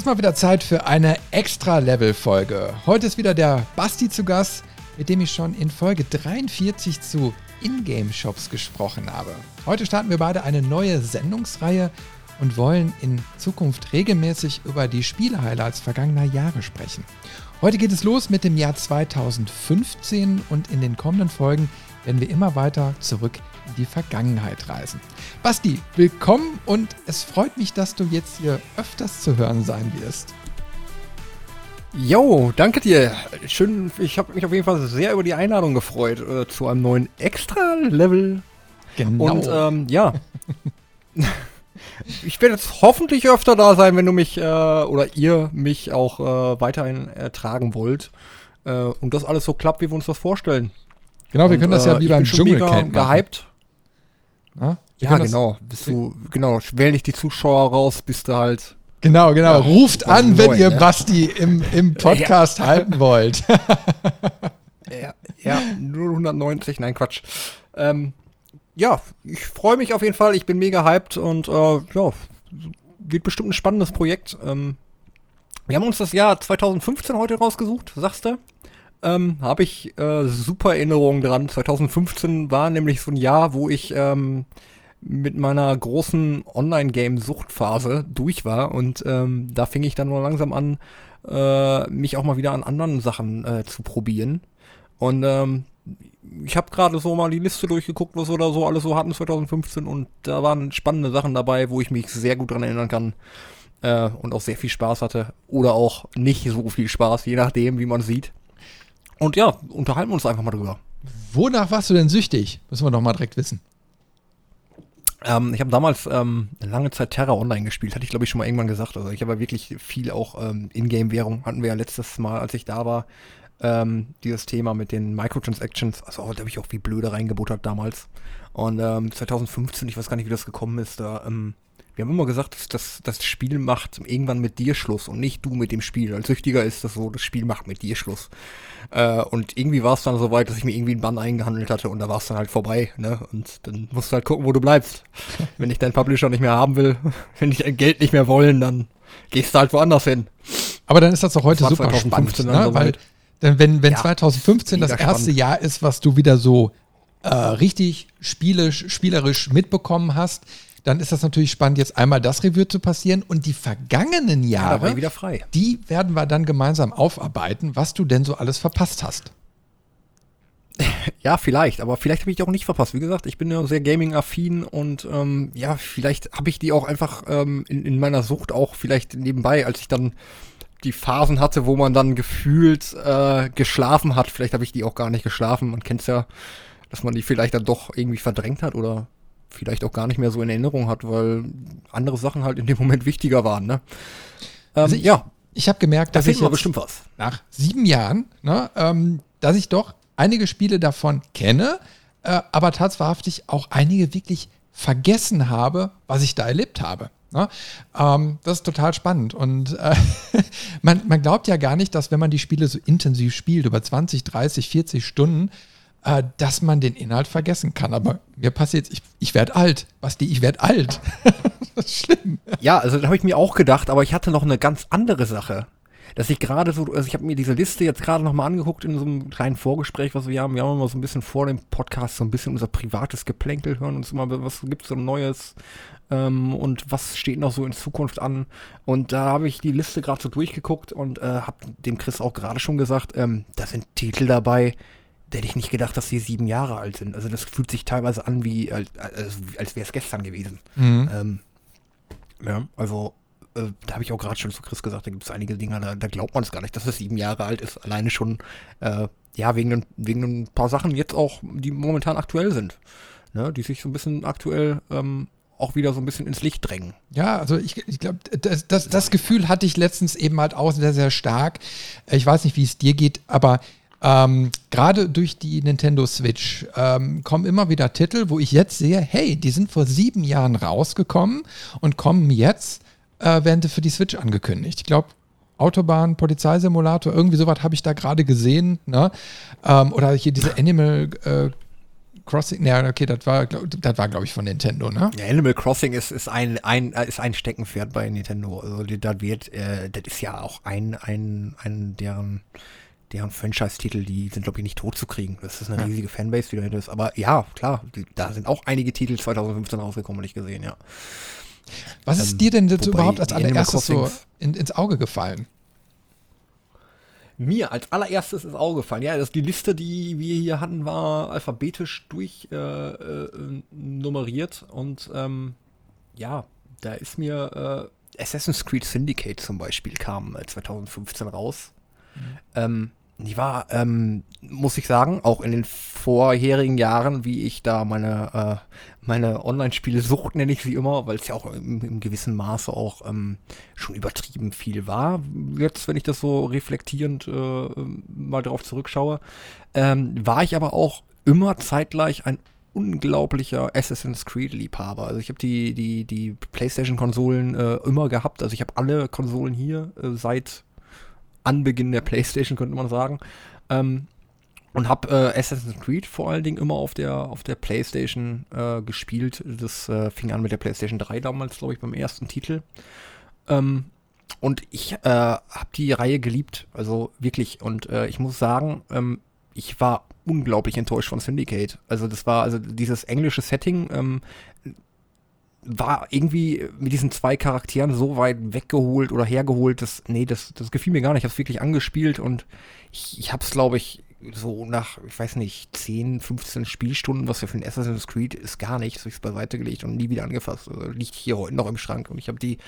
ist mal wieder Zeit für eine Extra-Level-Folge. Heute ist wieder der Basti zu Gast, mit dem ich schon in Folge 43 zu Ingame-Shops gesprochen habe. Heute starten wir beide eine neue Sendungsreihe und wollen in Zukunft regelmäßig über die Spiele-Highlights vergangener Jahre sprechen. Heute geht es los mit dem Jahr 2015 und in den kommenden Folgen werden wir immer weiter zurück in die Vergangenheit reisen. Basti, willkommen und es freut mich, dass du jetzt hier öfters zu hören sein wirst. Jo, danke dir. Schön, ich habe mich auf jeden Fall sehr über die Einladung gefreut äh, zu einem neuen Extra-Level. Genau. Und ähm, ja. ich werde jetzt hoffentlich öfter da sein, wenn du mich äh, oder ihr mich auch äh, weiterhin ertragen wollt. Äh, und das alles so klappt, wie wir uns das vorstellen. Genau, wir können das ja äh, wie beim Dschungelcamp gehypt. Ja, ja genau. Bist du, genau, wähl nicht die Zuschauer raus, bist du halt. Genau, genau. Ja, Ruft an, wenn ihr ne? Basti im, im Podcast ja. halten wollt. ja, ja, 090, nein, Quatsch. Ähm, ja, ich freue mich auf jeden Fall. Ich bin mega hyped und äh, ja, wird bestimmt ein spannendes Projekt. Ähm, wir haben uns das Jahr 2015 heute rausgesucht, sagst du? Ähm, habe ich äh, super Erinnerungen dran. 2015 war nämlich so ein Jahr, wo ich ähm, mit meiner großen Online-Game-Suchtphase durch war und ähm, da fing ich dann nur langsam an, äh, mich auch mal wieder an anderen Sachen äh, zu probieren. Und ähm, ich habe gerade so mal die Liste durchgeguckt, was wir da so alles so hatten 2015 und da waren spannende Sachen dabei, wo ich mich sehr gut dran erinnern kann äh, und auch sehr viel Spaß hatte oder auch nicht so viel Spaß, je nachdem, wie man sieht. Und ja, unterhalten wir uns einfach mal drüber. Wonach warst du denn süchtig? Müssen wir doch mal direkt wissen. Ähm, ich habe damals ähm, lange Zeit Terra Online gespielt, hatte ich glaube ich schon mal irgendwann gesagt. Also ich habe wirklich viel auch ähm, Ingame-Währung, hatten wir ja letztes Mal, als ich da war, ähm, dieses Thema mit den Microtransactions. Also da habe ich auch wie blöde reingebuttert damals. Und 2015, ähm, ich weiß gar nicht, wie das gekommen ist, da ähm, wir haben immer gesagt, dass das, das Spiel macht irgendwann mit dir Schluss und nicht du mit dem Spiel. Als Süchtiger ist das so, das Spiel macht mit dir Schluss. Äh, und irgendwie war es dann so weit, dass ich mir irgendwie einen Bann eingehandelt hatte und da war es dann halt vorbei. Ne? Und dann musst du halt gucken, wo du bleibst. wenn ich deinen Publisher nicht mehr haben will, wenn ich dein Geld nicht mehr wollen, dann gehst du halt woanders hin. Aber dann ist das doch heute das super spannend, ne? So weil denn wenn, wenn ja, 2015 das erste spannend. Jahr ist, was du wieder so äh, richtig spielisch, spielerisch mitbekommen hast, dann ist das natürlich spannend, jetzt einmal das Revue zu passieren und die vergangenen Jahre, ja, wieder frei. die werden wir dann gemeinsam aufarbeiten, was du denn so alles verpasst hast. Ja, vielleicht, aber vielleicht habe ich die auch nicht verpasst. Wie gesagt, ich bin ja sehr gaming-affin und ähm, ja, vielleicht habe ich die auch einfach ähm, in, in meiner Sucht auch vielleicht nebenbei, als ich dann die Phasen hatte, wo man dann gefühlt äh, geschlafen hat. Vielleicht habe ich die auch gar nicht geschlafen. Man kennt es ja, dass man die vielleicht dann doch irgendwie verdrängt hat oder vielleicht auch gar nicht mehr so in Erinnerung hat, weil andere Sachen halt in dem Moment wichtiger waren. Ne? Ähm, also ich, ja. Ich habe gemerkt, dass da ich bestimmt was. nach sieben Jahren, ne, ähm, dass ich doch einige Spiele davon kenne, äh, aber tatsächlich auch einige wirklich vergessen habe, was ich da erlebt habe. Ne? Ähm, das ist total spannend. Und äh, man, man glaubt ja gar nicht, dass wenn man die Spiele so intensiv spielt, über 20, 30, 40 Stunden, äh, dass man den Inhalt vergessen kann. Aber mir passiert, ich, ich werde alt. Basti, ich werde alt. das ist schlimm. Ja, also da habe ich mir auch gedacht, aber ich hatte noch eine ganz andere Sache. Dass ich gerade so, also ich habe mir diese Liste jetzt gerade nochmal angeguckt in so einem kleinen Vorgespräch, was wir haben. Wir haben immer so ein bisschen vor dem Podcast so ein bisschen unser privates Geplänkel hören uns immer, was gibt es so Neues ähm, und was steht noch so in Zukunft an. Und da habe ich die Liste gerade so durchgeguckt und äh, habe dem Chris auch gerade schon gesagt, ähm, da sind Titel dabei, da hätte ich nicht gedacht, dass sie sieben Jahre alt sind. Also das fühlt sich teilweise an, wie als, als wäre es gestern gewesen. Mhm. Ähm, ja, also äh, da habe ich auch gerade schon zu Chris gesagt, da gibt es einige Dinge, da, da glaubt man es gar nicht, dass es sieben Jahre alt ist. Alleine schon, äh, ja, wegen, wegen ein paar Sachen jetzt auch, die momentan aktuell sind. Ne, die sich so ein bisschen aktuell ähm, auch wieder so ein bisschen ins Licht drängen. Ja, also ich, ich glaube, das, das, das Gefühl hatte ich letztens eben halt auch sehr, sehr stark. Ich weiß nicht, wie es dir geht, aber ähm, gerade durch die Nintendo Switch ähm, kommen immer wieder Titel, wo ich jetzt sehe, hey, die sind vor sieben Jahren rausgekommen und kommen jetzt, äh, werden für die Switch angekündigt. Ich glaube, Autobahn, Polizeisimulator, irgendwie sowas habe ich da gerade gesehen. Ne? Ähm, oder hier diese Animal äh, Crossing, ja, okay, das war, das war, glaube ich, von Nintendo, ne? Ja, Animal Crossing ist, ist, ein, ein, ist ein Steckenpferd bei Nintendo. Also, das wird, äh, das ist ja auch ein, ein, ein deren, deren Franchise-Titel, die sind, glaube ich, nicht tot zu kriegen. Das ist eine ja. riesige Fanbase, die dahinter ist. Aber ja, klar, die, da sind auch einige Titel 2015 rausgekommen, nicht gesehen, ja. Was ist ähm, dir denn dazu überhaupt als allererstes so in, ins Auge gefallen? Mir als allererstes ins Auge gefallen. Ja, das, die Liste, die wir hier hatten, war alphabetisch durch äh, äh, nummeriert und ähm, ja, da ist mir äh, Assassin's Creed Syndicate zum Beispiel kam 2015 äh, raus. Mhm. Ähm, die war, ähm, muss ich sagen, auch in den vorherigen Jahren, wie ich da meine, äh, meine Online-Spiele sucht, nenne ich sie immer, weil es ja auch im, im gewissen Maße auch ähm, schon übertrieben viel war. Jetzt, wenn ich das so reflektierend äh, mal drauf zurückschaue, ähm, war ich aber auch immer zeitgleich ein unglaublicher Assassin's Creed-Liebhaber. Also ich habe die, die, die PlayStation-Konsolen äh, immer gehabt. Also ich habe alle Konsolen hier äh, seit Anbeginn der PlayStation, könnte man sagen. Ähm, und habe äh, Assassin's Creed vor allen Dingen immer auf der, auf der PlayStation äh, gespielt. Das äh, fing an mit der PlayStation 3 damals, glaube ich, beim ersten Titel. Ähm, und ich äh, habe die Reihe geliebt, also wirklich. Und äh, ich muss sagen, ähm, ich war unglaublich enttäuscht von Syndicate. Also das war also dieses englische Setting. Ähm, war irgendwie mit diesen zwei Charakteren so weit weggeholt oder hergeholt, dass, nee, das, das gefiel mir gar nicht. Ich habe es wirklich angespielt und ich, ich habe es, glaube ich, so nach, ich weiß nicht, 10, 15 Spielstunden, was ja für ein Assassin's Creed ist, gar nichts. Ich es beiseite gelegt und nie wieder angefasst. Also liegt hier heute noch im Schrank und ich habe die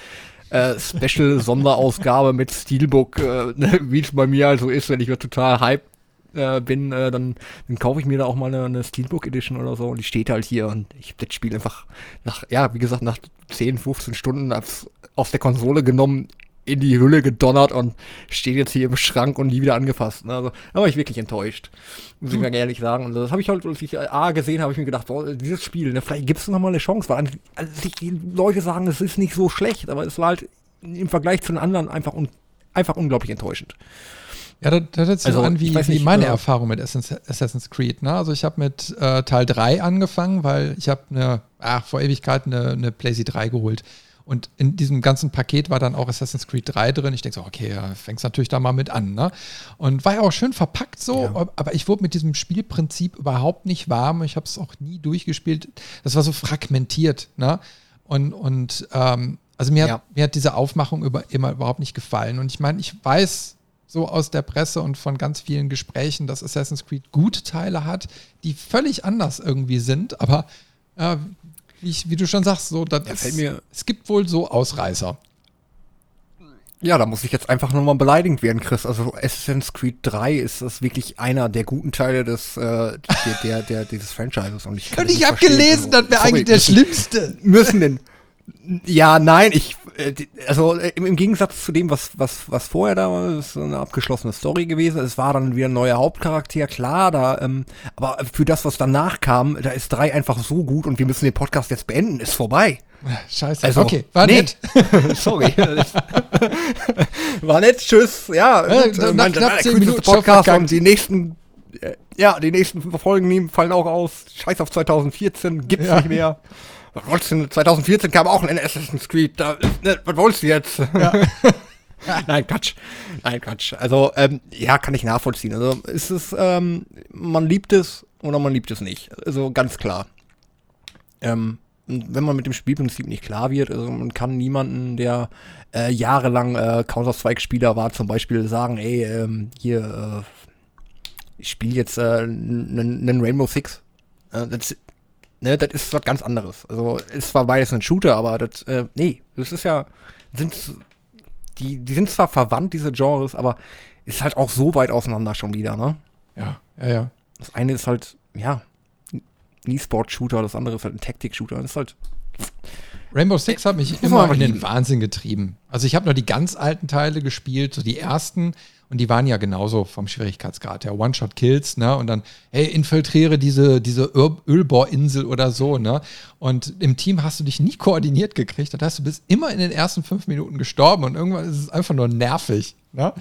äh, Special-Sonderausgabe mit Steelbook, äh, wie es bei mir also ist, wenn ich total hyped äh, bin, äh, dann, dann kaufe ich mir da auch mal eine, eine Steelbook Edition oder so und die steht halt hier und ich habe das Spiel einfach nach, ja, wie gesagt, nach 10, 15 Stunden aus der Konsole genommen, in die Hülle gedonnert und steht jetzt hier im Schrank und nie wieder angefasst. Ne? Also, da war ich wirklich enttäuscht. Muss ich mir ehrlich sagen. Und das habe ich halt, als ich A gesehen habe, ich mir gedacht, boah, dieses Spiel, ne, vielleicht gibt es noch mal eine Chance, weil also, die Leute sagen, es ist nicht so schlecht, aber es war halt im Vergleich zu den anderen einfach, un, einfach unglaublich enttäuschend. Ja, das, das hört sich also, so an wie, wie meine äh, Erfahrung mit Assassin's Creed. Ne? Also ich habe mit äh, Teil 3 angefangen, weil ich habe eine, ach, vor Ewigkeiten eine, eine PlayStation 3 geholt. Und in diesem ganzen Paket war dann auch Assassin's Creed 3 drin. Ich denke so, okay, ja, fängst natürlich da mal mit an. Ne? Und war ja auch schön verpackt so, ja. aber ich wurde mit diesem Spielprinzip überhaupt nicht warm. Ich habe es auch nie durchgespielt. Das war so fragmentiert. Ne? Und, und ähm, also mir, ja. hat, mir hat diese Aufmachung über, immer überhaupt nicht gefallen. Und ich meine, ich weiß, so aus der Presse und von ganz vielen Gesprächen, dass Assassin's Creed gute Teile hat, die völlig anders irgendwie sind, aber äh, wie, wie, du schon sagst, so, das mir es gibt wohl so Ausreißer. Ja, da muss ich jetzt einfach nochmal beleidigt werden, Chris. Also Assassin's Creed 3 ist das wirklich einer der guten Teile des, äh, der, der, der, dieses Franchises. Und ich, und ich habe gelesen, das wäre eigentlich der schlimmste. Müssen denn. Ja, nein, ich äh, also äh, im, Gegensatz zu dem, was, was, was vorher da war, ist eine abgeschlossene Story gewesen. Es war dann wieder ein neuer Hauptcharakter, klar, da, ähm, aber für das, was danach kam, da ist drei einfach so gut und wir müssen den Podcast jetzt beenden, ist vorbei. Scheiße. Also, okay, war nee. nett. Sorry. war nett, tschüss. Ja, ja gut, nach mein, knapp zehn Minuten Podcast und die nächsten äh, ja, die nächsten Folgen fallen auch aus. Scheiß auf 2014, gibt's ja. nicht mehr. Was wolltest du denn? 2014 kam auch ein Assassin's Creed. Da, ne, was wolltest du jetzt? Ja. Nein, Quatsch. Nein, Quatsch. Also, ähm, ja, kann ich nachvollziehen. Also, ist es, ähm, man liebt es oder man liebt es nicht. Also, ganz klar. Ähm, wenn man mit dem Spielprinzip nicht klar wird, also man kann niemanden, der äh, jahrelang äh, Counter-Strike-Spieler war, zum Beispiel sagen, ey, ähm, hier, äh, ich spiele jetzt einen äh, Rainbow Six. Äh, das, ne, das ist was ganz anderes. Also ist zwar beides ein Shooter, aber das, äh, nee, das ist ja, sind, die, die sind zwar verwandt, diese Genres, aber ist halt auch so weit auseinander schon wieder, ne? Ja, ja, ja. Das eine ist halt, ja, ein E-Sport-Shooter, das andere ist halt ein Taktik-Shooter. Das ist halt, Rainbow Six hat mich immer in den Wahnsinn getrieben. Also ich habe nur die ganz alten Teile gespielt, so die ersten, und die waren ja genauso vom Schwierigkeitsgrad her. One-Shot-Kills, ne? Und dann, hey, infiltriere diese, diese Ölbohrinsel oder so, ne? Und im Team hast du dich nie koordiniert gekriegt. Das heißt, du bist immer in den ersten fünf Minuten gestorben und irgendwann ist es einfach nur nervig, ne?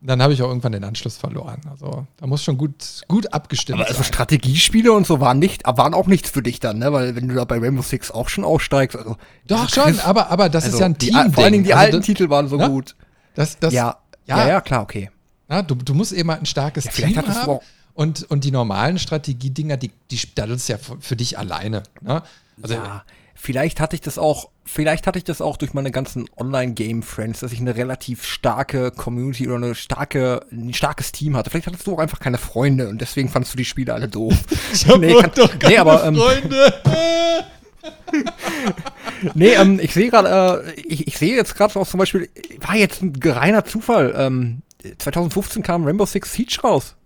Und dann habe ich auch irgendwann den Anschluss verloren. Also da muss schon gut, gut abgestimmt Aber also Strategiespiele und so waren nicht, waren auch nichts für dich dann, ne? Weil wenn du da bei Rainbow Six auch schon aussteigst, also Doch schon, aber, aber das also ist ja ein Team. Vor allen Dingen die also alten Titel waren so ne? gut. Das, das, ja, ja, ja, ja, klar, okay. Na, du, du musst eben halt ein starkes ja, Team haben. Und, und die normalen Strategiedinger, die, die das ist ja für dich alleine. Ne? Also, ja, vielleicht hatte ich das auch, vielleicht hatte ich das auch durch meine ganzen Online-Game-Friends, dass ich eine relativ starke Community oder eine starke, ein starkes Team hatte. Vielleicht hattest du auch einfach keine Freunde und deswegen fandst du die Spiele alle doof. ich hab nee, kann, doch keine nee, aber, ähm, Freunde. nee, ähm, ich sehe gerade, äh, ich, ich sehe jetzt gerade auch zum Beispiel, war jetzt ein reiner Zufall. Ähm, 2015 kam Rainbow Six Siege raus.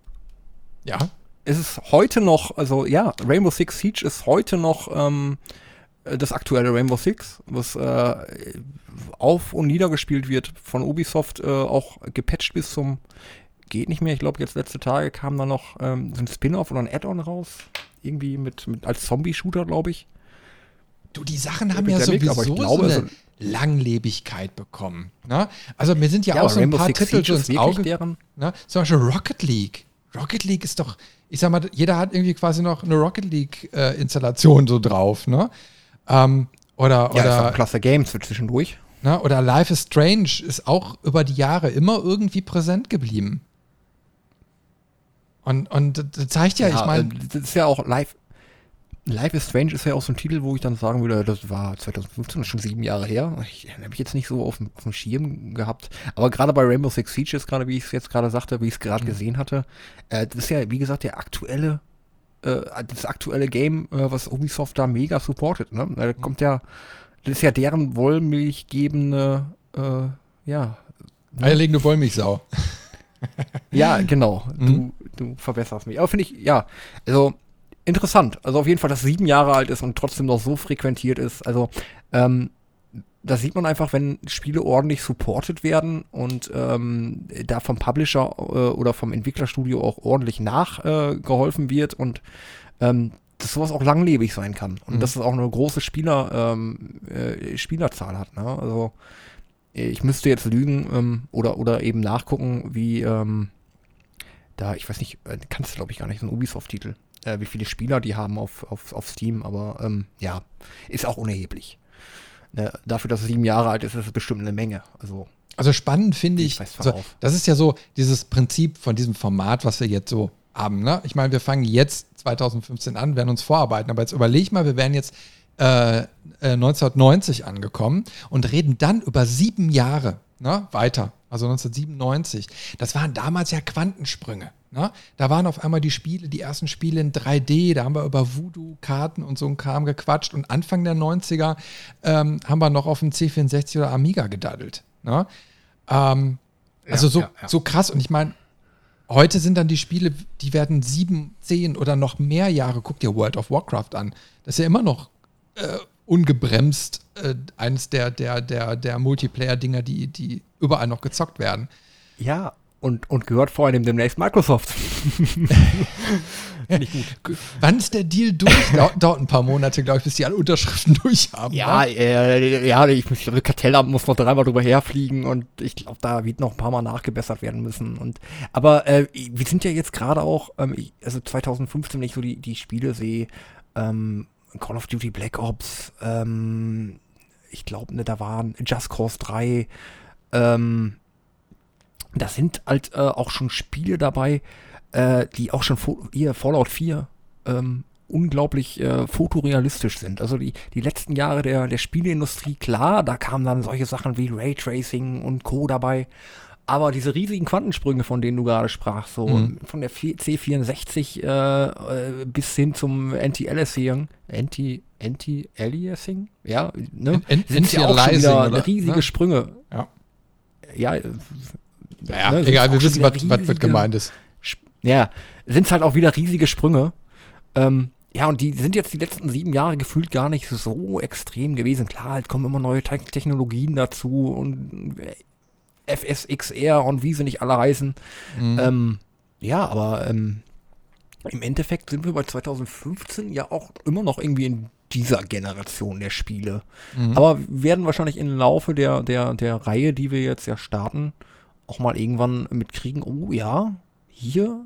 Ja. Es ist heute noch, also ja, Rainbow Six Siege ist heute noch ähm, das aktuelle Rainbow Six, was äh, auf und niedergespielt wird von Ubisoft, äh, auch gepatcht bis zum geht nicht mehr. Ich glaube, jetzt letzte Tage kam da noch ähm, so ein Spin-off oder ein Add-on raus. Irgendwie mit, mit als Zombie-Shooter, glaube ich. Du, die Sachen haben ja sowieso aber ich glaube, so eine also, Langlebigkeit bekommen. Ne? Also mir sind ja, ja auch so ein paar Six Titel ins Auge. Deren ne? Zum Beispiel Rocket League. Rocket League ist doch, ich sag mal, jeder hat irgendwie quasi noch eine Rocket League-Installation äh, so drauf, ne? Ähm, oder, ja, oder, klasse Games für zwischendurch. Ne? Oder Life is Strange ist auch über die Jahre immer irgendwie präsent geblieben. Und, und das zeigt ja, ja ich meine. Äh, das ist ja auch live. Life is Strange ist ja auch so ein Titel, wo ich dann sagen würde, das war 2015, das ist schon sieben Jahre her. Ich habe ich jetzt nicht so auf, auf dem Schirm gehabt. Aber gerade bei Rainbow Six Siege ist gerade, wie ich es jetzt gerade sagte, wie ich es gerade mhm. gesehen hatte, äh, das ist ja, wie gesagt, der aktuelle, äh, das aktuelle Game, äh, was Ubisoft da mega supportet. Ne? Da mhm. kommt ja, das ist ja deren wollmilchgebende, äh, ja. Ne? Eierlegende Wollmilchsau. ja, genau. Mhm. Du, du verbesserst mich. Aber finde ich, ja, also interessant. Also auf jeden Fall, dass sieben Jahre alt ist und trotzdem noch so frequentiert ist. Also ähm, da sieht man einfach, wenn Spiele ordentlich supported werden und ähm, da vom Publisher äh, oder vom Entwicklerstudio auch ordentlich nachgeholfen äh, wird und ähm, dass sowas auch langlebig sein kann und mhm. dass es auch eine große Spieler, ähm, äh, Spielerzahl hat. Ne? Also ich müsste jetzt lügen ähm, oder, oder eben nachgucken, wie ähm, da, ich weiß nicht, äh, kannst du glaube ich gar nicht, so ein Ubisoft-Titel äh, wie viele Spieler die haben auf, auf, auf Steam, aber ähm, ja, ist auch unerheblich. Ne, dafür, dass es sieben Jahre alt ist, ist es bestimmt eine Menge. Also, also spannend finde ich, ich also, das ist ja so dieses Prinzip von diesem Format, was wir jetzt so haben. Ne? Ich meine, wir fangen jetzt 2015 an, werden uns vorarbeiten, aber jetzt überleg mal, wir wären jetzt äh, 1990 äh, angekommen und reden dann über sieben Jahre ne, weiter, also 1997. Das waren damals ja Quantensprünge. Ne? Da waren auf einmal die Spiele, die ersten Spiele in 3D, da haben wir über Voodoo-Karten und so ein Kram gequatscht und Anfang der 90er ähm, haben wir noch auf dem C64 oder Amiga gedaddelt. Ne? Ähm, also ja, so, ja, ja. so krass und ich meine, heute sind dann die Spiele, die werden sieben, zehn oder noch mehr Jahre, guck dir World of Warcraft an, das ist ja immer noch äh, ungebremst äh, eines der, der, der, der Multiplayer-Dinger, die, die überall noch gezockt werden. Ja, und, und gehört vor allem demnächst Microsoft. Nicht gut. Wann ist der Deal durch? Dauert ein paar Monate, glaube ich, bis die alle Unterschriften durch haben. Ja, ne? äh, ja, ich, ich glaube, Kartellamt muss noch dreimal drüber herfliegen und ich glaube, da wird noch ein paar Mal nachgebessert werden müssen. Und, aber äh, wir sind ja jetzt gerade auch, ähm, also 2015, wenn ich so die, die Spiele sehe, ähm, Call of Duty Black Ops, ähm, ich glaube, ne, da waren Just Cause 3, ähm, da sind halt äh, auch schon Spiele dabei, äh, die auch schon hier Fallout 4 ähm, unglaublich äh, fotorealistisch sind. Also die, die letzten Jahre der, der Spieleindustrie, klar, da kamen dann solche Sachen wie Raytracing und Co. dabei. Aber diese riesigen Quantensprünge, von denen du gerade sprachst, so mhm. von der C64 äh, äh, bis hin zum Anti-Aliasing, Anti, Anti-Aliasing, ja, ne? sind ja auch schon wieder riesige ne? Sprünge. Ja. Ja, naja, ne, egal, wir wissen, was, was, was gemeint ist. Ja, sind es halt auch wieder riesige Sprünge. Ähm, ja, und die sind jetzt die letzten sieben Jahre gefühlt gar nicht so extrem gewesen. Klar, es kommen immer neue Te Technologien dazu und FSXR und wie sie nicht alle heißen. Mhm. Ähm, ja, aber ähm, im Endeffekt sind wir bei 2015 ja auch immer noch irgendwie in dieser Generation der Spiele. Mhm. Aber werden wahrscheinlich im Laufe der, der, der Reihe, die wir jetzt ja starten, auch mal irgendwann mitkriegen, oh ja, hier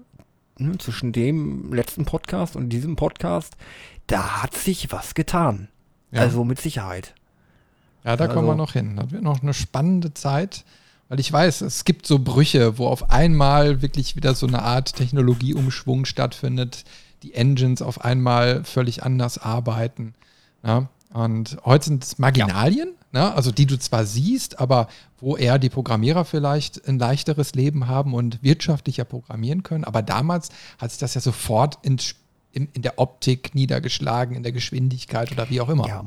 ne, zwischen dem letzten Podcast und diesem Podcast, da hat sich was getan. Ja. Also mit Sicherheit. Ja, da also, kommen wir noch hin. Das wird noch eine spannende Zeit. Weil ich weiß, es gibt so Brüche, wo auf einmal wirklich wieder so eine Art Technologieumschwung stattfindet, die Engines auf einmal völlig anders arbeiten. Ja? Und heute sind es Marginalien, ja. ne? also die du zwar siehst, aber wo eher die Programmierer vielleicht ein leichteres Leben haben und wirtschaftlicher programmieren können. Aber damals hat sich das ja sofort in, in, in der Optik niedergeschlagen, in der Geschwindigkeit oder wie auch immer. Ja,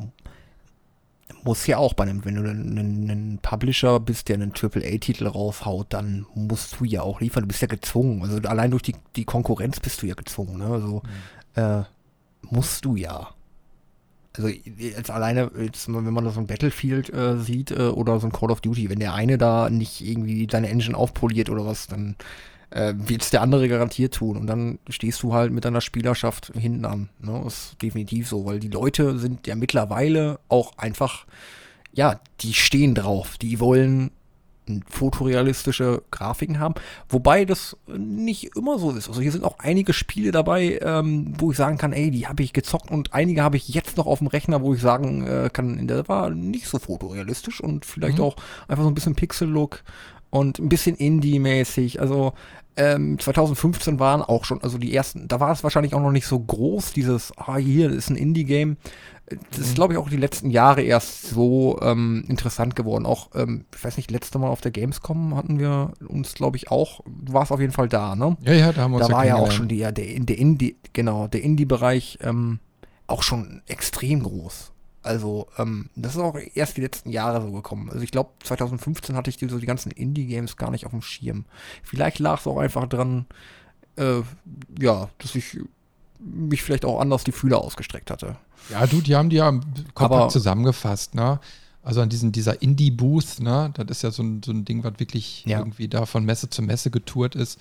muss ja auch bei einem, wenn du ein Publisher bist, der einen AAA-Titel raushaut, dann musst du ja auch liefern. Du bist ja gezwungen. Also allein durch die, die Konkurrenz bist du ja gezwungen. Ne? Also mhm. äh, musst du ja. Also jetzt alleine, jetzt, wenn man so ein Battlefield äh, sieht äh, oder so ein Call of Duty, wenn der eine da nicht irgendwie seine Engine aufpoliert oder was, dann äh, wird es der andere garantiert tun. Und dann stehst du halt mit deiner Spielerschaft hinten an. Ne? Ist definitiv so, weil die Leute sind ja mittlerweile auch einfach, ja, die stehen drauf. Die wollen fotorealistische Grafiken haben, wobei das nicht immer so ist. Also hier sind auch einige Spiele dabei, ähm, wo ich sagen kann, ey, die habe ich gezockt und einige habe ich jetzt noch auf dem Rechner, wo ich sagen äh, kann, der war nicht so fotorealistisch und vielleicht mhm. auch einfach so ein bisschen Pixel-Look und ein bisschen Indie-mäßig. Also ähm, 2015 waren auch schon, also die ersten, da war es wahrscheinlich auch noch nicht so groß, dieses, ah, hier ist ein Indie-Game. Das ist, mhm. glaube ich, auch die letzten Jahre erst so ähm, interessant geworden. Auch, ähm, ich weiß nicht, letzte Mal auf der Gamescom hatten wir uns, glaube ich, auch, du warst auf jeden Fall da, ne? Ja, ja, da haben wir uns Da war ja auch schon die, ja, der, der Indie, genau, der Indie-Bereich ähm, auch schon extrem groß. Also, ähm, das ist auch erst die letzten Jahre so gekommen. Also ich glaube, 2015 hatte ich die, so die ganzen Indie-Games gar nicht auf dem Schirm. Vielleicht lag es auch einfach dran, äh, ja, dass ich mich vielleicht auch anders die Fühler ausgestreckt hatte. Ja, du, die haben die ja kompakt Aber, zusammengefasst, ne? Also an diesen, dieser Indie-Booth, ne? Das ist ja so ein, so ein Ding, was wirklich ja. irgendwie da von Messe zu Messe getourt ist.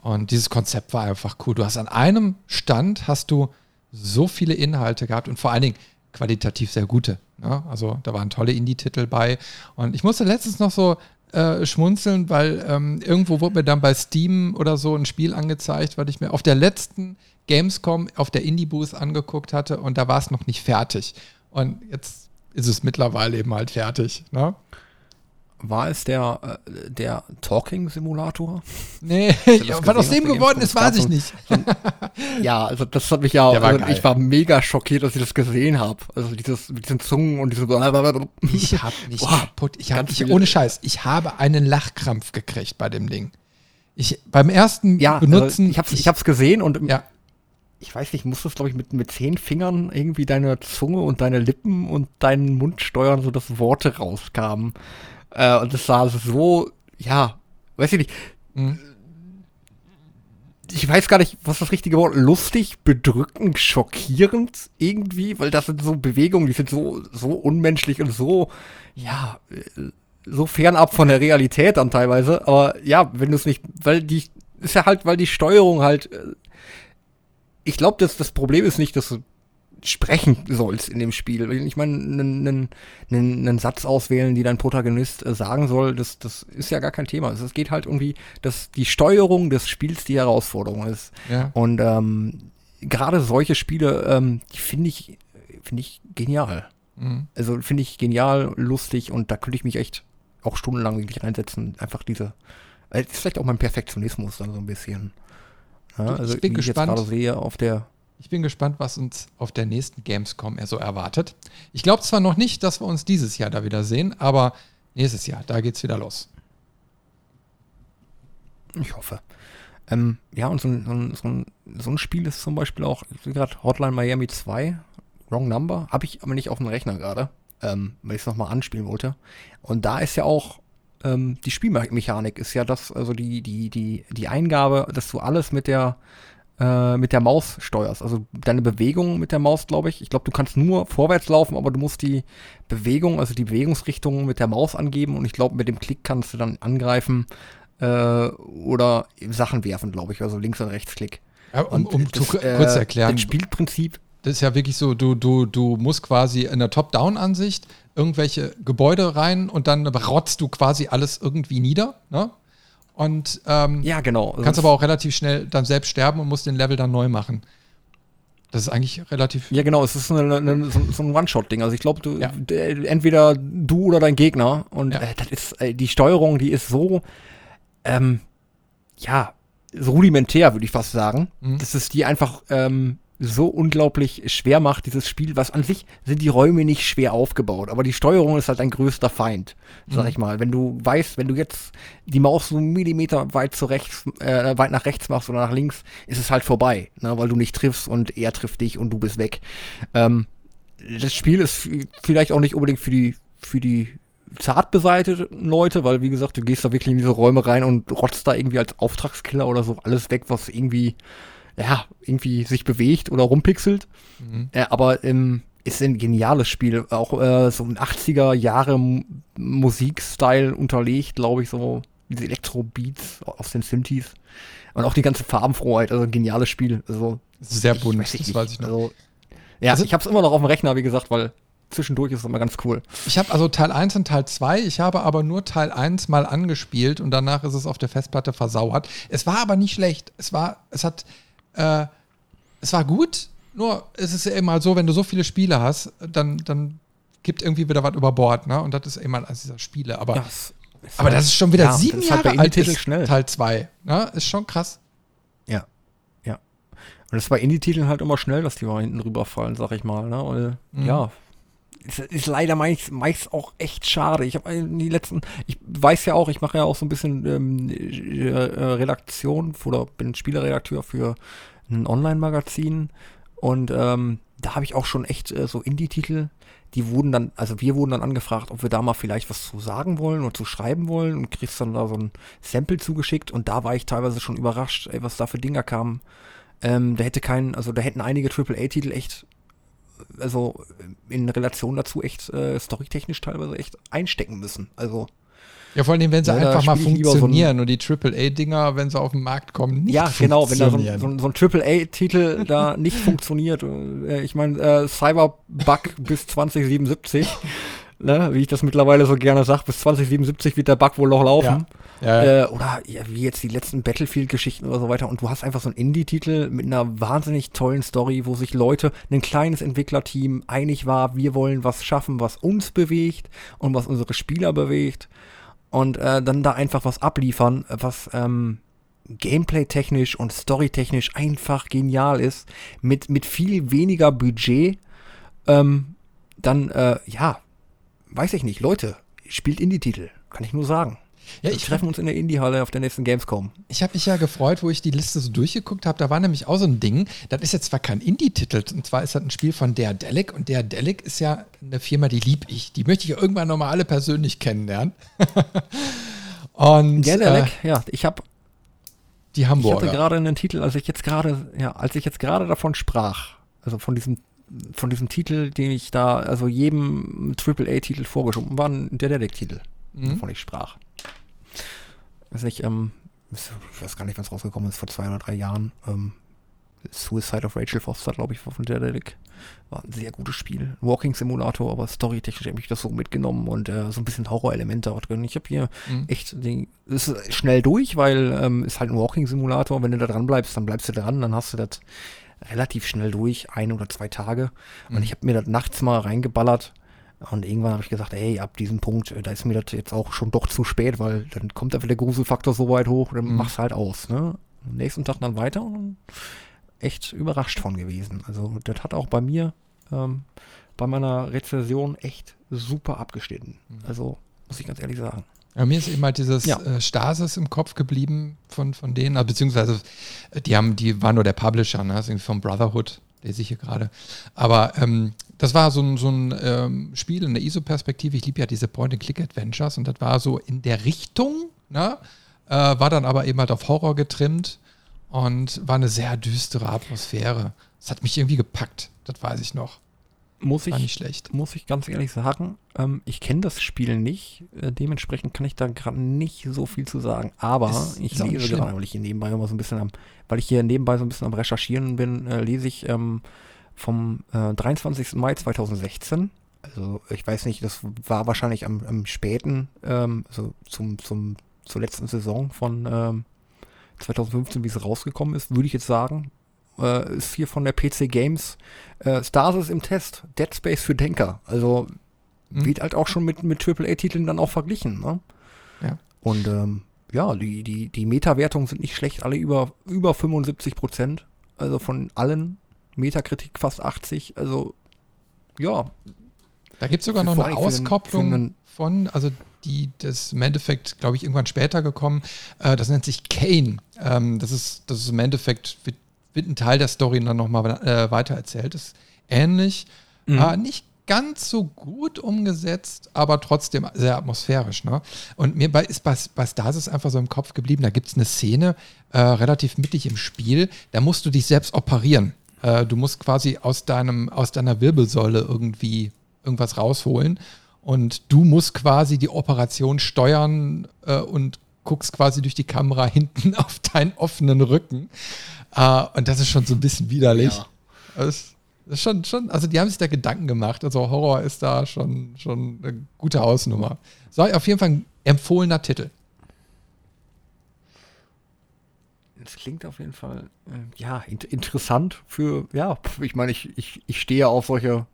Und dieses Konzept war einfach cool. Du hast an einem Stand hast du so viele Inhalte gehabt und vor allen Dingen, qualitativ sehr gute. Ne? Also da waren tolle Indie-Titel bei. Und ich musste letztens noch so äh, schmunzeln, weil ähm, irgendwo wurde mir dann bei Steam oder so ein Spiel angezeigt, weil ich mir auf der letzten Gamescom auf der Indie-Booth angeguckt hatte und da war es noch nicht fertig. Und jetzt ist es mittlerweile eben halt fertig. Ne? War es der, äh, der Talking-Simulator? Nee, ja, was aus dem geworden ist, weiß ich nicht. ja, also das hat mich ja, war also ich war mega schockiert, dass ich das gesehen habe. Also dieses, mit diesen Zungen und diese. Ich hab mich Boah, kaputt, ich hab, ich, ohne Scheiß, ich habe einen Lachkrampf gekriegt bei dem Ding. Ich, beim ersten ja, also Benutzen. Also ich hab's, ich, ich hab's gesehen und ja. ich weiß nicht, musstest, glaube ich, mit, mit zehn Fingern irgendwie deine Zunge und deine Lippen und deinen Mund steuern, sodass Worte rauskamen. Äh, und das war so, ja, weiß ich nicht. Mhm. Ich weiß gar nicht, was das richtige Wort, lustig, bedrückend, schockierend irgendwie, weil das sind so Bewegungen, die sind so, so unmenschlich und so, ja, so fernab von der Realität dann teilweise. Aber ja, wenn du es nicht, weil die, ist ja halt, weil die Steuerung halt, äh, ich glaube, dass das Problem ist nicht, dass du sprechen sollst in dem Spiel. Ich meine, einen, einen, Satz auswählen, die dein Protagonist äh, sagen soll, das, das ist ja gar kein Thema. Es geht halt irgendwie, dass die Steuerung des Spiels die Herausforderung ist. Ja. Und ähm, gerade solche Spiele, ähm, die finde ich, finde ich genial. Mhm. Also finde ich genial, lustig und da könnte ich mich echt auch stundenlang wirklich reinsetzen. Einfach diese, äh, ist vielleicht auch mein Perfektionismus dann so ein bisschen. Ja, also ich bin gespannt. Ich jetzt gerade sehe auf der ich bin gespannt, was uns auf der nächsten Gamescom er so erwartet. Ich glaube zwar noch nicht, dass wir uns dieses Jahr da wieder sehen, aber nächstes Jahr, da geht's wieder los. Ich hoffe. Ähm, ja, und so ein, so, ein, so ein, Spiel ist zum Beispiel auch, wie gerade Hotline Miami 2, Wrong Number, habe ich aber nicht auf dem Rechner gerade, ähm, weil ich es nochmal anspielen wollte. Und da ist ja auch ähm, die Spielmechanik ist ja das, also die, die, die, die Eingabe, dass du alles mit der äh, mit der Maus steuerst. Also deine Bewegung mit der Maus, glaube ich. Ich glaube, du kannst nur vorwärts laufen, aber du musst die Bewegung, also die Bewegungsrichtung mit der Maus angeben und ich glaube, mit dem Klick kannst du dann angreifen äh, oder Sachen werfen, glaube ich. Also links und rechts Klick. Ja, um, um das, zu äh, kurz erklären. Das Spielprinzip. Das ist ja wirklich so, du, du, du musst quasi in der Top-Down-Ansicht irgendwelche Gebäude rein und dann rotzt du quasi alles irgendwie nieder. Ne? Und ähm, ja, genau. kannst aber auch relativ schnell dann selbst sterben und musst den Level dann neu machen. Das ist eigentlich relativ. Ja, genau, es ist eine, eine, so, so, ein One-Shot-Ding. Also ich glaube, du ja. entweder du oder dein Gegner. Und ja. äh, das ist äh, die Steuerung, die ist so, ähm, ja, so rudimentär, würde ich fast sagen. Mhm. Das ist die einfach ähm, so unglaublich schwer macht, dieses Spiel, was an sich sind die Räume nicht schwer aufgebaut, aber die Steuerung ist halt ein größter Feind, sag mhm. ich mal. Wenn du weißt, wenn du jetzt die Maus so einen Millimeter weit zu rechts, äh, weit nach rechts machst oder nach links, ist es halt vorbei, ne, weil du nicht triffst und er trifft dich und du bist weg. Ähm, das Spiel ist vielleicht auch nicht unbedingt für die, für die zart beseiteten Leute, weil wie gesagt, du gehst da wirklich in diese Räume rein und rotzt da irgendwie als Auftragskiller oder so alles weg, was irgendwie ja, irgendwie sich bewegt oder rumpixelt. Mhm. Äh, aber ähm, ist ein geniales Spiel. Auch äh, so ein 80er Jahre Musikstyle unterlegt, glaube ich, so diese Elektro-Beats aus den Synthes. Und auch die ganze Farbenfroheit, also ein geniales Spiel. Also, Sehr bunt, weiß das weiß ich noch. Also, ja, also, ich habe es immer noch auf dem Rechner, wie gesagt, weil zwischendurch ist es immer ganz cool. Ich habe also Teil 1 und Teil 2, ich habe aber nur Teil 1 mal angespielt und danach ist es auf der Festplatte versauert. Es war aber nicht schlecht. Es war, es hat äh, es war gut, nur es ist ja immer so, wenn du so viele Spiele hast, dann, dann gibt irgendwie wieder was über Bord, ne? Und das ist immer eines dieser Spiele. Aber, ja, aber das ist schon wieder ja, sieben Jahre halt alt, ist schnell. Teil 2. Ne? Ist schon krass. Ja, ja. Und das bei Indie-Titeln halt immer schnell, dass die mal hinten rüberfallen, sag ich mal. Ne? Und, mhm. Ja, ist, ist leider meist, meist auch echt schade. Ich habe die letzten, ich weiß ja auch, ich mache ja auch so ein bisschen ähm, äh, Redaktion oder bin Spielerredakteur für ein Online-Magazin und ähm, da habe ich auch schon echt äh, so Indie-Titel, die wurden dann, also wir wurden dann angefragt, ob wir da mal vielleicht was zu sagen wollen oder zu schreiben wollen und kriegst dann da so ein Sample zugeschickt und da war ich teilweise schon überrascht, ey, was da für Dinger kamen. Ähm, da hätte keinen, also da hätten einige AAA-Titel echt also in Relation dazu echt äh, storytechnisch teilweise echt einstecken müssen. Also ja, vor allem, wenn sie ja, einfach mal funktionieren so und die AAA-Dinger, wenn sie auf den Markt kommen, nicht Ja, genau, wenn da so ein, so ein, so ein AAA-Titel da nicht funktioniert. Äh, ich meine, äh, Cyberbug bis 2077 ne, wie ich das mittlerweile so gerne sage, bis 2077 wird der Bug wohl noch laufen. Ja. Ja, Äh, oder ja, wie jetzt die letzten Battlefield-Geschichten oder so weiter. Und du hast einfach so einen Indie-Titel mit einer wahnsinnig tollen Story, wo sich Leute, ein kleines Entwicklerteam einig war, wir wollen was schaffen, was uns bewegt und was unsere Spieler bewegt. Und äh, dann da einfach was abliefern, was ähm, Gameplay-technisch und Story-technisch einfach genial ist, mit, mit viel weniger Budget. Ähm, dann, äh, ja, weiß ich nicht, Leute, spielt Indie-Titel, kann ich nur sagen. Ja, ich treffen uns in der Indie-Halle auf der nächsten Gamescom. Ich habe mich ja gefreut, wo ich die Liste so durchgeguckt habe. Da war nämlich auch so ein Ding. Das ist jetzt zwar kein Indie-Titel, und zwar ist das ein Spiel von Daredelic. Und Daredelic ist ja eine Firma, die lieb ich. Die möchte ich ja irgendwann nochmal alle persönlich kennenlernen. und Daredelic, äh, ja, ich habe die Hamburger. Ich hatte gerade einen Titel, als ich jetzt gerade, ja, als ich jetzt gerade davon sprach, also von diesem von diesem Titel, den ich da, also jedem AAA-Titel vorgeschoben, war der Dedek-Titel, mhm. wovon ich sprach. Weiß nicht, ähm, ich weiß gar nicht, wann es rausgekommen ist, vor zwei oder drei Jahren. Ähm, Suicide of Rachel Foster, glaube ich, war von Dedek. War ein sehr gutes Spiel. Walking Simulator, aber storytechnisch habe ich das so mitgenommen und äh, so ein bisschen Horror-Elemente auch drin. Ich habe hier mhm. echt, den, ist schnell durch, weil ähm, ist halt ein Walking Simulator. Wenn du da dran bleibst, dann bleibst du dran, dann hast du das relativ schnell durch, ein oder zwei Tage. Und mhm. ich habe mir das nachts mal reingeballert. Und irgendwann habe ich gesagt, ey, ab diesem Punkt, äh, da ist mir das jetzt auch schon doch zu spät, weil dann kommt einfach der Gruselfaktor so weit hoch, dann mhm. machst halt aus. Ne? Am nächsten Tag dann weiter und echt überrascht von gewesen. Also das hat auch bei mir ähm, bei meiner Rezension echt super abgeschnitten. Mhm. Also muss ich ganz ehrlich sagen. Ja, mir ist eben halt dieses ja. äh, Stasis im Kopf geblieben von, von denen, also, beziehungsweise äh, die haben, die waren nur der Publisher, ne? Das vom Brotherhood, lese ich hier gerade. Aber ähm, das war so ein, so ein ähm, Spiel in der ISO-Perspektive. Ich liebe ja diese Point-and-Click-Adventures und das war so in der Richtung, ne? Äh, war dann aber eben halt auf Horror getrimmt. und war eine sehr düstere Atmosphäre. Das hat mich irgendwie gepackt, das weiß ich noch. Muss War ich, nicht schlecht. muss ich ganz ehrlich sagen, ähm, ich kenne das Spiel nicht. Äh, dementsprechend kann ich da gerade nicht so viel zu sagen. Aber Ist- ich ist lese gerade, weil ich hier nebenbei immer so ein bisschen am, weil ich hier nebenbei so ein bisschen am Recherchieren bin, äh, lese ich ähm, vom äh, 23. Mai 2016. Also ich weiß nicht, das war wahrscheinlich am, am späten, ähm, also zum, zum, zur letzten Saison von ähm, 2015, wie es rausgekommen ist, würde ich jetzt sagen. Äh, ist hier von der PC Games äh, Stasis im Test, Dead Space für Denker. Also Hm. wird halt auch schon mit, mit AAA-Titeln dann auch verglichen. Ne? Ja. Und ähm, ja, die, die, die Meta-Wertungen sind nicht schlecht, alle über, über 75 Prozent. Also von allen Metakritik fast 80. Also ja, Da gibt es sogar noch eine für Auskopplung für einen- von, also die, das ist im Endeffekt, glaube ich, irgendwann später gekommen. Äh, das nennt sich Kane. Ähm, das, ist, das ist im Endeffekt, wird, wird ein Teil der Story dann nochmal äh, weitererzählt. Ist ähnlich. Mhm. Äh, nicht ganz so gut umgesetzt, aber trotzdem sehr atmosphärisch. Ne? Und mir bei, ist bei, bei Stasis einfach so im Kopf geblieben, da gibt es eine Szene, äh, relativ mittig im Spiel, da musst du dich selbst operieren. Äh, du musst quasi aus, deinem, aus deiner Wirbelsäule irgendwie irgendwas rausholen und du musst quasi die Operation steuern äh, und guckst quasi durch die Kamera hinten auf deinen offenen Rücken. Äh, und das ist schon so ein bisschen widerlich. Ja. Das das ist schon, schon, also die haben sich da Gedanken gemacht. Also Horror ist da schon, schon eine gute Hausnummer. So, auf jeden Fall ein empfohlener Titel. Das klingt auf jeden Fall, äh, ja, in interessant für, ja, ich meine, ich, ich, ich stehe auf solche,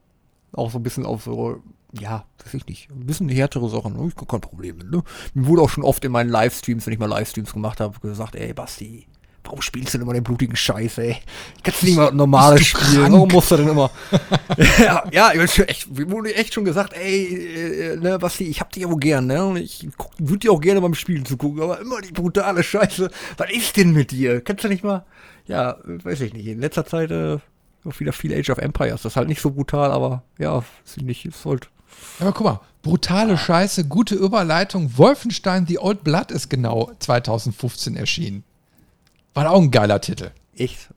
auch so ein bisschen auf so, ja, weiß ich nicht, ein bisschen härtere Sachen, ne? ich kein Problem ne? Mir wurde auch schon oft in meinen Livestreams, wenn ich mal Livestreams gemacht habe, gesagt, ey, Basti, warum spielst du denn immer den blutigen Scheiß, ey? Kannst du nicht mal normales spielen? Warum musst du denn immer? ja, ja, ich echt, wurde echt schon gesagt, ey, äh, ne, Basti, ich hab dich aber gern, ne? Und ich würde dir auch gerne beim Spielen zugucken, aber immer die brutale Scheiße. Was ist denn mit dir? Kannst du nicht mal, ja, äh, weiß ich nicht. In letzter Zeit äh, auch wieder viel Age of Empires. Das ist halt nicht so brutal, aber ja, nicht, ist halt. Aber guck mal, brutale Scheiße, gute Überleitung. Wolfenstein The Old Blood ist genau 2015 erschienen. War auch ein geiler Titel. Echt.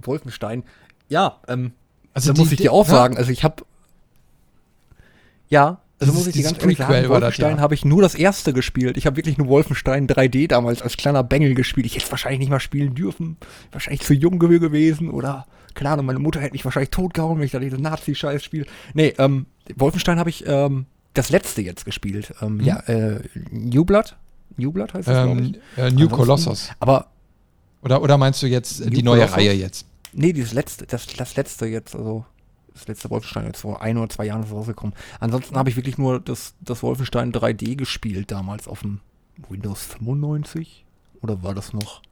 Wolfenstein. Ja, ähm, Also da muss ich dir auch sagen, also ich habe ja, also Dieses- muss ich dir dieses ganz ehrlich Prequel sagen, Wolfenstein ja. habe ich nur das erste gespielt. Ich habe wirklich nur Wolfenstein 3D damals als kleiner Bengel gespielt. Ich hätte es wahrscheinlich nicht mal spielen dürfen. Wahrscheinlich zu jung gewesen gewesen oder keine Ahnung, meine Mutter hätte mich wahrscheinlich totgehauen, wenn ich da diese Nazi-Scheiß spiele. Nee, ähm, Wolfenstein habe ich ähm, das letzte jetzt gespielt. Ähm, Ja, äh, New Blood. New Blood heißt das, glaube Ähm, ich. äh, New Colossus. Aber Oder, oder meinst du jetzt äh, New die neue Colossus? Reihe jetzt? Nee, dieses letzte, das, das letzte jetzt, also das letzte Wolfenstein jetzt vor ein oder zwei Jahren ist es rausgekommen. Ansonsten habe ich wirklich nur das, das Wolfenstein 3D gespielt damals auf dem Windows 95 oder war das noch?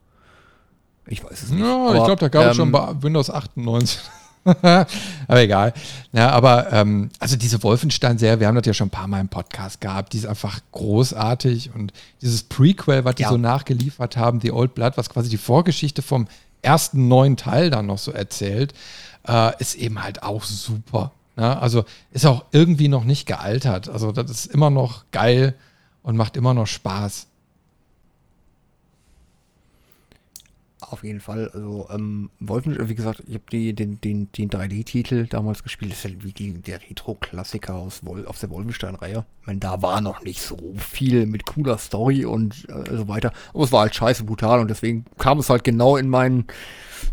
Ich weiß es nicht. Ja, Aber, ich glaube, da gab es ähm, schon bei Windows 98. aber egal. Ja, aber ähm, also diese Wolfenstein-Serie, wir haben das ja schon ein paar Mal im Podcast gehabt, die ist einfach großartig und dieses Prequel, was die Ja. so nachgeliefert haben, The Old Blood, was quasi die Vorgeschichte vom ersten neuen Teil dann noch so erzählt, äh, ist eben halt auch super. Ne? Also ist auch irgendwie noch nicht gealtert. Also das ist immer noch geil und macht immer noch Spaß. Auf jeden Fall. Also, ähm, Wolfen, wie gesagt, ich habe den, den, den 3D-Titel damals gespielt. Das ist halt wie die, der Retro-Klassiker aus, aus der Wolfenstein-Reihe. Ich meine, da war noch nicht so viel mit cooler Story und äh, so weiter. Aber es war halt scheiße brutal und deswegen kam es halt genau in meinen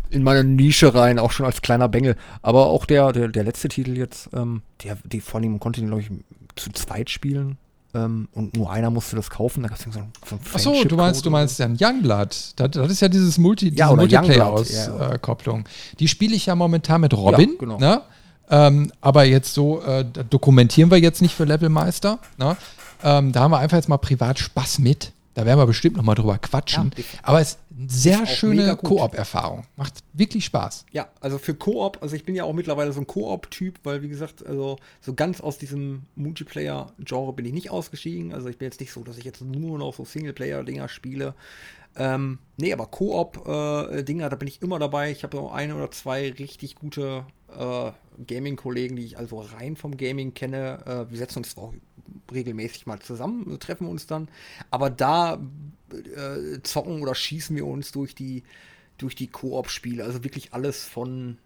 in meine Nische rein, auch schon als kleiner Bengel. Aber auch der, der, der letzte Titel jetzt, ähm, der, die vor konnte den, glaube ich, zu zweit spielen. Ähm, und nur einer musste das kaufen. Da gab es so ein, so ein Ach so, du meinst, du meinst dann Youngblood. Das, das ist ja dieses Multi, diese Ja, Youngblood, ja. Multiplayer-Auskopplung. Die spiele ich ja momentan mit Robin. Ja, genau. ne? ähm, aber jetzt so, äh, dokumentieren wir jetzt nicht für Levelmeister. Ne? Ähm, da haben wir einfach jetzt mal privat Spaß mit. Da werden wir bestimmt noch mal drüber quatschen. Ja, aber es ist eine sehr auch schöne. Koop-Erfahrung. Macht wirklich Spaß. Ja, also für Koop, also ich bin ja auch mittlerweile so ein Koop-Typ, weil wie gesagt, also so ganz aus diesem Multiplayer-Genre bin ich nicht ausgestiegen. Also ich bin jetzt nicht so, dass ich jetzt nur noch so Singleplayer-Dinger spiele. Ähm, nee, aber Koop-Dinger, da bin ich immer dabei. Ich habe so eine oder zwei richtig gute äh, Gaming-Kollegen, die ich also rein vom Gaming kenne. Äh, wir setzen uns auch regelmäßig mal zusammen, treffen uns dann. Aber da äh, zocken oder schießen wir uns durch die, durch die Koop-Spiele. Also wirklich alles von,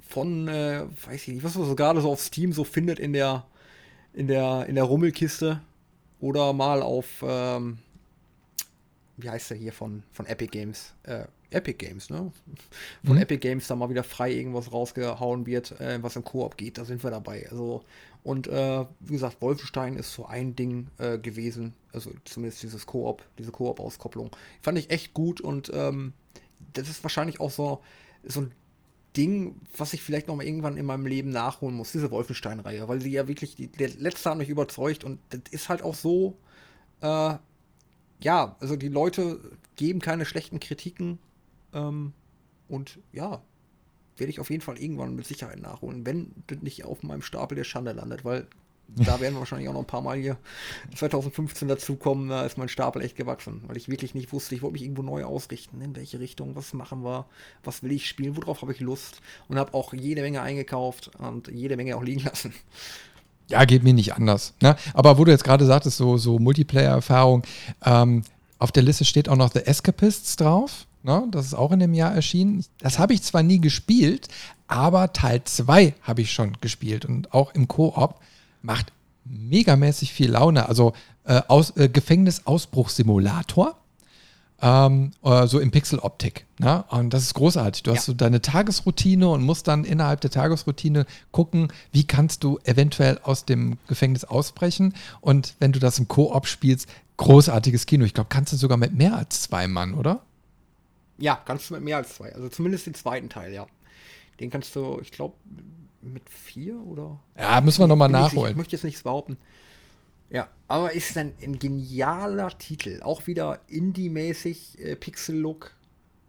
von, äh, weiß ich nicht, was man so gerade so auf Steam so findet in der, in der, in der Rummelkiste oder mal auf, ähm, wie heißt der hier von, von Epic Games? Äh, Epic Games, ne? Von mhm. Epic Games da mal wieder frei irgendwas rausgehauen wird, äh, was im Koop geht, da sind wir dabei. Also, und äh, wie gesagt, Wolfenstein ist so ein Ding äh, gewesen, also zumindest dieses Koop, diese Koop-Auskopplung. Fand ich echt gut und ähm, das ist wahrscheinlich auch so, so ein Ding, was ich vielleicht noch mal irgendwann in meinem Leben nachholen muss, diese Wolfenstein-Reihe, weil sie ja wirklich, die, der letzte hat mich überzeugt und das ist halt auch so, äh, ja, also die Leute geben keine schlechten Kritiken ähm, und ja, werde ich auf jeden Fall irgendwann mit Sicherheit nachholen, wenn das nicht auf meinem Stapel der Schande landet, weil da werden wir wahrscheinlich auch noch ein paar Mal hier 2015 dazukommen. Da ist mein Stapel echt gewachsen, weil ich wirklich nicht wusste, ich wollte mich irgendwo neu ausrichten. In welche Richtung, was machen wir, was will ich spielen, worauf habe ich Lust. Und habe auch jede Menge eingekauft und jede Menge auch liegen lassen. Ja, geht mir nicht anders. Ne? Aber wo du jetzt gerade sagtest, so, so Multiplayer-Erfahrung, ähm, auf der Liste steht auch noch The Escapists drauf. Ne? Das ist auch in dem Jahr erschienen. Das habe ich zwar nie gespielt, aber Teil 2 habe ich schon gespielt und auch im Koop macht megamäßig viel Laune. Also äh, aus, äh, Gefängnisausbruchssimulator. Ähm, äh, so in Pixeloptik. Ne? Und das ist großartig. Du ja. hast so deine Tagesroutine und musst dann innerhalb der Tagesroutine gucken, wie kannst du eventuell aus dem Gefängnis ausbrechen. Und wenn du das im Koop spielst, großartiges Kino. Ich glaube, kannst du sogar mit mehr als zwei Mann, oder? Ja, kannst du mit mehr als zwei. Also zumindest den zweiten Teil, ja. Den kannst du, ich glaube, mit vier oder? Ja, müssen wir nochmal nachholen. Ich, möchte jetzt nichts behaupten. Ja, aber ist ein, ein genialer Titel. Auch wieder Indie-mäßig, äh, Pixel-Look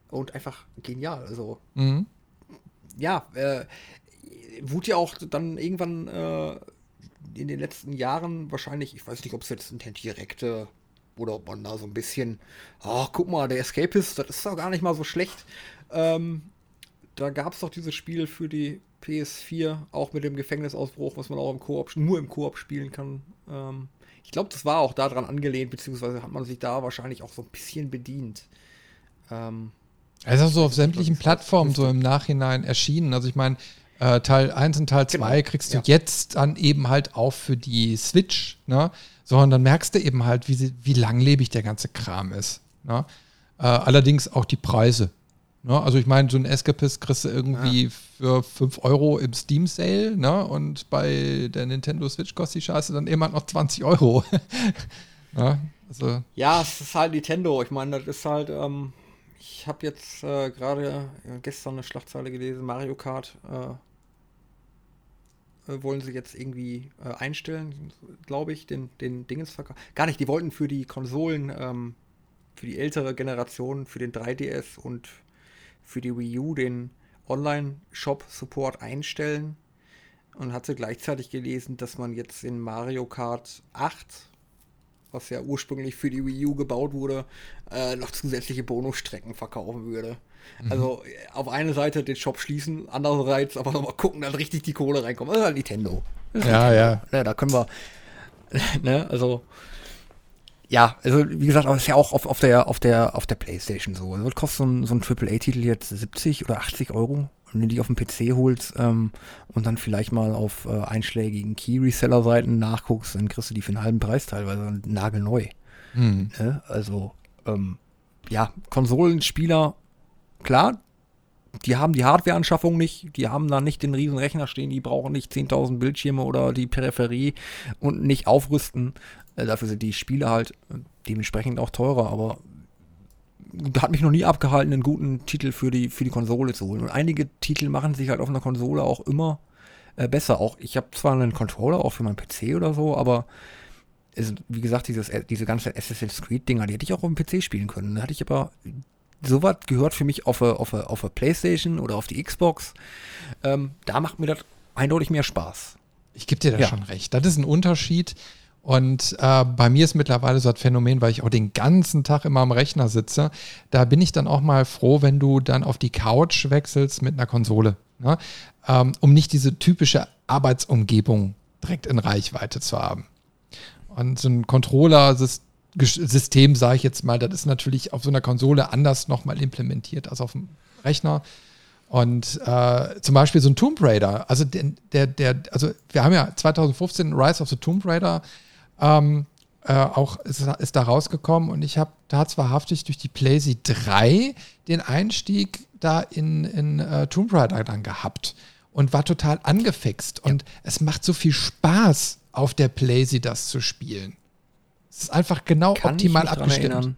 und einfach genial. Also, mhm. ja, äh, wurde ja auch dann irgendwann äh, in den letzten Jahren wahrscheinlich, ich weiß nicht, ob es jetzt ein direkte oder ob man da so ein bisschen, ach, guck mal, der Escapist, das ist doch gar nicht mal so schlecht. Ähm, da gab es doch dieses Spiel für die PS4, auch mit dem Gefängnisausbruch, was man auch im Koop, nur im Koop spielen kann. Ähm, ich glaube, das war auch daran angelehnt, beziehungsweise hat man sich da wahrscheinlich auch so ein bisschen bedient. Ähm, es ist so auf sämtlichen Plattformen so im Nachhinein erschienen. Also ich meine, äh, Teil 1 und Teil 2 genau. kriegst du ja. jetzt dann eben halt auch für die Switch, ne? So, und dann merkst du eben halt, wie, wie langlebig der ganze Kram ist. Ne? Äh, allerdings auch die Preise. Ne? Also ich meine, so ein Escapist kriegst du irgendwie ja. für 5 Euro im Steam Sale, ne? Und bei der Nintendo Switch kostet die Scheiße dann immer noch 20 Euro. ne? also. Ja, es ist halt Nintendo. Ich meine, das ist halt, ähm, ich habe jetzt äh, gerade äh, gestern eine Schlagzeile gelesen, Mario Kart äh, äh wollen sie jetzt irgendwie äh, einstellen, glaube ich, den, den Dingensverkauf. Gar nicht, die wollten für die Konsolen, ähm, für die ältere Generation, für den 3DS und für die Wii U den Online-Shop-Support einstellen und hatte gleichzeitig gelesen, dass man jetzt in Mario Kart 8, was ja ursprünglich für die Wii U gebaut wurde, äh, noch zusätzliche Bonusstrecken verkaufen würde. Mhm. Also auf eine Seite den Shop schließen, andererseits aber nochmal gucken, dass richtig die Kohle reinkommt. Das ist halt Nintendo. Ja, Nintendo. ja. ja. Da können wir, ne, also ja, also wie gesagt, aber es ist ja auch auf, auf, der, auf, der, auf der Playstation so. Also, kostet so ein, so ein AAA-Titel jetzt 70 oder 80 Euro? wenn du die auf dem PC holst ähm, und dann vielleicht mal auf äh, einschlägigen Key-Reseller-Seiten nachguckst, dann kriegst du die für einen halben Preis teilweise nagelneu. Mhm. Ne? Also, ähm, ja, Konsolenspieler, klar, die haben die Hardware-Anschaffung nicht, die haben da nicht den riesen Rechner stehen, die brauchen nicht 10.000 Bildschirme oder die Peripherie und nicht aufrüsten. Äh, dafür sind die Spiele halt dementsprechend auch teurer, aber hat mich noch nie abgehalten, einen guten Titel für die, für die Konsole zu holen. Und einige Titel machen sich halt auf einer Konsole auch immer äh, besser. Auch ich habe zwar einen Controller auch für meinen PC oder so, aber es, wie gesagt, dieses, äh, diese ganzen Assassin's Creed-Dinger, die hätte ich auch auf dem PC spielen können. Da hatte ich aber sowas gehört für mich auf der auf auf Playstation oder auf die Xbox. Ähm, da macht mir das eindeutig mehr Spaß. Ich gebe dir da ja. schon recht. Das ist ein Unterschied. Und äh, bei mir ist mittlerweile so ein Phänomen, weil ich auch den ganzen Tag immer am Rechner sitze. Da bin ich dann auch mal froh, wenn du dann auf die Couch wechselst mit einer Konsole. Ne? Ähm, um nicht diese typische Arbeitsumgebung direkt in Reichweite zu haben. Und so ein Controller, das System, sage ich jetzt mal, das ist natürlich auf so einer Konsole anders nochmal implementiert als auf dem Rechner. Und äh, zum Beispiel so ein Tomb Raider, also der, der, der, also wir haben ja 2015 Rise of the Tomb Raider ähm, äh, auch ist, ist, da rausgekommen und ich habe da wahrhaftig durch die PlayZ 3 den Einstieg da in, in uh, Tomb Raider dann gehabt und war total angefixt. Ja. Und es macht so viel Spaß, auf der PlayZ das zu spielen. Es ist einfach genau Kann optimal abgestimmt.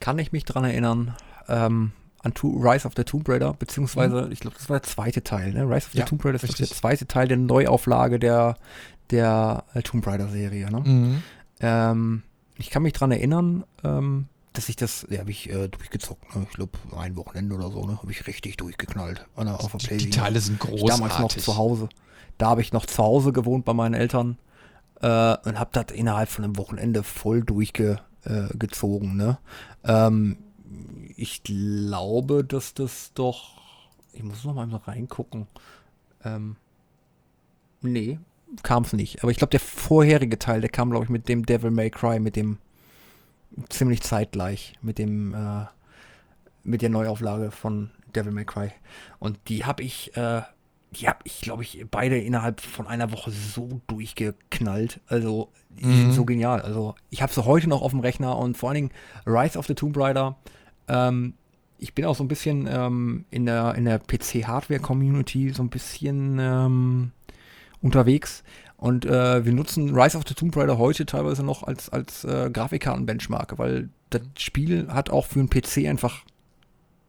Kann ich mich dran erinnern, ähm, an to Rise of the Tomb Raider, beziehungsweise, mhm. ich glaube, das war der zweite Teil, ne? Rise of the ja, Tomb Raider ist der zweite Teil der Neuauflage der, der Tomb Raider-Serie. Ne? Mhm. Ähm, ich kann mich dran erinnern, ähm, dass ich das, ja, habe ich äh, durchgezockt. Ne? Ich glaube, ein Wochenende oder so, ne? Habe ich richtig durchgeknallt. Der, auf der die, die Teile sind großartig. damals noch zu Hause. Da habe ich noch zu Hause gewohnt bei meinen Eltern äh, und habe das innerhalb von einem Wochenende voll durchgezogen. Äh, ne? Ähm, ich glaube, dass das doch. Ich muss noch mal reingucken. Ähm, nee, kam es nicht. Aber ich glaube, der vorherige Teil, der kam, glaube ich, mit dem Devil May Cry, mit dem ziemlich zeitgleich, mit dem, äh, mit der Neuauflage von Devil May Cry. Und die habe ich, äh, die habe ich, glaube ich, beide innerhalb von einer Woche so durchgeknallt. Also, die mhm. sind so genial. Also, ich habe sie heute noch auf dem Rechner und vor allen Dingen Rise of the Tomb Raider. Ähm, ich bin auch so ein bisschen ähm, in der, in der PC-Hardware-Community so ein bisschen ähm, unterwegs. Und äh, wir nutzen Rise of the Tomb Raider heute teilweise noch als, als äh, Grafikkarten-Benchmark, weil das Spiel hat auch für einen PC einfach,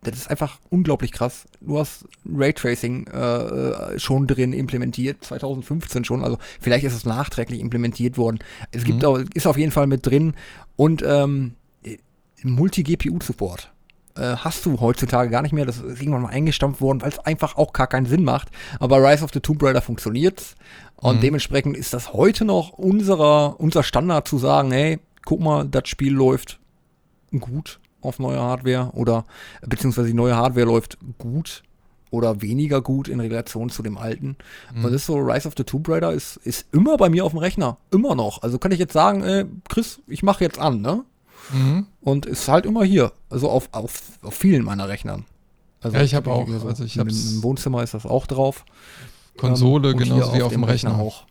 das ist einfach unglaublich krass. Du hast Raytracing äh, äh schon drin implementiert, 2015 schon, also vielleicht ist es nachträglich implementiert worden. Es gibt mhm. auch, ist auf jeden Fall mit drin und ähm, Multi-GPU-Support äh, hast du heutzutage gar nicht mehr. Das ist irgendwann mal eingestampft worden, weil es einfach auch gar keinen Sinn macht. Aber Rise of the Tomb Raider funktioniert. Und mhm. dementsprechend ist das heute noch unserer, unser Standard zu sagen, hey, guck mal, das Spiel läuft gut auf neuer Hardware oder beziehungsweise die neue Hardware läuft gut oder weniger gut in Relation zu dem alten. Mhm. Und das ist so, Rise of the Tomb Raider ist, ist immer bei mir auf dem Rechner. Immer noch. Also kann ich jetzt sagen, ey, Chris, ich mache jetzt an, ne? Mhm. Und ist halt immer hier. Also auf, auf, auf vielen meiner Rechnern. Also ja, ich habe auch. So, also ich Im, Im Wohnzimmer ist das auch drauf. Konsole ähm, genauso wie auf, auf dem Rechner. Rechner auch.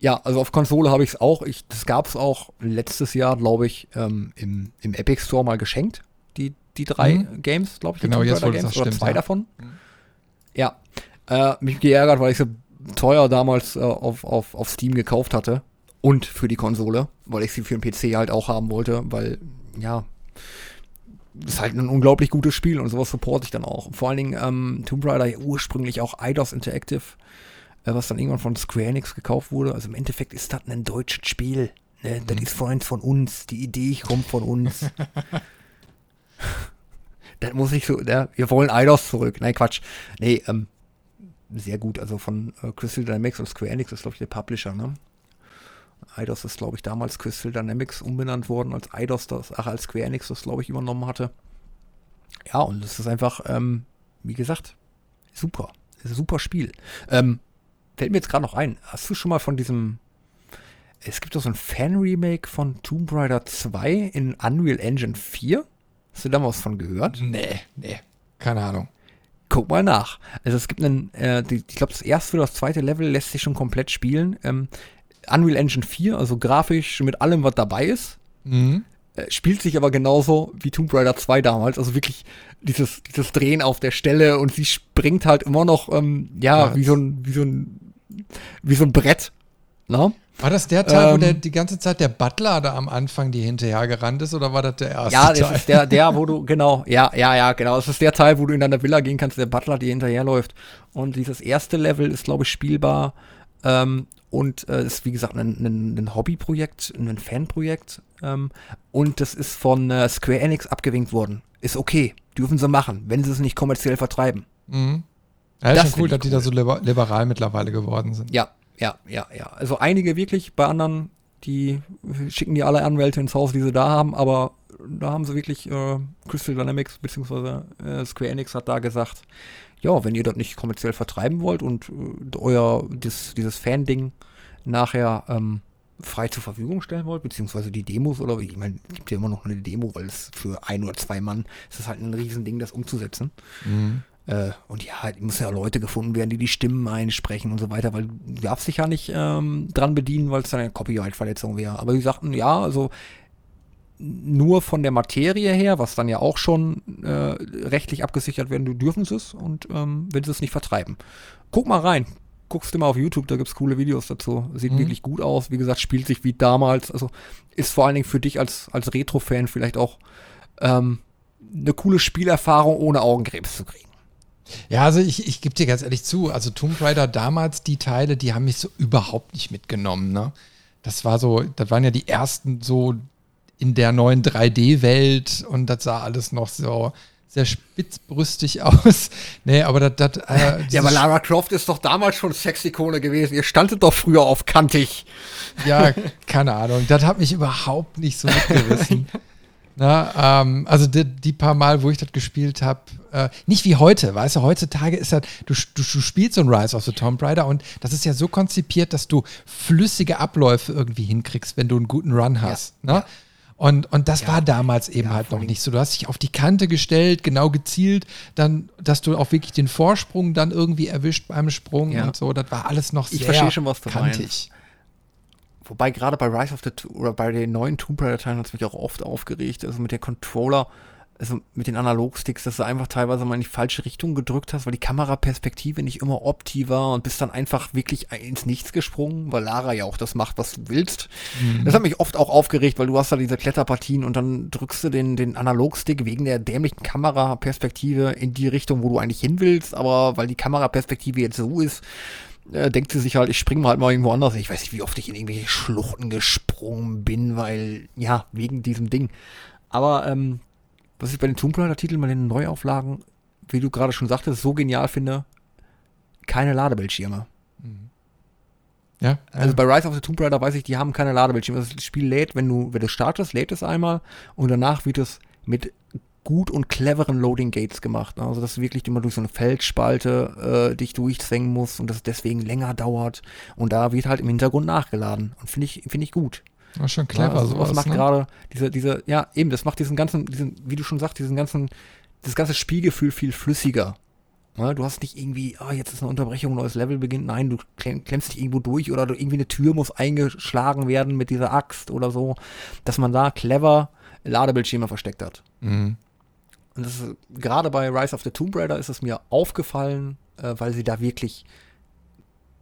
ja, also auf Konsole habe ich es auch. Ich, das gab es auch letztes Jahr, glaube ich, ähm, im, im Epic Store mal geschenkt. Die, die drei mhm. Games, glaube ich. Genau, jetzt Games, das oder stimmt, zwei ja. davon. Mhm. Ja. Äh, mich geärgert, weil ich so teuer damals äh, auf, auf, auf Steam gekauft hatte und für die Konsole, weil ich sie für den PC halt auch haben wollte, weil, ja, ist halt ein unglaublich gutes Spiel und sowas supporte ich dann auch. Vor allen Dingen ähm, Tomb Raider ja ursprünglich auch Eidos Interactive, äh, was dann irgendwann von Square Enix gekauft wurde. Also im Endeffekt ist das ein deutsches Spiel. Ne? Das mhm. ist Freund von uns. Die Idee kommt von uns. das muss ich so, ja, wir wollen Eidos zurück. Nein, Quatsch. Nee, ähm, sehr gut. Also von äh, Crystal Dynamics und Square Enix ist, glaube ich, der Publisher, ne? Eidos ist, glaube ich, damals Crystal Dynamics umbenannt worden, als Eidos das, ach, als Square Enix das, glaube ich, übernommen hatte. Ja, und es ist einfach, ähm, wie gesagt, super. Ist ein super Spiel. Ähm, fällt mir jetzt gerade noch ein, hast du schon mal von diesem es gibt doch so ein Fan-Remake von Tomb Raider 2 in Unreal Engine 4. Hast du da mal was von gehört? Nee, nee, keine Ahnung. Guck mal nach. Also es gibt einen, äh, die, ich glaube, das erste oder das zweite Level lässt sich schon komplett spielen. Ähm, Unreal Engine 4, also grafisch mit allem, was dabei ist. Mhm. Äh, spielt sich aber genauso wie Tomb Raider 2 damals. Also wirklich dieses, dieses Drehen auf der Stelle und sie springt halt immer noch, ähm, ja, ja, wie so ein, wie so ein, wie so ein Brett. Na? Ne? War das der Teil, ähm, wo der die ganze Zeit der Butler da am Anfang die hinterher gerannt ist, oder war das der erste ja, Teil? Ja, das ist der, der, wo du, genau, ja, ja, ja, genau. Das ist der Teil, wo du in deiner Villa gehen kannst, der Butler die hinterherläuft. Und dieses erste Level ist, glaube ich, spielbar ähm, und äh, ist wie gesagt ein, ein, ein Hobbyprojekt, ein Fanprojekt ähm, und das ist von äh, Square Enix abgewinkt worden. Ist okay, dürfen sie machen, wenn sie es nicht kommerziell vertreiben. Mhm. Ja, ist das schon cool, dass cool. die da so liberal mittlerweile geworden sind. Ja, ja, ja, ja. Also einige wirklich, bei anderen, die schicken die alle Anwälte ins Haus, die sie da haben, aber da haben sie wirklich äh, Crystal Dynamics bzw. Äh, Square Enix hat da gesagt, ja, wenn ihr das nicht kommerziell vertreiben wollt und äh, euer das, dieses Fan-Ding nachher ähm, frei zur Verfügung stellen wollt, beziehungsweise die Demos oder ich meine, es gibt ja immer noch eine Demo, weil es für ein oder zwei Mann ist es halt ein Riesending, das umzusetzen. Mhm. Äh, und ja, halt muss ja Leute gefunden werden, die die Stimmen einsprechen und so weiter, weil du darfst dich ja nicht ähm, dran bedienen, weil es dann eine Copyright-Verletzung wäre. Aber die sagten, ja, also nur von der Materie her, was dann ja auch schon äh, rechtlich abgesichert werden, du dürfen es und ähm, wenn sie es nicht vertreiben. Guck mal rein, guckst du mal auf YouTube, da gibt es coole Videos dazu. Sieht mhm. wirklich gut aus. Wie gesagt, spielt sich wie damals. Also ist vor allen Dingen für dich als, als Retro-Fan vielleicht auch ähm, eine coole Spielerfahrung, ohne Augenkrebs zu kriegen. Ja, also ich, ich gebe dir ganz ehrlich zu, also Tomb Raider damals, die Teile, die haben mich so überhaupt nicht mitgenommen, ne? Das war so, das waren ja die ersten so in der neuen 3D-Welt und das sah alles noch so sehr spitzbrüstig aus. nee, aber das. das äh, ja, aber Lara Croft ist doch damals schon Sexikone gewesen. Ihr standet doch früher auf kantig. Ja, keine Ahnung. Das hat mich überhaupt nicht so mitgerissen. Na, ähm, also die, die, paar Mal, wo ich das gespielt habe, äh, nicht wie heute, weißt du, heutzutage ist das, du, du, du, spielst so ein Rise of the Tomb Raider und das ist ja so konzipiert, dass du flüssige Abläufe irgendwie hinkriegst, wenn du einen guten Run hast. Ja, ne? Und, und das ja, war damals eben ja, halt noch nicht so. Du hast dich auf die Kante gestellt, genau gezielt, dann, dass du auch wirklich den Vorsprung dann irgendwie erwischt beim Sprung ja. und so. Das war alles noch sehr ich verstehe schon, was du kantig. Meinst. Wobei gerade bei Rise of the oder bei den neuen Tomb Raider Teilen hat es mich auch oft aufgeregt. Also mit der Controller also mit den Analogsticks, dass du einfach teilweise mal in die falsche Richtung gedrückt hast, weil die Kameraperspektive nicht immer opti war und bist dann einfach wirklich ins Nichts gesprungen, weil Lara ja auch das macht, was du willst. Mhm. Das hat mich oft auch aufgeregt, weil du hast da diese Kletterpartien und dann drückst du den, den Analogstick wegen der dämlichen Kameraperspektive in die Richtung, wo du eigentlich hin willst, aber weil die Kameraperspektive jetzt so ist, äh, denkt sie sich halt, ich springe mal halt mal irgendwo anders. Ich weiß nicht, wie oft ich in irgendwelche Schluchten gesprungen bin, weil, ja, wegen diesem Ding. Aber ähm, was ich bei den Tomb Raider-Titeln, bei den Neuauflagen, wie du gerade schon sagtest, so genial finde, keine Ladebildschirme. Mhm. Ja, also bei Rise of the Tomb Raider weiß ich, die haben keine Ladebildschirme. Das Spiel lädt, wenn du, wenn du startest, lädt es einmal und danach wird es mit gut und cleveren Loading Gates gemacht. Also dass du wirklich immer durch so eine Feldspalte äh, dich durchzwängen musst und das deswegen länger dauert. Und da wird halt im Hintergrund nachgeladen. Und finde ich, finde ich gut. Das ist schon clever, ja, also sowas. macht ne? gerade diese, diese, ja, eben, das macht diesen ganzen, diesen, wie du schon sagst, diesen ganzen, das ganze Spielgefühl viel flüssiger. Ja, du hast nicht irgendwie, ah, jetzt ist eine Unterbrechung, ein neues Level beginnt. Nein, du klemmst dich irgendwo durch oder du, irgendwie eine Tür muss eingeschlagen werden mit dieser Axt oder so, dass man da clever Ladebildschirme versteckt hat. Mhm. Und das ist, gerade bei Rise of the Tomb Raider ist es mir aufgefallen, äh, weil sie da wirklich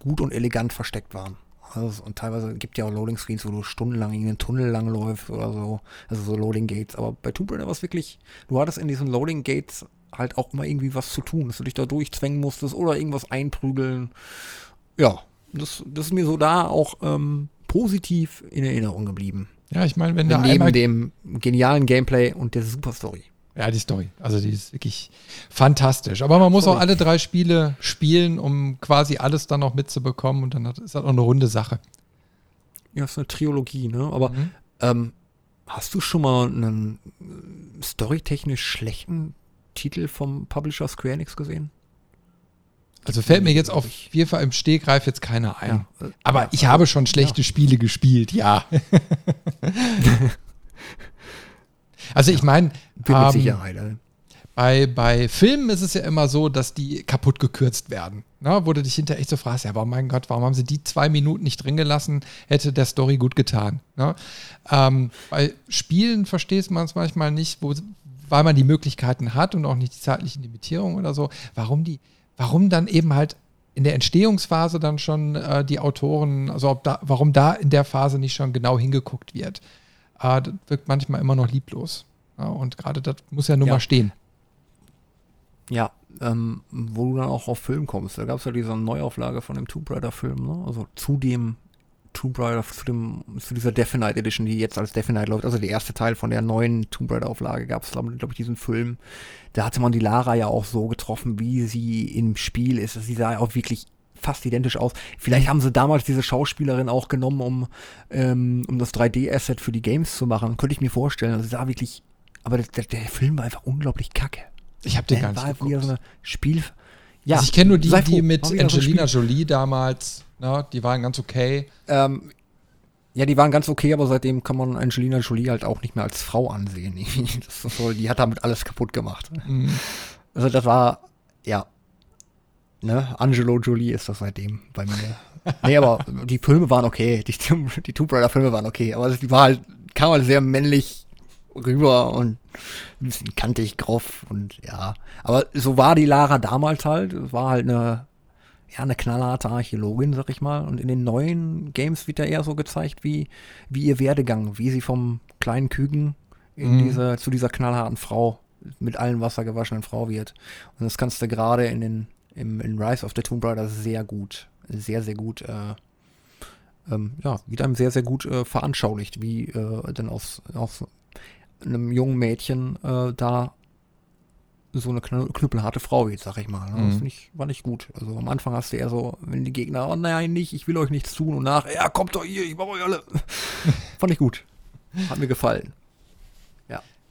gut und elegant versteckt waren. Also, und teilweise gibt ja auch Loading Screens, wo du stundenlang in den Tunnel langläufst oder so. Also so Loading Gates. Aber bei Tomb Raider war es wirklich, du hattest in diesen Loading Gates halt auch immer irgendwie was zu tun, dass du dich da durchzwängen musstest oder irgendwas einprügeln. Ja, das, das ist mir so da auch ähm, positiv in Erinnerung geblieben. Ja, ich meine, wenn da Neben dem genialen Gameplay und der Super Story. Ja, die Story. Also die ist wirklich fantastisch. Aber man muss Sorry. auch alle drei Spiele spielen, um quasi alles dann noch mitzubekommen. Und dann ist das auch eine runde Sache. Ja, ist eine Trilogie, ne? Aber mhm. ähm, hast du schon mal einen storytechnisch schlechten Titel vom Publisher Square Enix gesehen? Also fällt mir jetzt auf jeden Fall im Stegreif jetzt keiner ein. Ja, äh, Aber ich habe schon schlechte ja. Spiele gespielt, ja. Also ich meine, ähm, bei, bei Filmen ist es ja immer so, dass die kaputt gekürzt werden. Ne? Wo du dich hinterher echt so fragst, ja, aber mein Gott, warum haben sie die zwei Minuten nicht drin gelassen? Hätte der Story gut getan. Ne? Ähm, bei Spielen verstehst man es manchmal nicht, wo, weil man die Möglichkeiten hat und auch nicht die zeitlichen Limitierungen oder so, warum die, warum dann eben halt in der Entstehungsphase dann schon äh, die Autoren, also ob da, warum da in der Phase nicht schon genau hingeguckt wird ah, das wirkt manchmal immer noch lieblos. Ja, und gerade das muss ja nun ja. mal stehen. Ja, ähm, wo du dann auch auf Film kommst. Da gab es ja diese Neuauflage von dem Tomb Raider-Film, ne? Also zu dem Tomb Raider, zu, dem, zu dieser Definite Edition, die jetzt als Definite läuft, also der erste Teil von der neuen Tomb Raider-Auflage, gab es, glaube ich, diesen Film. Da hatte man die Lara ja auch so getroffen, wie sie im Spiel ist. Sie sah ja auch wirklich fast identisch aus. Vielleicht haben sie damals diese Schauspielerin auch genommen, um, ähm, um das 3D-Asset für die Games zu machen. Könnte ich mir vorstellen. Also sah wirklich, aber der, der Film war einfach unglaublich kacke. Ich habe den der gar nicht war wieder so ein Spiel. Ja, also ich kenne nur die, die mit Angelina so Jolie damals, ne, die waren ganz okay. Ähm, Ja, die waren ganz okay, aber seitdem kann man Angelina Jolie halt auch nicht mehr als Frau ansehen. Das so, die hat damit alles kaputt gemacht. Mhm. Also das war, ja, ne, Angelo Jolie ist das seitdem bei mir. nee, aber die Filme waren okay. Die, die Tomb Raider Filme waren okay. Aber die war halt, kam halt sehr männlich rüber und ein bisschen kantig, groff und ja. Aber so war die Lara damals halt. Es war halt eine, ja, eine knallharte Archäologin, sag ich mal. Und in den neuen Games wird ja eher so gezeigt, wie, wie ihr Werdegang, wie sie vom kleinen Küken in mhm. diese, zu dieser knallharten Frau, mit allem Wasser gewaschenen Frau wird. Und das kannst du gerade in den, im, in Rise of the Tomb Raider sehr gut, sehr, sehr gut, äh, ähm, ja, wieder einem sehr, sehr gut äh, veranschaulicht, wie äh, denn aus, aus einem jungen Mädchen äh, da so eine knüppelharte Frau wird, sag ich mal. Ne? Das mhm. ich, war nicht gut. Also am Anfang hast du eher so, wenn die Gegner, oh nein, nicht, ich will euch nichts tun und nach, ja, kommt doch hier, ich mach euch alle. Fand ich gut. Hat mir gefallen.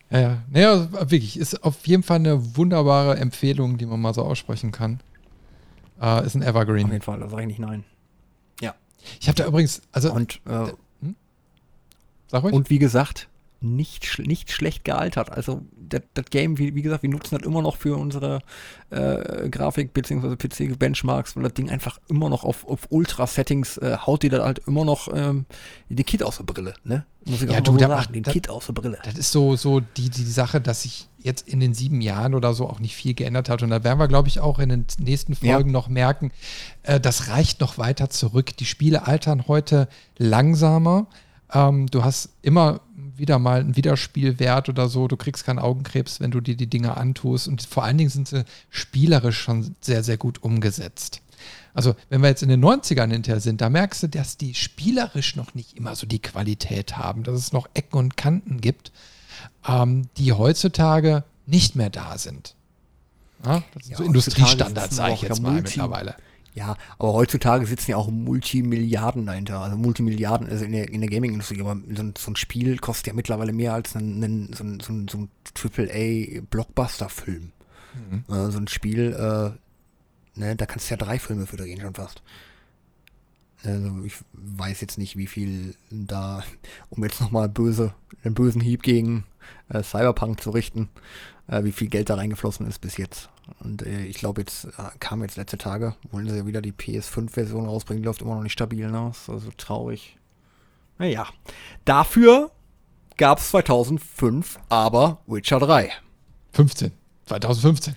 Ja. Naja, wirklich, ist auf jeden Fall eine wunderbare Empfehlung, die man mal so aussprechen kann. Uh, ist ein Evergreen. Auf jeden Fall, da sage ich nicht nein. Ja. Ich habe da übrigens, also. Und, äh, hm? Sag ruhig. Und wie gesagt, nicht, nicht schlecht gealtert. Also das, das Game, wie, wie, gesagt, wir nutzen das immer noch für unsere äh, Grafik- bzw. PC-Benchmarks, weil das Ding einfach immer noch auf, auf Ultra-Settings äh, haut dir das halt immer noch ähm, den Kit aus der Brille, ne? Muss ich ja, auch du, sagen, macht, den das, Kit aus der Brille. Das ist so, so die, die Sache, dass sich jetzt in den sieben Jahren oder so auch nicht viel geändert hat. Und da werden wir, glaube ich, auch in den nächsten Folgen ja. noch merken, äh, das reicht noch weiter zurück. Die Spiele altern heute langsamer. Ähm, du hast immer wieder mal einen Wiederspielwert oder so. Du kriegst keinen Augenkrebs, wenn du dir die Dinge antust. Und vor allen Dingen sind sie spielerisch schon sehr, sehr gut umgesetzt. Also, wenn wir jetzt in den 90ern hinterher sind, da merkst du, dass die spielerisch noch nicht immer so die Qualität haben, dass es noch Ecken und Kanten gibt, ähm, die heutzutage nicht mehr da sind. Ja, das sind ja, so Industriestandards, sage ich jetzt mal mittlerweile. Ja, aber heutzutage sitzen ja auch Multimilliarden dahinter. Also Multimilliarden, also in der, in der Gaming-Industrie. Aber so ein, so ein, Spiel kostet ja mittlerweile mehr als ein, ein, so ein, so ein, so ein AAA-Blockbuster-Film. Mhm. Also ein Spiel, äh, ne, da kannst du ja drei Filme für drehen schon fast. Also ich weiß jetzt nicht, wie viel da, um jetzt nochmal böse, einen bösen Hieb gegen äh, Cyberpunk zu richten, äh, wie viel Geld da reingeflossen ist bis jetzt. Und äh, ich glaube, jetzt äh, kam jetzt letzte Tage, wollen sie ja wieder die PS5-Version rausbringen, die läuft immer noch nicht stabil aus. Ne? Also traurig. Naja. Dafür gab es 2005 aber Witcher 3. 15. 2015.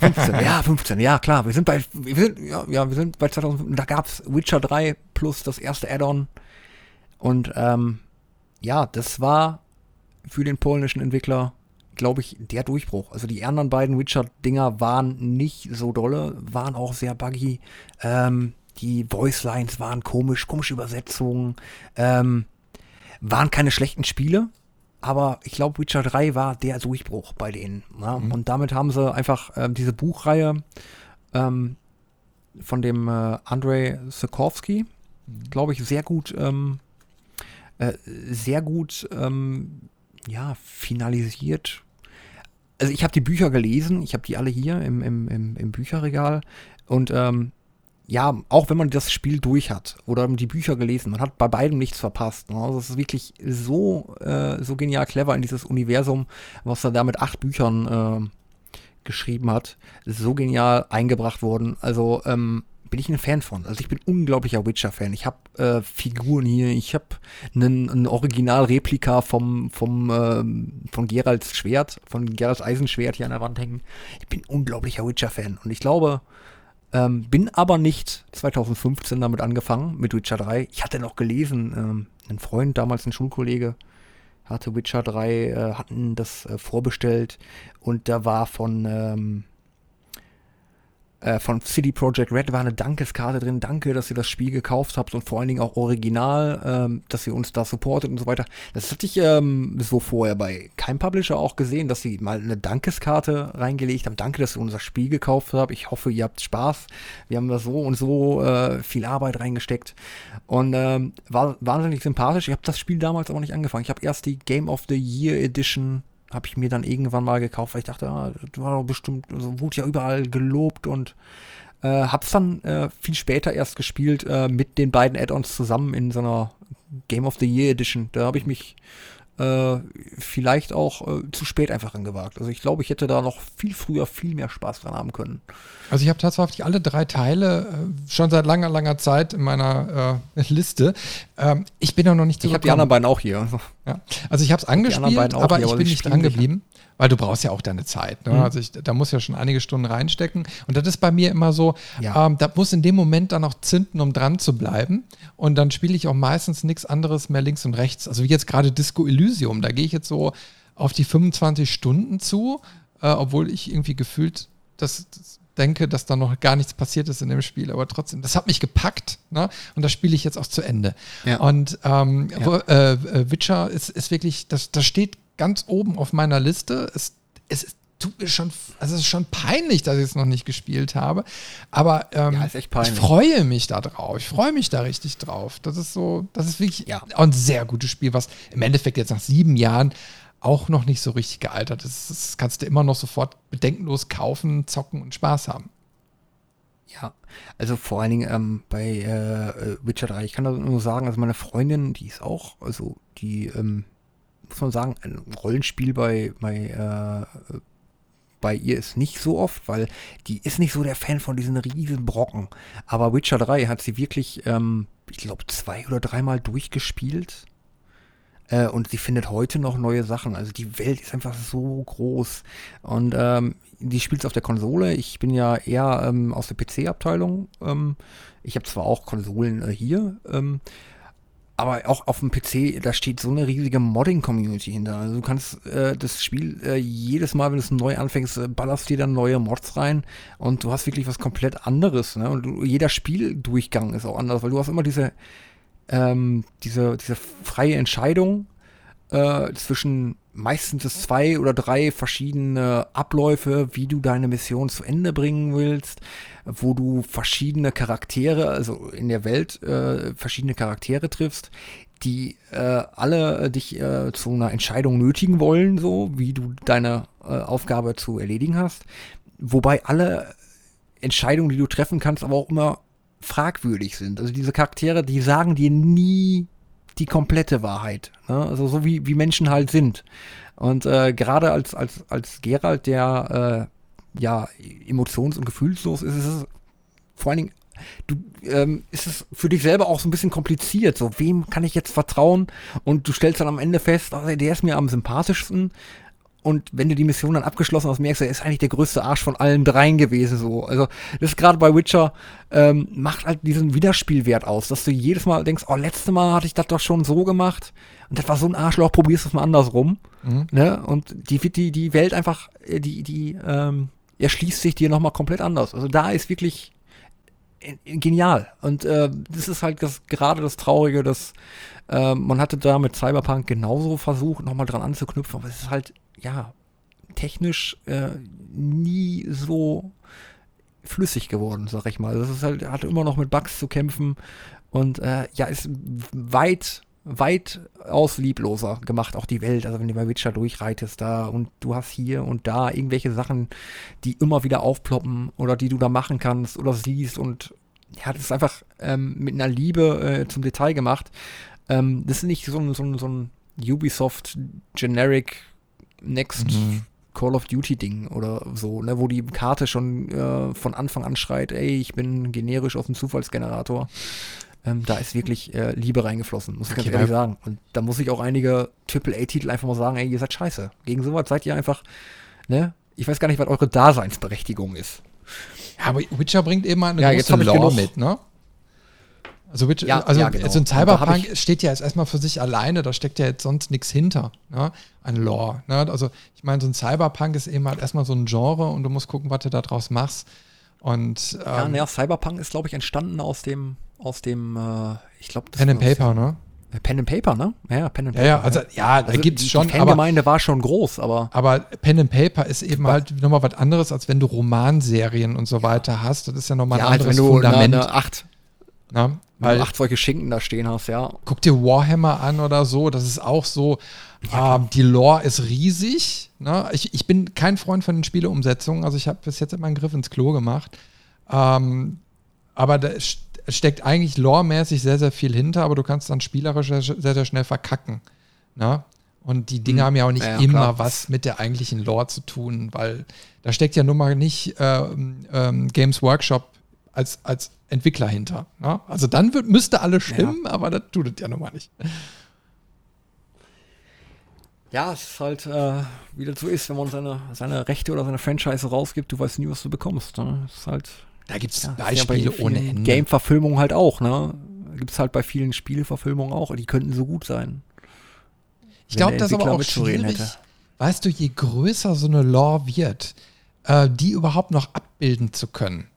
15, ja, 15, ja klar. Wir sind bei, wir sind, ja, ja, wir sind bei 2015. Da gab es Witcher 3 plus das erste Add-on. Und ähm, ja, das war für den polnischen Entwickler glaube ich, der Durchbruch. Also die anderen beiden Witcher-Dinger waren nicht so dolle, waren auch sehr buggy. Ähm, die Voice-Lines waren komisch, komische Übersetzungen. Ähm, waren keine schlechten Spiele, aber ich glaube, Witcher 3 war der Durchbruch bei denen. Ja? Mhm. Und damit haben sie einfach ähm, diese Buchreihe ähm, von dem äh, Andrei Sikorski, mhm. glaube ich, sehr gut, ähm, äh, sehr gut, ähm, ja, finalisiert also ich habe die Bücher gelesen, ich habe die alle hier im, im, im, im Bücherregal und ähm, ja, auch wenn man das Spiel durch hat oder die Bücher gelesen, man hat bei beidem nichts verpasst. Ne? Also es ist wirklich so, äh, so genial clever in dieses Universum, was er da mit acht Büchern äh, geschrieben hat. So genial eingebracht worden. Also ähm, bin ich ein Fan von. Also ich bin unglaublicher Witcher-Fan. Ich habe äh, Figuren hier, ich habe ein Original-Replika vom, vom, äh, von Geralds Schwert, von Geralds Eisenschwert hier an der Wand hängen. Ich bin unglaublicher Witcher-Fan. Und ich glaube, ähm, bin aber nicht 2015 damit angefangen, mit Witcher 3. Ich hatte noch gelesen, ähm, ein Freund, damals ein Schulkollege, hatte Witcher 3, äh, hatten das äh, vorbestellt und da war von ähm, äh, von City Project Red war eine Dankeskarte drin. Danke, dass ihr das Spiel gekauft habt und vor allen Dingen auch original, ähm, dass ihr uns da supportet und so weiter. Das hatte ich ähm, so vorher bei keinem Publisher auch gesehen, dass sie mal eine Dankeskarte reingelegt haben. Danke, dass ihr unser Spiel gekauft habt. Ich hoffe, ihr habt Spaß. Wir haben da so und so äh, viel Arbeit reingesteckt und ähm, war wahnsinnig sympathisch. Ich habe das Spiel damals aber nicht angefangen. Ich habe erst die Game of the Year Edition habe ich mir dann irgendwann mal gekauft, weil ich dachte, ah, das war doch bestimmt, also wurde ja überall gelobt und äh, hab's dann äh, viel später erst gespielt äh, mit den beiden Add-ons zusammen in so einer Game of the Year Edition. Da habe ich mich äh, vielleicht auch äh, zu spät einfach angewagt. Also ich glaube, ich hätte da noch viel früher viel mehr Spaß dran haben können. Also ich habe tatsächlich alle drei Teile äh, schon seit langer, langer Zeit in meiner Liste. Ähm, ich bin auch noch nicht Ich habe die anderen beiden auch hier. Ja. Also ich habe es angespielt, aber ich bin nicht dran geblieben. Weil du brauchst ja auch deine Zeit. Ne? Mhm. Also ich, da muss ja schon einige Stunden reinstecken. Und das ist bei mir immer so, ja. ähm, da muss in dem Moment dann noch zünden, um dran zu bleiben. Und dann spiele ich auch meistens nichts anderes mehr links und rechts. Also wie jetzt gerade Disco Elysium, da gehe ich jetzt so auf die 25 Stunden zu, äh, obwohl ich irgendwie gefühlt das, das denke, dass da noch gar nichts passiert ist in dem Spiel, aber trotzdem, das hat mich gepackt, ne? Und das spiele ich jetzt auch zu Ende. Ja. Und ähm, ja. Äh, äh Witcher ist, ist wirklich, das, das steht ganz oben auf meiner Liste. Es, es tut mir schon, also es ist schon peinlich, dass ich es noch nicht gespielt habe. Aber ähm, ja, ich freue mich da drauf. Ich freue mich da richtig drauf. Das ist so, das ist wirklich ja. ein sehr gutes Spiel, was im Endeffekt jetzt nach sieben Jahren auch noch nicht so richtig gealtert ist. Das kannst du immer noch sofort bedenkenlos kaufen, zocken und Spaß haben. Ja, also vor allen Dingen ähm, bei äh, Witcher 3, ich kann da nur sagen, also meine Freundin, die ist auch, also die ähm, muss man sagen, ein Rollenspiel bei, bei, äh, bei ihr ist nicht so oft, weil die ist nicht so der Fan von diesen riesen Brocken. Aber Witcher 3 hat sie wirklich, ähm, ich glaube, zwei oder dreimal durchgespielt. Äh, und sie findet heute noch neue Sachen. Also die Welt ist einfach so groß. Und ähm, die spielt es auf der Konsole. Ich bin ja eher ähm, aus der PC-Abteilung. Ähm, ich habe zwar auch Konsolen äh, hier. Ähm, aber auch auf dem PC, da steht so eine riesige Modding-Community hinter. Also du kannst äh, das Spiel äh, jedes Mal, wenn du es neu anfängst, äh, ballerst dir dann neue Mods rein und du hast wirklich was komplett anderes. Ne? Und du, jeder Spieldurchgang ist auch anders, weil du hast immer diese, ähm, diese, diese freie Entscheidung äh, zwischen meistens zwei oder drei verschiedene Abläufe, wie du deine Mission zu Ende bringen willst, wo du verschiedene Charaktere, also in der Welt äh, verschiedene Charaktere triffst, die äh, alle dich äh, zu einer Entscheidung nötigen wollen, so wie du deine äh, Aufgabe zu erledigen hast. Wobei alle Entscheidungen, die du treffen kannst, aber auch immer fragwürdig sind. Also diese Charaktere, die sagen dir nie die komplette Wahrheit. Ne? Also so wie, wie Menschen halt sind. Und äh, gerade als, als, als Gerald, der äh, ja emotions- und gefühlslos ist, ist es vor allen Dingen, du, ähm, ist es für dich selber auch so ein bisschen kompliziert. So, wem kann ich jetzt vertrauen? Und du stellst dann am Ende fest, oh, der ist mir am sympathischsten. Und wenn du die Mission dann abgeschlossen hast, merkst du, er ist eigentlich der größte Arsch von allen dreien gewesen. So. Also das ist gerade bei Witcher, ähm, macht halt diesen Wiederspielwert aus, dass du jedes Mal denkst, oh, letztes Mal hatte ich das doch schon so gemacht. Und das war so ein Arschloch, probierst es mal andersrum. Mhm. Ne? Und die, die, die Welt einfach, äh, die, die ähm, erschließt sich dir nochmal komplett anders. Also da ist wirklich äh, genial. Und äh, das ist halt das, gerade das Traurige, dass äh, man hatte da mit Cyberpunk genauso versucht, nochmal dran anzuknüpfen, aber es ist halt ja, technisch äh, nie so flüssig geworden, sag ich mal. Das ist halt, hat immer noch mit Bugs zu kämpfen und äh, ja, ist weit, weitaus liebloser gemacht, auch die Welt. Also wenn du bei Witcher durchreitest da und du hast hier und da irgendwelche Sachen, die immer wieder aufploppen oder die du da machen kannst oder siehst und ja, das ist einfach ähm, mit einer Liebe äh, zum Detail gemacht. Ähm, das ist nicht so ein, so ein, so ein Ubisoft Generic Next mhm. Call of Duty Ding oder so, ne, wo die Karte schon äh, von Anfang an schreit, ey, ich bin generisch aus dem Zufallsgenerator. Ähm, da ist wirklich äh, Liebe reingeflossen, muss ich okay, ganz ehrlich sagen. Und da muss ich auch einige AAA-Titel einfach mal sagen, ey, ihr seid scheiße. Gegen sowas seid ihr einfach, ne? Ich weiß gar nicht, was eure Daseinsberechtigung ist. Ja, aber Witcher bringt eben mal eine ja, große Lore mit, ne? Also, Witcher, ja, also, ja, genau. also ein Cyberpunk steht ja jetzt erstmal für sich alleine, da steckt ja jetzt sonst nichts hinter, ne? An Lore. Ne? Also ich meine, so ein Cyberpunk ist eben halt erstmal so ein Genre und du musst gucken, was du da draus machst. Und, ähm, ja, naja, Cyberpunk ist, glaube ich, entstanden aus dem, aus dem, äh, ich glaube, Pen and Paper, ne? Pen and Paper, ne? Ja, Pen and Paper. Ja, ja also ja, da also gibt es schon. Die Fangemeinde war schon groß, aber. Aber Pen and Paper ist eben halt nochmal was anderes, als wenn du Romanserien und so weiter hast. Das ist ja nochmal ein ja, anderes also wenn du Fundament. Eine, eine acht, na, weil du acht solche Schinken da stehen hast, ja. Guck dir Warhammer an oder so, das ist auch so, ja, ähm, die Lore ist riesig. Ne? Ich, ich bin kein Freund von den Spieleumsetzungen, also ich habe bis jetzt immer einen Griff ins Klo gemacht. Ähm, aber da, steckt eigentlich loremäßig sehr, sehr viel hinter, aber du kannst dann spielerisch sehr, sehr schnell verkacken. Na? Und die Dinge hm. haben ja auch nicht ja, immer klar. was mit der eigentlichen Lore zu tun, weil da steckt ja nun mal nicht ähm, ähm, Games Workshop als, als Entwickler hinter. Ne? Also dann wird, müsste alles stimmen, ja. aber das tut es ja nun mal nicht. Ja, es ist halt, äh, wie das so ist, wenn man seine, seine Rechte oder seine Franchise rausgibt, du weißt nie, was du bekommst. Ne? Das ist halt, da gibt es ja, Beispiele ja ohne Ende. Game-Verfilmung halt auch, ne? Gibt es halt bei vielen Spieleverfilmungen auch. Die könnten so gut sein. Ich glaube, das ist aber auch schwierig. Hätte. Weißt du, je größer so eine Lore wird, äh, die überhaupt noch abbilden zu können.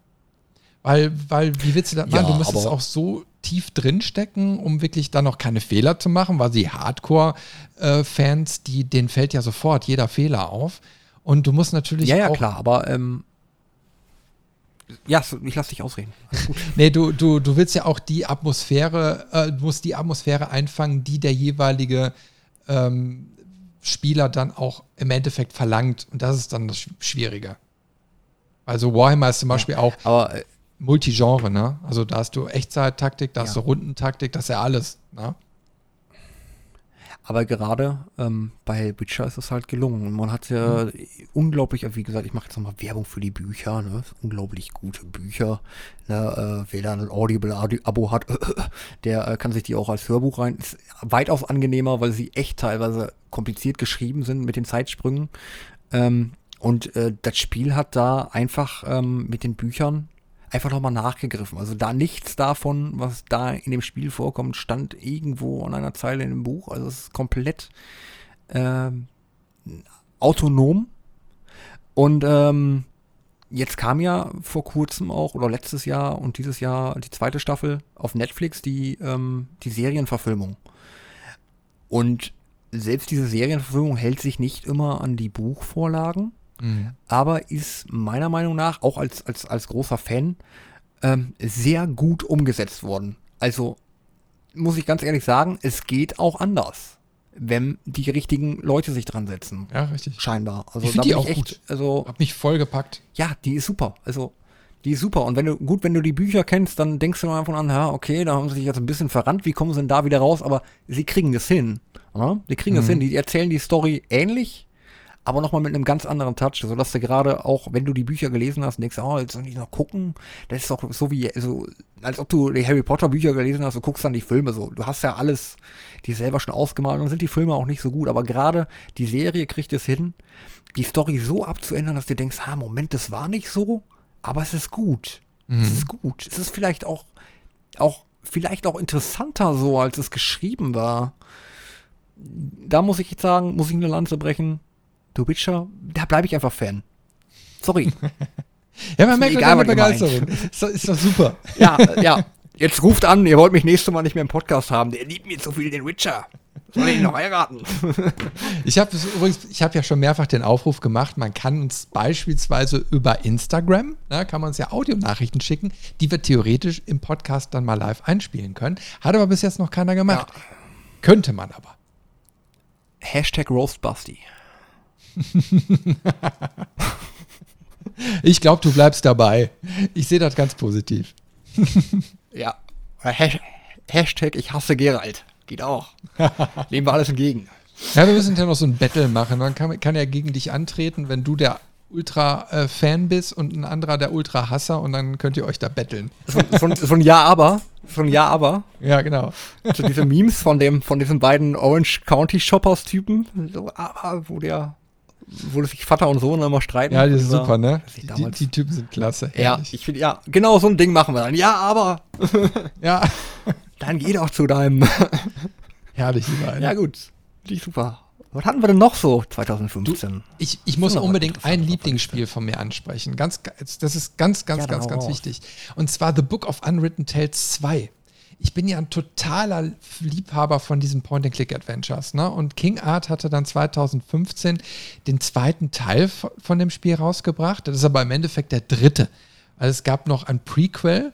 Weil, weil wie willst du das machen? Ja, du müsstest auch so tief drinstecken, um wirklich dann noch keine Fehler zu machen, weil die Hardcore-Fans, äh, die, denen fällt ja sofort jeder Fehler auf. Und du musst natürlich. Ja, ja, klar, aber ähm, ja, ich lass dich ausreden. nee, du, du, du willst ja auch die Atmosphäre, äh, musst die Atmosphäre einfangen, die der jeweilige ähm, Spieler dann auch im Endeffekt verlangt. Und das ist dann das Schwierige. Also Warhammer ist zum Beispiel ja, auch. Aber äh, Multigenre, ne? Also da hast du Echtzeit-Taktik, da ja. hast du Rundentaktik, das ist ja alles, ne? Aber gerade ähm, bei Witcher ist es halt gelungen. Man hat ja mhm. unglaublich, wie gesagt, ich mache jetzt nochmal Werbung für die Bücher, ne? Unglaublich gute Bücher. Ne? Äh, wer da ein Audible-Abo hat, der äh, kann sich die auch als Hörbuch rein. Ist weitaus angenehmer, weil sie echt teilweise kompliziert geschrieben sind mit den Zeitsprüngen. Ähm, und äh, das Spiel hat da einfach ähm, mit den Büchern einfach nochmal nachgegriffen. Also da nichts davon, was da in dem Spiel vorkommt, stand irgendwo an einer Zeile in dem Buch. Also es ist komplett äh, autonom. Und ähm, jetzt kam ja vor kurzem auch, oder letztes Jahr und dieses Jahr die zweite Staffel auf Netflix, die, ähm, die Serienverfilmung. Und selbst diese Serienverfilmung hält sich nicht immer an die Buchvorlagen Mhm. Aber ist meiner Meinung nach, auch als, als, als großer Fan, ähm, sehr gut umgesetzt worden. Also muss ich ganz ehrlich sagen, es geht auch anders, wenn die richtigen Leute sich dran setzen. Ja, richtig. Scheinbar. Also ich da die auch echt, gut. also hab mich voll gepackt. Ja, die ist super. Also die ist super. Und wenn du, gut, wenn du die Bücher kennst, dann denkst du einfach an, ja, okay, da haben sie sich jetzt ein bisschen verrannt, wie kommen sie denn da wieder raus? Aber sie kriegen das hin. Ja? Die kriegen mhm. das hin. Die erzählen die Story ähnlich, aber nochmal mit einem ganz anderen Touch, sodass du gerade auch, wenn du die Bücher gelesen hast, denkst, oh, jetzt soll ich noch gucken. Das ist doch so wie, so, als ob du die Harry Potter Bücher gelesen hast, du guckst dann die Filme so. Du hast ja alles, die selber schon ausgemalt, dann sind die Filme auch nicht so gut. Aber gerade die Serie kriegt es hin, die Story so abzuändern, dass du denkst, ah, Moment, das war nicht so, aber es ist gut. Mhm. Es ist gut. Es ist vielleicht auch, auch, vielleicht auch interessanter so, als es geschrieben war. Da muss ich jetzt sagen, muss ich eine Lanze brechen The Witcher, da bleibe ich einfach Fan. Sorry. ja, man merkt egal, deine Begeisterung. Ist doch, ist doch super. ja, ja. Jetzt ruft an, ihr wollt mich nächstes Mal nicht mehr im Podcast haben. Der liebt mir so viel den Witcher. Soll ich ihn noch heiraten? ich habe übrigens, ich habe ja schon mehrfach den Aufruf gemacht, man kann uns beispielsweise über Instagram, da kann man uns ja Audionachrichten schicken, die wir theoretisch im Podcast dann mal live einspielen können. Hat aber bis jetzt noch keiner gemacht. Ja. Könnte man aber. Hashtag Roastbusty. ich glaube, du bleibst dabei. Ich sehe das ganz positiv. ja. Hashtag ich hasse Gerald. Geht auch. Nehmen wir alles entgegen. Ja, wir müssen ja noch so ein Battle machen. Dann kann, kann er gegen dich antreten, wenn du der Ultra-Fan bist und ein anderer der Ultra-Hasser und dann könnt ihr euch da betteln. So, so, so ein Ja, aber. So ein Ja, aber. Ja, genau. So diese Memes von, dem, von diesen beiden Orange County Shoppers-Typen, so, aber, wo der wo sich Vater und Sohn immer streiten. Ja, die ist super, ne? Die, die, Typen sind klasse. Ja, ich finde, ja, genau so ein Ding machen wir dann. Ja, aber. ja. dann geh doch zu deinem. Herrlich, überall. Ja, gut. Die super. Was hatten wir denn noch so 2015? Du, ich, ich muss unbedingt ein Lieblingsspiel von mir ansprechen. Ganz, das ist ganz, ganz, ja, ganz, ganz wichtig. Und zwar The Book of Unwritten Tales 2 ich bin ja ein totaler Liebhaber von diesen Point-and-Click-Adventures. Ne? Und King Art hatte dann 2015 den zweiten Teil von dem Spiel rausgebracht. Das ist aber im Endeffekt der dritte. Also es gab noch ein Prequel,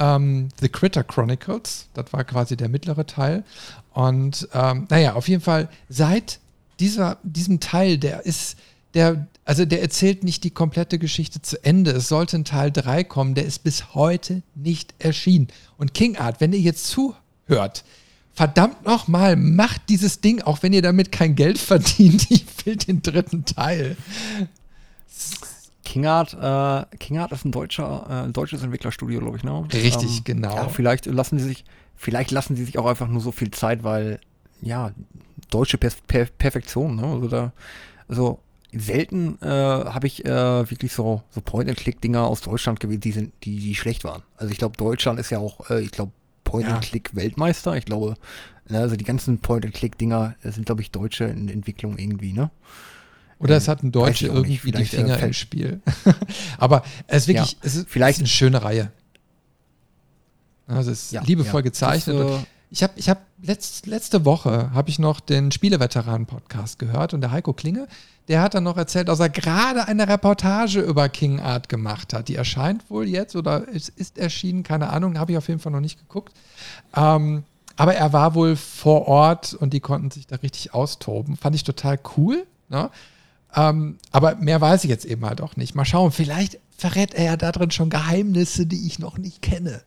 ähm, The Critter Chronicles. Das war quasi der mittlere Teil. Und ähm, naja, auf jeden Fall seit dieser, diesem Teil, der ist der, also der erzählt nicht die komplette Geschichte zu Ende. Es sollte ein Teil 3 kommen, der ist bis heute nicht erschienen. Und King Art, wenn ihr jetzt zuhört, verdammt nochmal, macht dieses Ding, auch wenn ihr damit kein Geld verdient. Ich will den dritten Teil. Kingart, äh, Kingart ist ein deutscher, äh, deutsches Entwicklerstudio, glaube ich, ne? Richtig, ähm, genau. Ja, vielleicht lassen sie sich, vielleicht lassen sie sich auch einfach nur so viel Zeit, weil, ja, deutsche per per Perfektion, ne? Also da, also selten äh, habe ich äh, wirklich so, so Point-and-Click-Dinger aus Deutschland gewesen, die sind, die, die schlecht waren. Also ich glaube, Deutschland ist ja auch, äh, ich glaube, Point-and-Click-Weltmeister. Ich glaube, ne, also die ganzen Point-and-Click-Dinger sind, glaube ich, deutsche in Entwicklung irgendwie, ne? Oder es hat ein Deutsche irgendwie die Finger äh, im Spiel. Aber es ist wirklich, ja, es ist vielleicht eine schöne Reihe. Also es ist ja, liebevoll ja. gezeichnet. Das, äh, ich habe ich hab letzt, letzte Woche habe ich noch den Spieleveteranen-Podcast gehört und der Heiko Klinge, der hat dann noch erzählt, dass er gerade eine Reportage über King Art gemacht hat. Die erscheint wohl jetzt oder es ist erschienen, keine Ahnung, habe ich auf jeden Fall noch nicht geguckt. Ähm, aber er war wohl vor Ort und die konnten sich da richtig austoben. Fand ich total cool. Ne? Ähm, aber mehr weiß ich jetzt eben halt auch nicht. Mal schauen, vielleicht verrät er ja da drin schon Geheimnisse, die ich noch nicht kenne.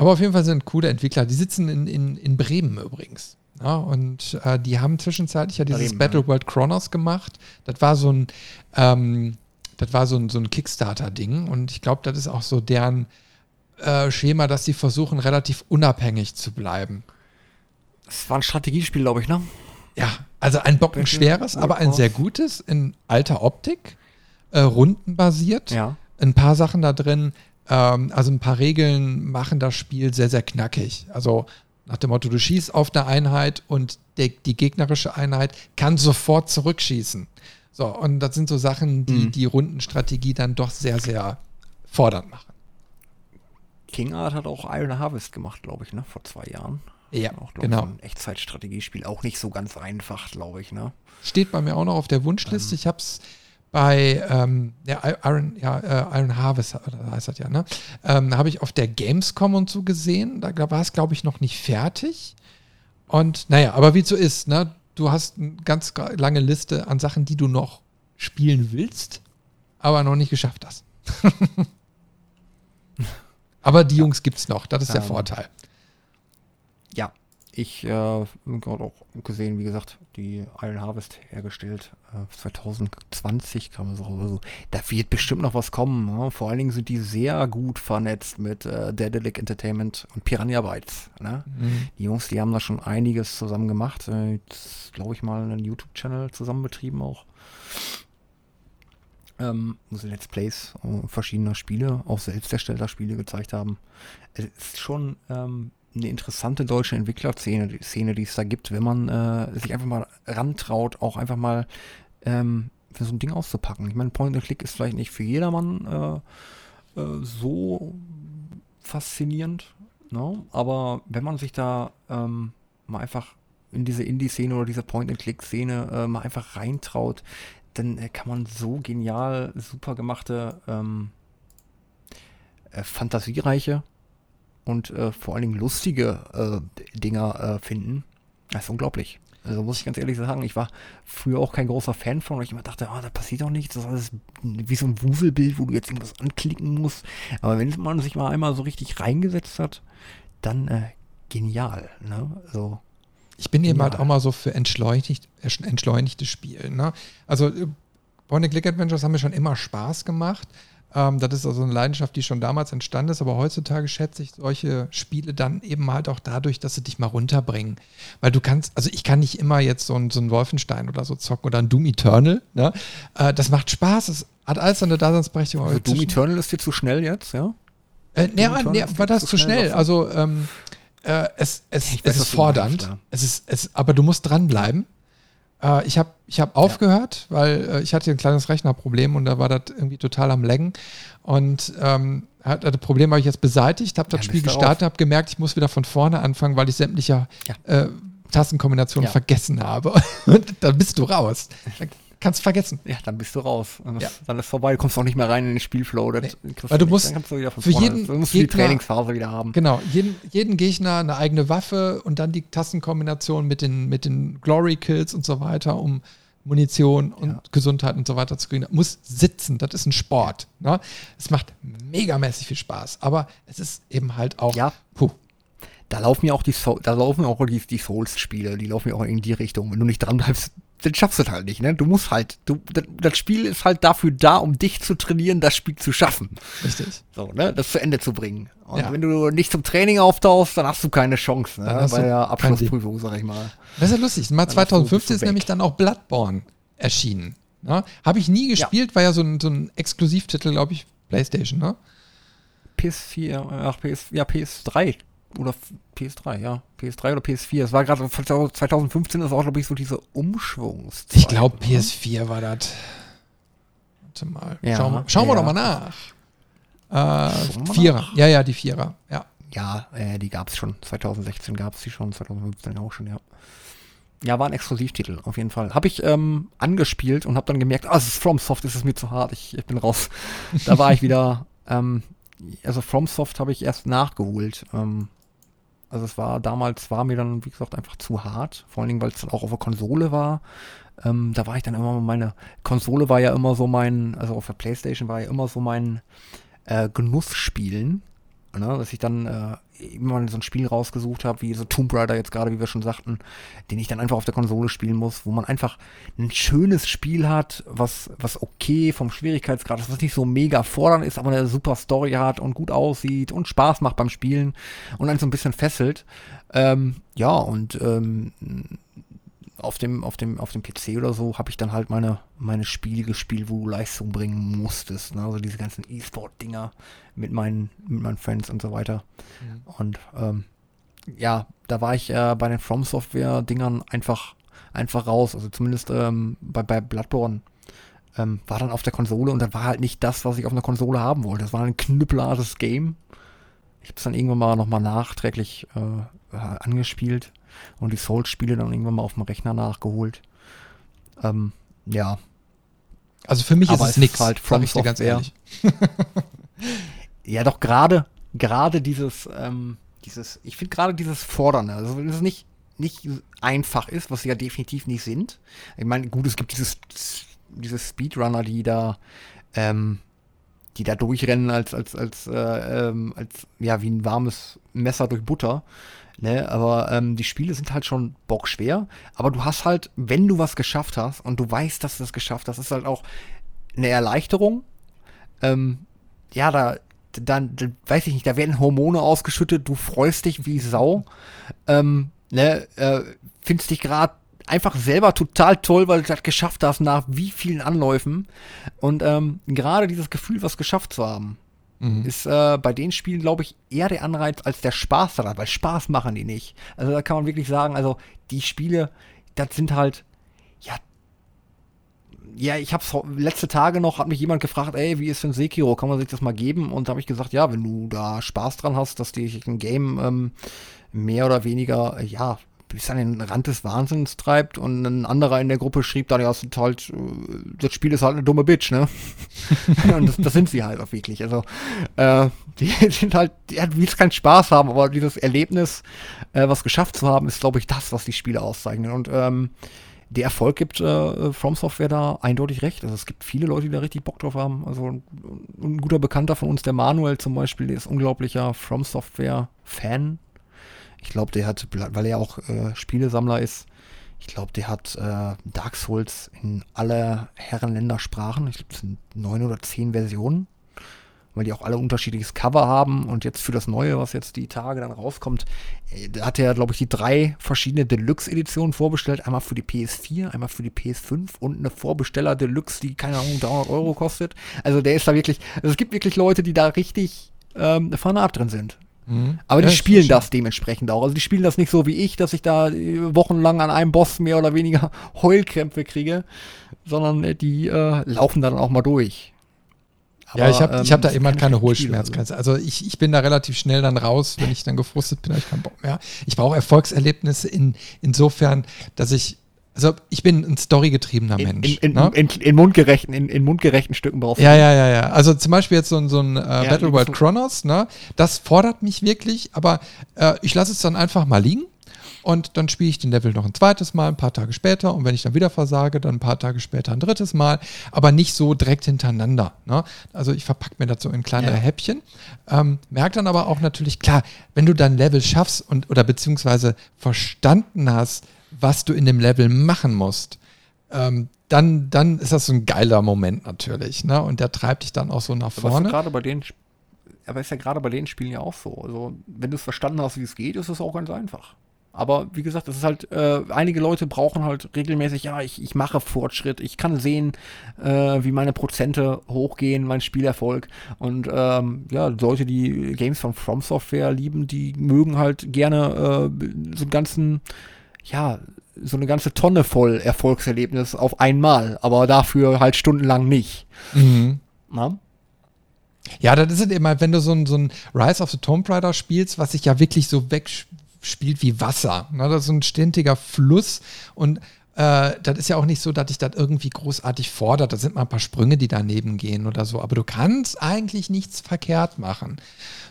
Aber auf jeden Fall sind coole Entwickler. Die sitzen in, in, in Bremen übrigens. Ja, und äh, die haben zwischenzeitlich ja dieses Bremen, Battle World Chronos gemacht. Das war so ein, ähm, das war so ein, so ein Kickstarter-Ding. Und ich glaube, das ist auch so deren äh, Schema, dass sie versuchen, relativ unabhängig zu bleiben. Es war ein Strategiespiel, glaube ich, ne? Ja, also ein bockenschweres, aber ein sehr gutes in alter Optik, äh, rundenbasiert. Ja. Ein paar Sachen da drin, ähm, also ein paar Regeln machen das Spiel sehr, sehr knackig. Also nach dem Motto, du schießt auf eine Einheit und der, die gegnerische Einheit kann sofort zurückschießen. So, und das sind so Sachen, die mhm. die Rundenstrategie dann doch sehr, sehr fordernd machen. King Art hat auch Iron Harvest gemacht, glaube ich, ne? Vor zwei Jahren. Ja, auch, genau. ein Echtzeitstrategiespiel, auch nicht so ganz einfach, glaube ich, ne? Steht bei mir auch noch auf der Wunschliste. Ähm. Ich habe es bei ähm, ja, Iron, ja, äh, Iron Harvest heißt das ja, ne? Ähm, habe ich auf der Gamescom und so gesehen. Da, war es, glaube ich, noch nicht fertig. Und naja, aber wie es so ist, ne? Du hast eine ganz lange Liste an Sachen, die du noch spielen willst, aber noch nicht geschafft hast. aber die ja. Jungs gibt es noch, das ist der ähm, Vorteil. Ja, ich äh, habe auch gesehen, wie gesagt, die Iron Harvest hergestellt. Äh, 2020 kam es auch so. Da wird bestimmt noch was kommen. Ne? Vor allen Dingen sind die sehr gut vernetzt mit äh, Daedalic Entertainment und Piranha Bytes. Ne? Mhm. Die Jungs, die haben da schon einiges zusammen gemacht. Äh, jetzt, glaube ich, mal einen YouTube-Channel zusammen betrieben auch. Ähm, wo sie Let's Plays äh, verschiedener Spiele, auch selbst erstellter Spiele gezeigt haben. Es ist schon ähm, eine interessante deutsche Entwicklerszene, die Szene, die es da gibt, wenn man äh, sich einfach mal rantraut, auch einfach mal ähm, für so ein Ding auszupacken. Ich meine, Point and Click ist vielleicht nicht für jedermann äh, äh, so faszinierend, ne? aber wenn man sich da ähm, mal einfach in diese Indie-Szene oder diese Point-and-Click-Szene äh, mal einfach reintraut, dann äh, kann man so genial, super gemachte, ähm, äh, fantasiereiche und äh, vor allen Dingen lustige äh, Dinger äh, finden. Das ist unglaublich. Also muss ich ganz ehrlich sagen, ich war früher auch kein großer Fan von, weil ich immer dachte, ah, da passiert doch nichts, das ist alles wie so ein Wuselbild, wo du jetzt irgendwas anklicken musst. Aber wenn man sich mal einmal so richtig reingesetzt hat, dann äh, genial. Ne? Also, ich bin genial. eben halt auch mal so für entschleunigt, entschleunigtes Spiel. Ne? Also äh, Point-and-Click-Adventures haben mir schon immer Spaß gemacht. Ähm, das ist also eine Leidenschaft, die schon damals entstanden ist, aber heutzutage schätze ich solche Spiele dann eben halt auch dadurch, dass sie dich mal runterbringen. Weil du kannst, also ich kann nicht immer jetzt so ein, so ein Wolfenstein oder so zocken oder ein Doom Eternal. Ne? Äh, das macht Spaß, es hat alles seine Daseinsberechtigung. Also Doom Eternal ist dir zu schnell jetzt, ja? Äh, nee, nee, war das zu schnell? schnell? Also ähm, äh, es, es, es weiß, ist fordernd, es ist, es, aber du musst dranbleiben. Äh, ich habe ich hab aufgehört, ja. weil äh, ich hatte ein kleines Rechnerproblem und da war das irgendwie total am Laggen. Und ähm, hat, das Problem habe ich jetzt beseitigt, habe das ja, Spiel gestartet, habe gemerkt, ich muss wieder von vorne anfangen, weil ich sämtliche ja. äh, Tastenkombinationen vergessen habe. und dann bist du raus. Kannst vergessen. Ja, dann bist du raus. Dann ist, ja. dann ist vorbei. Du kommst auch nicht mehr rein in den Spielflow. Nee. Weil du musst, dann du wieder von für vorne. jeden du musst Gegner, die Trainingsphase wieder haben. Genau, jeden, jeden Gegner eine eigene Waffe und dann die Tastenkombination mit den, mit den Glory Kills und so weiter, um Munition und ja. Gesundheit und so weiter zu kriegen. Das muss sitzen, das ist ein Sport. Ne? Es macht megamäßig viel Spaß, aber es ist eben halt auch, ja. puh. Da laufen ja auch die, so da laufen auch die, die Souls-Spiele, die laufen ja auch in die Richtung. Wenn du nicht dran bleibst, dann schaffst du es halt nicht, ne? Du musst halt, du, das Spiel ist halt dafür da, um dich zu trainieren, das Spiel zu schaffen. Richtig. So, ne? Das zu Ende zu bringen. Und ja. wenn du nicht zum Training auftauchst, dann hast du keine Chance, ne? Bei der Abschlussprüfung, sag ich mal. Das ist ja lustig. Mal 2015 ist nämlich dann auch Bloodborne erschienen. Ne? Habe ich nie gespielt, ja. war ja so ein, so ein Exklusivtitel, glaube ich, PlayStation, ne? PS4, ach, PS, ja, PS3 oder PS3, ja. PS3 oder PS4. Es war gerade 2015 ist auch, glaube ich, so diese Umschwungszeit. Ich glaube, PS4 war das. Warte mal. Ja, schauen, schauen ja. wir doch mal nach. Äh, Vierer. Ja, ja, die Vierer. Ja. Ja, äh, die gab es schon. 2016 gab es die schon, 2015 auch schon, ja. Ja, war ein Exklusivtitel, auf jeden Fall. Habe ich ähm, angespielt und habe dann gemerkt, ah, es ist FromSoft, es ist mir zu hart, ich, ich bin raus. da war ich wieder, ähm, also FromSoft habe ich erst nachgeholt. Ähm, also es war damals, war mir dann, wie gesagt, einfach zu hart. Vor allen Dingen, weil es dann auch auf der Konsole war. Ähm, da war ich dann immer, meine Konsole war ja immer so mein, also auf der Playstation war ja immer so mein äh, Genussspielen. Ne, dass ich dann äh, immer so ein Spiel rausgesucht habe, wie so Tomb Raider jetzt gerade, wie wir schon sagten, den ich dann einfach auf der Konsole spielen muss, wo man einfach ein schönes Spiel hat, was, was okay vom Schwierigkeitsgrad ist, was nicht so mega fordernd ist, aber eine super Story hat und gut aussieht und Spaß macht beim Spielen und einen so ein bisschen fesselt. Ähm, ja, und ähm, auf dem, auf dem, auf dem PC oder so habe ich dann halt meine, meine Spiele gespielt, wo du Leistung bringen musstest. Ne? Also diese ganzen E-Sport-Dinger mit meinen, mit meinen Friends und so weiter. Mhm. Und ähm, ja, da war ich äh, bei den From Software-Dingern einfach, einfach raus. Also zumindest ähm, bei, bei Bloodborne ähm, war dann auf der Konsole und dann war halt nicht das, was ich auf einer Konsole haben wollte. Das war ein knüppelares Game. Ich habe es dann irgendwann mal nochmal nachträglich äh, angespielt und die Souls-Spiele dann irgendwann mal auf dem Rechner nachgeholt. Ähm, ja. Also für mich Aber ist es nichts, halt sag ich dir ganz ehrlich. ja, doch gerade gerade dieses ähm, dieses ich finde gerade dieses Fordernde, also wenn es nicht nicht einfach ist, was sie ja definitiv nicht sind. Ich meine, gut, es gibt dieses diese Speedrunner, die da ähm, die da durchrennen als als als äh, ähm, als ja wie ein warmes Messer durch Butter. Ne, aber ähm, die Spiele sind halt schon bockschwer. Aber du hast halt, wenn du was geschafft hast und du weißt, dass du das geschafft hast, ist halt auch eine Erleichterung. Ähm, ja, da, dann, da, weiß ich nicht, da werden Hormone ausgeschüttet, du freust dich wie Sau. Ähm, ne, äh, findest dich gerade einfach selber total toll, weil du das geschafft hast nach wie vielen Anläufen. Und ähm, gerade dieses Gefühl, was geschafft zu haben, mhm. ist äh, bei den Spielen, glaube ich, eher der Anreiz als der Spaß daran, weil Spaß machen die nicht. Also da kann man wirklich sagen, also die Spiele, das sind halt, ja, ja, ich hab's letzte Tage noch, hat mich jemand gefragt, ey, wie ist denn Sekiro? Kann man sich das mal geben? Und da habe ich gesagt, ja, wenn du da Spaß dran hast, dass dich ein Game ähm, mehr oder weniger, ja, bis an den Rand des Wahnsinns treibt und ein anderer in der Gruppe schrieb dann, ja, sind halt, äh, das Spiel ist halt eine dumme Bitch, ne? und das, das, sind sie halt auch wirklich. Also, äh, die sind halt, die willst keinen Spaß haben, aber dieses Erlebnis, äh, was geschafft zu haben, ist, glaube ich, das, was die Spiele auszeichnen. Und ähm, der Erfolg gibt äh, From Software da eindeutig recht. Also es gibt viele Leute, die da richtig Bock drauf haben. Also ein, ein guter Bekannter von uns, der Manuel zum Beispiel, der ist unglaublicher From Software Fan ich glaube, der hat, weil er auch äh, Spielesammler ist, ich glaube, der hat äh, Dark Souls in aller Herrenländer Sprachen. Ich glaube, es sind neun oder zehn Versionen, weil die auch alle unterschiedliches Cover haben. Und jetzt für das Neue, was jetzt die Tage dann rauskommt, äh, hat er, glaube ich, die drei verschiedene Deluxe-Editionen vorbestellt. Einmal für die PS4, einmal für die PS5 und eine Vorbesteller Deluxe, die, keine Ahnung, 300 Euro kostet. Also der ist da wirklich, also es gibt wirklich Leute, die da richtig ähm, Fanat drin sind. Mhm. Aber ja, die spielen das dementsprechend auch. Also die spielen das nicht so wie ich, dass ich da äh, wochenlang an einem Boss mehr oder weniger Heulkrämpfe kriege, sondern äh, die äh, laufen dann auch mal durch. Aber, ja, ich habe ähm, ich hab da immer keine Hohlschmerzgrenze. Also ich, ich bin da relativ schnell dann raus, wenn ich dann gefrustet bin, habe ich keinen Bock mehr. Ich brauche Erfolgserlebnisse in, insofern, dass ich also ich bin ein storygetriebener Mensch. In, in, ne? in, in, mundgerechten, in, in mundgerechten Stücken brauchst du. Ja, ja, ja, ja. Also zum Beispiel jetzt so ein, so ein äh, ja, Battle World Chronos, ne? Das fordert mich wirklich, aber äh, ich lasse es dann einfach mal liegen und dann spiele ich den Level noch ein zweites Mal, ein paar Tage später und wenn ich dann wieder versage, dann ein paar Tage später ein drittes Mal, aber nicht so direkt hintereinander. Ne? Also ich verpacke mir das so in kleinere ja. Häppchen, ähm, merke dann aber auch natürlich, klar, wenn du dann Level schaffst und oder beziehungsweise verstanden hast, was du in dem Level machen musst, ähm, dann, dann ist das so ein geiler Moment natürlich. Ne? Und der treibt dich dann auch so nach vorne. gerade bei den aber ist ja gerade bei den Spielen ja auch so. Also, wenn du es verstanden hast, wie es geht, ist es auch ganz einfach. Aber wie gesagt, es ist halt, äh, einige Leute brauchen halt regelmäßig, ja, ich, ich mache Fortschritt, ich kann sehen, äh, wie meine Prozente hochgehen, mein Spielerfolg. Und ähm, ja, Leute, die Games von From Software lieben, die mögen halt gerne äh, so einen ganzen, ja, so eine ganze Tonne voll Erfolgserlebnis auf einmal, aber dafür halt stundenlang nicht. Mhm. Na? Ja, das ist immer, wenn du so ein, so ein Rise of the Tomb Raider spielst, was sich ja wirklich so wegspielt wie Wasser. Ne? Das ist so ein ständiger Fluss und äh, das ist ja auch nicht so, dass dich das irgendwie großartig fordert. Da sind mal ein paar Sprünge, die daneben gehen oder so. Aber du kannst eigentlich nichts verkehrt machen.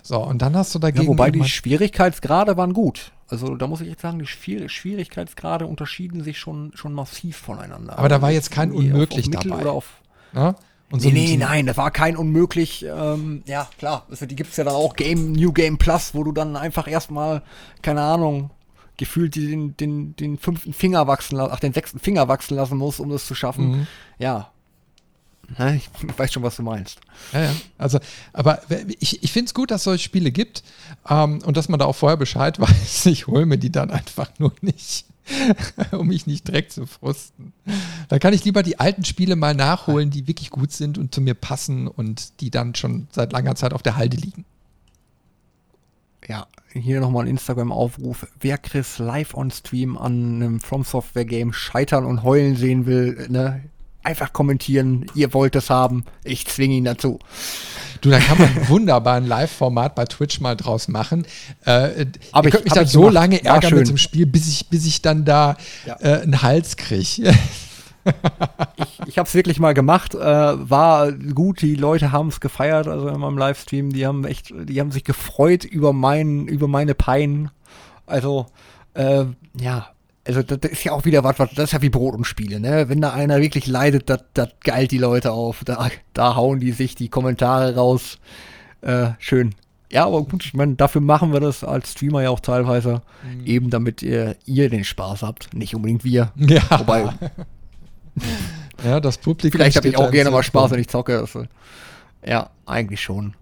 So, und dann hast du dagegen. Ja, wobei die Schwierigkeitsgrade waren gut. Also da muss ich jetzt sagen, die Schwierigkeitsgrade unterschieden sich schon, schon massiv voneinander. Aber da war jetzt kein unmöglich auf, auf dabei. Oder auf, ja? Und so nee, nee, nein, das war kein unmöglich. Ähm, ja, klar, also die gibt es ja dann auch Game, New Game Plus, wo du dann einfach erstmal, keine Ahnung, gefühlt den, den, den fünften Finger wachsen ach, den sechsten Finger wachsen lassen musst, um das zu schaffen. Mhm. Ja. Ich weiß schon, was du meinst. Ja, ja. Also, aber ich, ich finde es gut, dass es solche Spiele gibt ähm, und dass man da auch vorher Bescheid weiß. Ich hole mir die dann einfach nur nicht. um mich nicht direkt zu frusten. Da kann ich lieber die alten Spiele mal nachholen, die wirklich gut sind und zu mir passen und die dann schon seit langer Zeit auf der Halde liegen. Ja, hier nochmal ein Instagram-Aufruf. Wer Chris live on Stream an einem From Software Game scheitern und heulen sehen will, ne, einfach kommentieren, ihr wollt es haben, ich zwinge ihn dazu. Du, da kann man wunderbar ein Live-Format bei Twitch mal draus machen. Äh, Aber ich könnte mich dann so gemacht. lange ärgern mit dem Spiel, bis ich, bis ich dann da ja. äh, einen Hals kriege. ich ich habe es wirklich mal gemacht, äh, war gut, die Leute haben es gefeiert, also in meinem Livestream, die haben echt, die haben sich gefreut über meinen, über meine Pein. Also, äh, ja, also das, das, ist ja auch wieder was, was, das ist ja wie Brot und Spiele, ne? Wenn da einer wirklich leidet, das, das geilt die Leute auf. Da, da hauen die sich die Kommentare raus. Äh, schön. Ja, aber gut, ich meine, dafür machen wir das als Streamer ja auch teilweise, mhm. eben damit ihr, ihr den Spaß habt, nicht unbedingt wir. Ja. Wobei. ja, das Publikum. Vielleicht habe ich auch gerne mal Spaß, wenn ich zocke. Also, ja, eigentlich schon.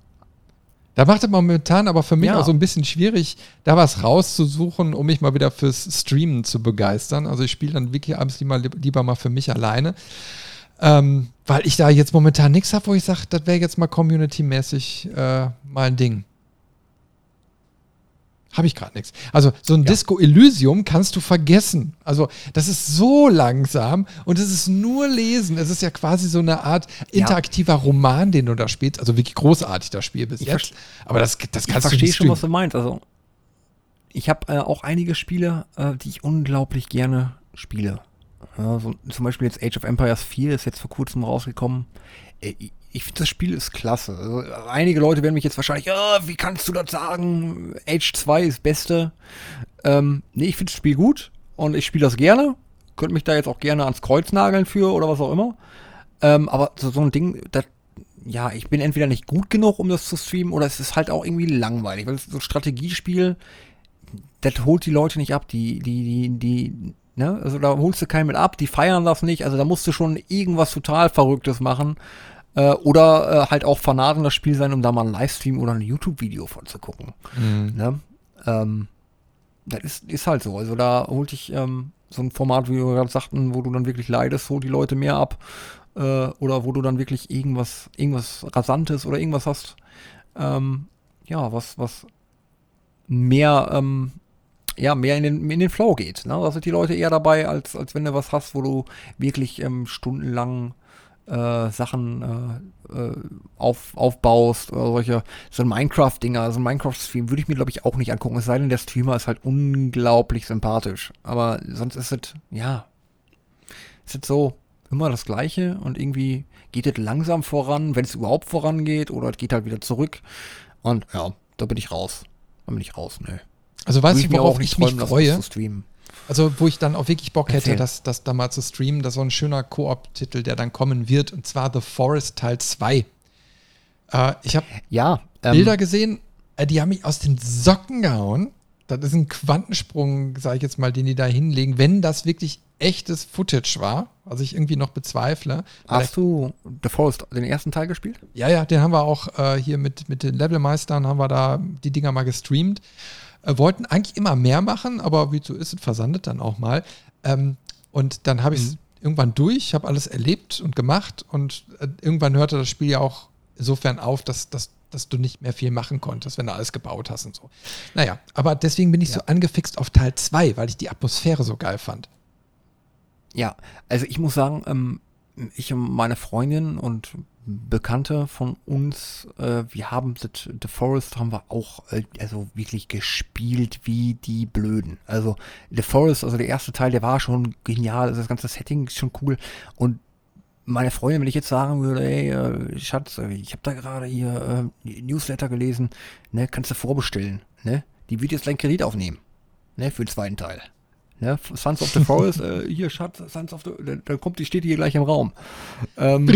Da macht es momentan aber für mich ja. auch so ein bisschen schwierig, da was rauszusuchen, um mich mal wieder fürs Streamen zu begeistern. Also ich spiele dann wirklich abends lieber, lieber mal für mich alleine. Ähm, weil ich da jetzt momentan nichts habe, wo ich sage, das wäre jetzt mal community-mäßig äh, mal ein Ding. Habe ich gerade nichts. Also so ein ja. Disco Elysium kannst du vergessen. Also das ist so langsam und es ist nur Lesen. Es ist ja quasi so eine Art interaktiver ja. Roman, den du da spielst. Also wirklich großartig das Spiel bis ich jetzt. Aber das, das kannst du nicht. Ich verstehe schon, was du meinst. Also ich habe äh, auch einige Spiele, äh, die ich unglaublich gerne spiele. Ja, so, zum Beispiel jetzt Age of Empires 4 ist jetzt vor kurzem rausgekommen. Äh, ich finde, das Spiel ist klasse. Also, einige Leute werden mich jetzt wahrscheinlich, oh, wie kannst du das sagen? Age 2 ist Beste. Ähm, nee, ich finde das Spiel gut und ich spiele das gerne. Könnte mich da jetzt auch gerne ans Kreuz nageln für oder was auch immer. Ähm, aber so, so ein Ding, das, ja, ich bin entweder nicht gut genug, um das zu streamen, oder es ist halt auch irgendwie langweilig. Weil so ein Strategiespiel, das holt die Leute nicht ab. Die, die, die, die, ne? Also da holst du keinen mit ab, die feiern das nicht. Also da musst du schon irgendwas total Verrücktes machen. Äh, oder äh, halt auch Fanat in das Spiel sein, um da mal einen Livestream oder ein YouTube-Video von zu gucken. Mhm. Ne? Ähm, das ist, ist halt so. Also da holt ich ähm, so ein Format, wie wir gerade sagten, wo du dann wirklich leidest, holt die Leute mehr ab. Äh, oder wo du dann wirklich irgendwas, irgendwas Rasantes oder irgendwas hast. Ähm, ja, was, was mehr, ähm, ja, mehr in den, in den Flow geht. Ne? Da sind die Leute eher dabei, als, als wenn du was hast, wo du wirklich ähm, stundenlang äh, Sachen äh, äh, auf, aufbaust oder solche, so ein Minecraft-Dinger, so ein Minecraft-Stream würde ich mir, glaube ich, auch nicht angucken, es sei denn, der Streamer ist halt unglaublich sympathisch. Aber sonst ist es, ja, ist es so immer das Gleiche und irgendwie geht es langsam voran, wenn es überhaupt vorangeht, oder es geht halt wieder zurück. Und ja, da bin ich raus. Da bin ich raus, ne. Also du, mir worauf auch nicht ich mich lassen, freue? Also, wo ich dann auch wirklich Bock hätte, Erzähl. das, das da mal zu streamen, das ist so ein schöner Koop-Titel, der dann kommen wird, und zwar The Forest Teil 2. Äh, ich habe Ja, ähm, Bilder gesehen, äh, die haben mich aus den Socken gehauen. Das ist ein Quantensprung, sage ich jetzt mal, den die da hinlegen, wenn das wirklich echtes Footage war, was ich irgendwie noch bezweifle. Hast du The Forest, den ersten Teil gespielt? ja, ja, den haben wir auch äh, hier mit, mit den Levelmeistern, haben wir da die Dinger mal gestreamt. Äh, wollten eigentlich immer mehr machen, aber wie so ist, es versandet dann auch mal. Ähm, und dann habe ich es irgendwann durch, habe alles erlebt und gemacht und äh, irgendwann hörte das Spiel ja auch insofern auf, dass, dass, dass du nicht mehr viel machen konntest, wenn du alles gebaut hast und so. Naja, aber deswegen bin ich so angefixt auf Teil 2, weil ich die Atmosphäre so geil fand. Ja, also ich muss sagen, ähm, ich und meine Freundin und Bekannte von uns, äh, wir haben The, The Forest haben wir auch äh, also wirklich gespielt wie die Blöden. Also The Forest, also der erste Teil, der war schon genial, also das ganze Setting ist schon cool und meine Freundin, wenn ich jetzt sagen würde, ey, äh, Schatz, äh, ich habe da gerade hier äh, Newsletter gelesen, ne, kannst du vorbestellen, ne? Die wird jetzt gleich Kredit aufnehmen, ne, für den zweiten Teil. Ne, Sons of the Forest, äh, hier, Schatz, Sons of the, da, kommt, die steht hier gleich im Raum. Ähm,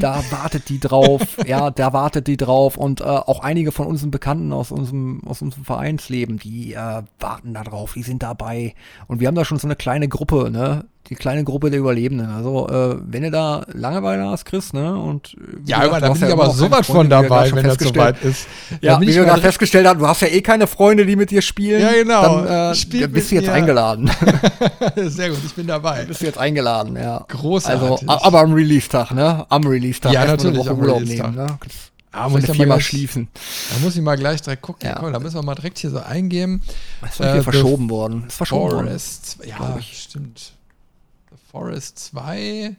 da wartet die drauf, ja, da wartet die drauf und äh, auch einige von unseren Bekannten aus unserem, aus unserem Vereinsleben, die äh, warten da drauf, die sind dabei und wir haben da schon so eine kleine Gruppe, ne, die kleine Gruppe der Überlebenden. Also, äh, wenn du da Langeweile hast, Chris, ne, und äh, Ja, gesagt, da bin ich ja aber immer noch so keine was von dabei, wenn das festgestellt- soweit ist. ja, bin wie wir gerade festgestellt haben, du hast ja eh keine Freunde, die mit dir spielen. Ja, genau. Dann äh, Spielt dann bist du jetzt mir. eingeladen. Sehr gut, ich bin dabei. bist du jetzt eingeladen, ja. Großartig. Also, aber am Release-Tag, ne? Am Release-Tag. Ja, natürlich Woche am Urlaub nehmen, ne? Ah, Muss ich ja mal gleich- schließen. Da muss ich mal gleich direkt gucken. Ja. Komm, da müssen wir mal direkt hier so eingeben. Das ist Äh, verschoben worden. Ist verschoben worden. Forest, ja, glaub ich. stimmt. Forest 2.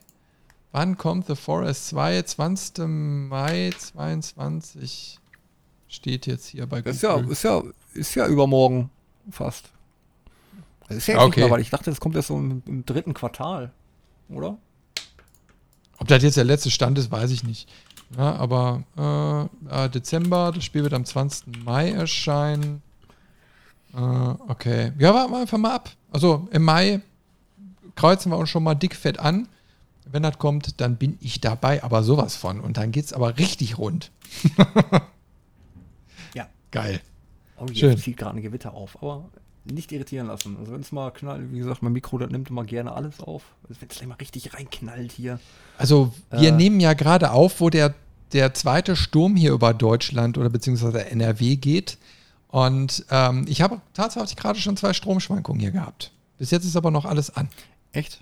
Wann kommt The Forest 2? 20. Mai 22 steht jetzt hier bei Google. Ist ja, ist ja, ist ja übermorgen fast. Das ist ja jetzt Okay. mal, weil ich dachte, das kommt erst so im, im dritten Quartal, oder? Ob das jetzt der letzte Stand ist, weiß ich nicht. Ja, aber äh, Dezember, das Spiel wird am 20. Mai erscheinen. Äh, okay. Ja, warten wir einfach mal ab. Also im Mai kreuzen wir uns schon mal dickfett an. Wenn das kommt, dann bin ich dabei, aber sowas von. Und dann geht's aber richtig rund. Ja. Geil. Oh, jetzt Schön. zieht gerade ein Gewitter auf, aber nicht irritieren lassen. Also wenn es mal knallt, wie gesagt, mein Mikro, das nimmt immer gerne alles auf. Also wenn es gleich mal richtig reinknallt hier. Also wir Äh. nehmen ja gerade auf, wo der, der zweite Sturm hier über Deutschland oder beziehungsweise NRW geht. Und ähm, ich habe tatsächlich gerade schon zwei Stromschwankungen hier gehabt. Bis jetzt ist aber noch alles an. Echt?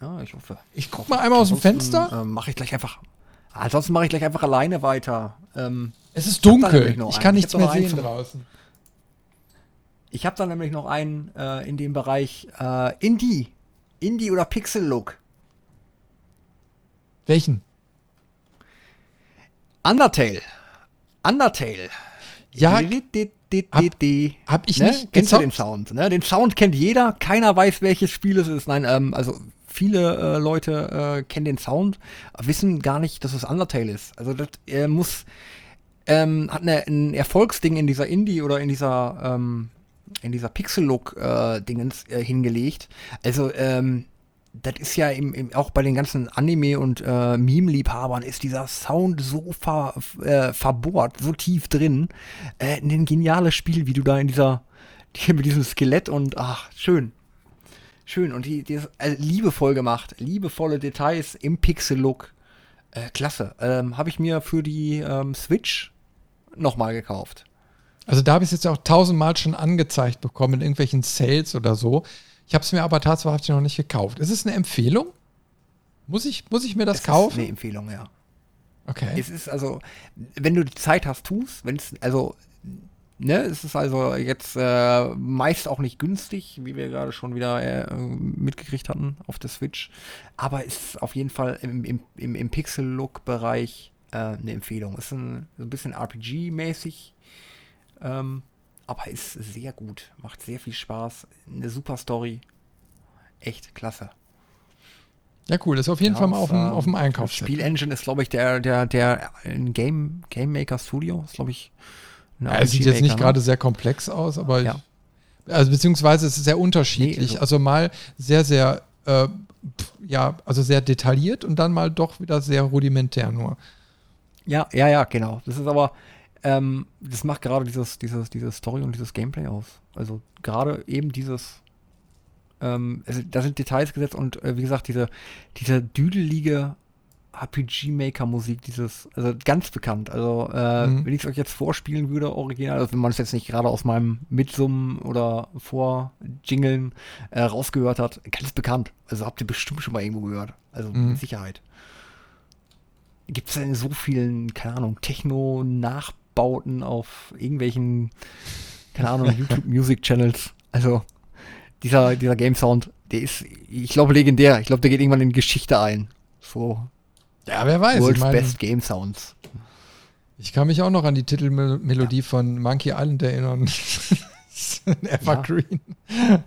Ja, ich hoffe. Ich guck mal einmal aus dem Fenster. Ähm, mache ich gleich einfach. Ansonsten mache ich gleich einfach alleine weiter. Ähm, Es ist ich dunkel. Ich einen. kann Ich nichts mehr sehen draußen. ich habe da nämlich noch einen äh, in dem Bereich äh, Indie. Indie oder Pixel-Look. Welchen? Undertale. Undertale. Ja, Di- di- di- hab- ich ne? nicht Kennst du den Sound? Ne? Den Sound kennt jeder. Keiner weiß, welches Spiel es ist. Nein, ähm, also viele äh, Leute äh, kennen den Sound, wissen gar nicht, dass es Undertale ist. Also das äh, muss ähm, hat eine, ein Erfolgsding in dieser Indie oder in dieser ähm, in dieser Pixel-Look-Dingens äh, hingelegt. Also ähm, das ist ja im, im, auch bei den ganzen Anime- und äh, Meme-Liebhabern ist dieser Sound so ver, äh, verbohrt, so tief drin. Äh, ein geniales Spiel, wie du da in dieser, hier mit diesem Skelett und ach, schön. Schön. Und die, die ist äh, liebevoll gemacht. Liebevolle Details im Pixel-Look. Äh, klasse. Ähm, Habe ich mir für die ähm, Switch nochmal gekauft. Also da habe ich es jetzt auch tausendmal schon angezeigt bekommen in irgendwelchen Sales oder so. Ich habe es mir aber tatsächlich noch nicht gekauft. Ist es eine Empfehlung? Muss ich, muss ich mir das Es Ist kaufen? eine Empfehlung, ja. Okay. Es ist also, wenn du die Zeit hast, tust, wenn es, also, ne, es ist also jetzt äh, meist auch nicht günstig, wie wir gerade schon wieder äh, mitgekriegt hatten auf der Switch. Aber es ist auf jeden Fall im, im, im, im Pixel-Look-Bereich äh, eine Empfehlung. Ist ein, so ein bisschen RPG-mäßig, ähm, aber ist sehr gut. Macht sehr viel Spaß. Eine super Story. Echt klasse. Ja, cool. Das ist auf jeden Ja, Fall mal auf dem, ähm, auf dem Einkaufszettel. Spielengine ist, glaube ich, der, der, der Game, Game Maker Studio ist, glaube ich, Ja, es sieht jetzt nicht ne? gerade sehr komplex aus, aber ja. ich, also beziehungsweise es ist sehr unterschiedlich. Nee, also, also, mal sehr, sehr, äh, ja, also sehr detailliert und dann mal doch wieder sehr rudimentär nur. Ja, ja, ja, genau. Das ist aber, ähm, das macht gerade dieses, dieses, diese Story und dieses Gameplay aus. Also gerade eben dieses, ähm, also da sind Details gesetzt und äh, wie gesagt, diese, diese düdelige RPG-Maker-Musik, dieses, also ganz bekannt. Also, äh, mhm. wenn ich es euch jetzt vorspielen würde, original, also wenn man es jetzt nicht gerade aus meinem Mitsummen oder Vorjingeln äh, rausgehört hat, ganz bekannt. Also habt ihr bestimmt schon mal irgendwo gehört. Also mhm. mit Sicherheit. Gibt es in so vielen, keine Ahnung, Techno-Nachbauten auf irgendwelchen, keine Ahnung, YouTube-Music-Channels. Also, dieser, dieser Game-Sound, der ist, ich glaube, legendär. Ich glaube, der geht irgendwann in Geschichte ein. So, ja, wer weiß. World's ich mein, Best Game Sounds. Ich kann mich auch noch an die Titelmelodie ja. von Monkey Island erinnern. Evergreen. Ja.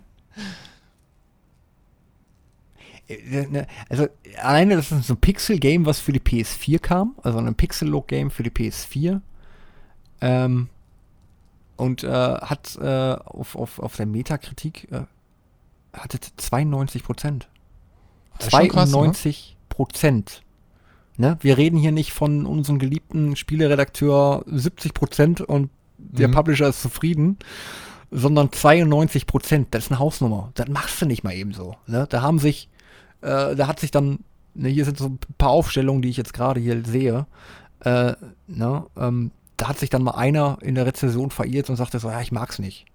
Ne, also alleine das ist so ein Pixel-Game, was für die PS4 kam, also ein Pixel-Look-Game für die PS4. Ähm, und äh, hat äh, auf, auf, auf der Metakritik äh, hatte 92 Prozent. 92 Prozent. Ne? Wir reden hier nicht von unserem geliebten Spieleredakteur 70 Prozent und der mhm. Publisher ist zufrieden, sondern 92 Prozent. Das ist eine Hausnummer. Das machst du nicht mal eben so. Ne? Da haben sich, äh, da hat sich dann, ne, hier sind so ein paar Aufstellungen, die ich jetzt gerade hier sehe. Äh, ne, ähm, da hat sich dann mal einer in der Rezession verirrt und sagte so, ja, ich mag's nicht.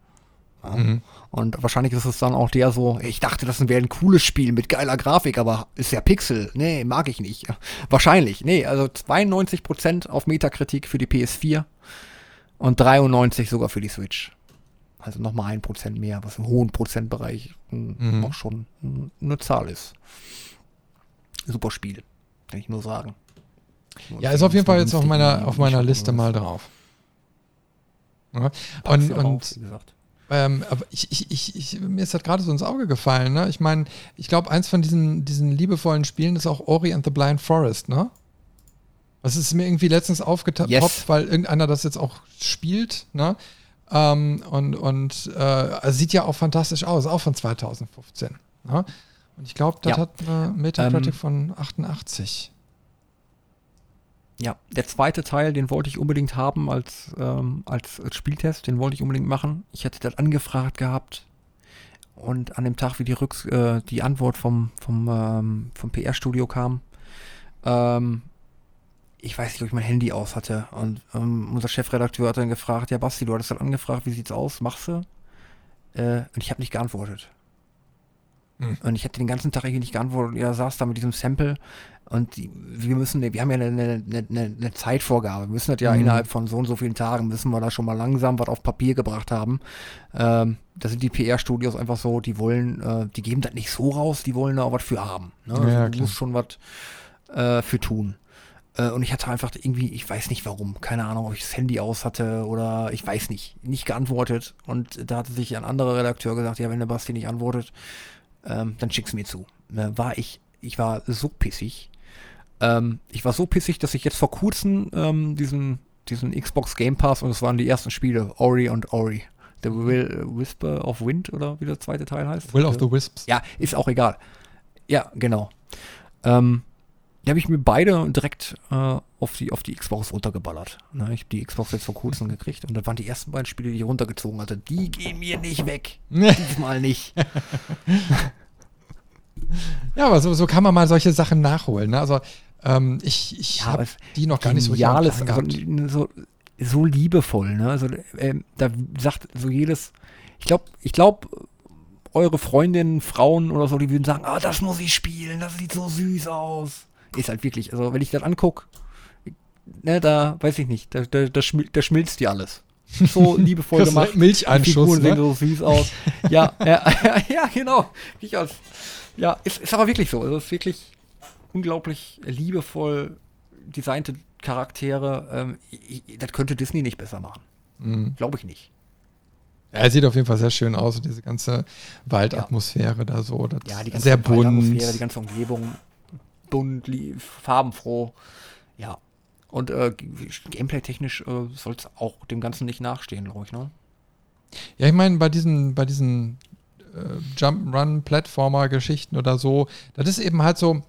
Mhm. Und wahrscheinlich ist es dann auch der so, ich dachte, das wäre ein cooles Spiel mit geiler Grafik, aber ist ja Pixel. Nee, mag ich nicht. Wahrscheinlich. Nee, also 92% auf Metakritik für die PS4 und 93 sogar für die Switch. Also nochmal ein Prozent mehr, was im hohen Prozentbereich mhm. noch schon eine Zahl ist. Super Spiel, kann ich nur sagen. Ja, ist auf jeden Fall jetzt auf meiner, auf meiner Liste mal drauf. Ja. Und, und ähm, aber ich, ich, ich, ich, mir ist das gerade so ins Auge gefallen. Ne? Ich meine, ich glaube, eins von diesen, diesen liebevollen Spielen ist auch Ori and the Blind Forest, ne? Das ist mir irgendwie letztens aufgetoppt, yes. weil irgendeiner das jetzt auch spielt, ne? Ähm, und und äh, also sieht ja auch fantastisch aus, auch von 2015. Ne? Und ich glaube, das ja. hat eine Metacritic ähm, von 88. Ja, der zweite Teil, den wollte ich unbedingt haben als, ähm, als, als, Spieltest, den wollte ich unbedingt machen. Ich hatte das angefragt gehabt und an dem Tag, wie die, Rücks äh, die Antwort vom, vom, ähm, vom PR-Studio kam, ähm, ich weiß nicht, ob ich mein Handy aus hatte und ähm, unser Chefredakteur hat dann gefragt, ja Basti, du hattest das angefragt, wie sieht's aus, machst du? Äh, und ich habe nicht geantwortet. Hm. Und ich hätte den ganzen Tag eigentlich nicht geantwortet. Er saß da mit diesem Sample und die, wir müssen, wir haben ja eine, eine, eine, eine Zeitvorgabe. Wir müssen das ja mhm. innerhalb von so und so vielen Tagen, müssen wir da schon mal langsam was auf Papier gebracht haben. Ähm, da sind die PR-Studios einfach so, die wollen, äh, die geben das nicht so raus, die wollen da auch was für haben. Ne? Also ja, du musst schon was äh, für tun. Äh, und ich hatte einfach irgendwie, ich weiß nicht warum, keine Ahnung, ob ich das Handy aus hatte oder ich weiß nicht, nicht geantwortet. Und da hatte sich ein anderer Redakteur gesagt, ja, wenn der Basti nicht antwortet, ähm, dann schick's mir zu. Ne, war ich, ich war so pissig. Ähm, ich war so pissig, dass ich jetzt vor kurzem ähm, diesen, diesen Xbox Game Pass und es waren die ersten Spiele, Ori und Ori. The Will, Whisper of Wind oder wie der zweite Teil heißt. Will of the Wisps. Ja, ist auch egal. Ja, genau. Ähm, die habe ich mir beide direkt äh, auf, die, auf die Xbox runtergeballert. Ne, ich habe die Xbox jetzt vor kurzem gekriegt und das waren die ersten beiden Spiele, die ich runtergezogen hatte. Die gehen mir nicht weg. Diesmal nicht. ja, aber so, so kann man mal solche Sachen nachholen. Ne? Also ähm, ich ich ja, habe die noch gar nicht so geniales, also, so, so liebevoll. Ne? Also äh, da sagt so jedes, ich glaube, ich glaube, eure Freundinnen, Frauen oder so, die würden sagen, ah, das muss ich spielen, das sieht so süß aus ist halt wirklich, also wenn ich das angucke, ne, da weiß ich nicht, da, da, da, schmil da schmilzt dir alles. So liebevoll gemacht. Milcheinschuss, die ne? sehen so süß aus. ja, ja, ja, ja, genau. Ich als, ja, ist, ist aber wirklich so. Also ist wirklich unglaublich liebevoll designte Charaktere. Ähm, ich, das könnte Disney nicht besser machen. Mhm. Glaube ich nicht. Ja, er sieht auf jeden Fall sehr schön aus, diese ganze Waldatmosphäre ja. da so. ja, die ganze sehr bunt. die ganze Umgebung bunt, farbenfroh. Ja. Und äh, gameplay-technisch äh, soll es auch dem Ganzen nicht nachstehen, glaube ich, ne? Ja, ich meine, bei diesen, bei diesen äh, Jump-Run-Plattformer-Geschichten oder so, das ist eben halt so,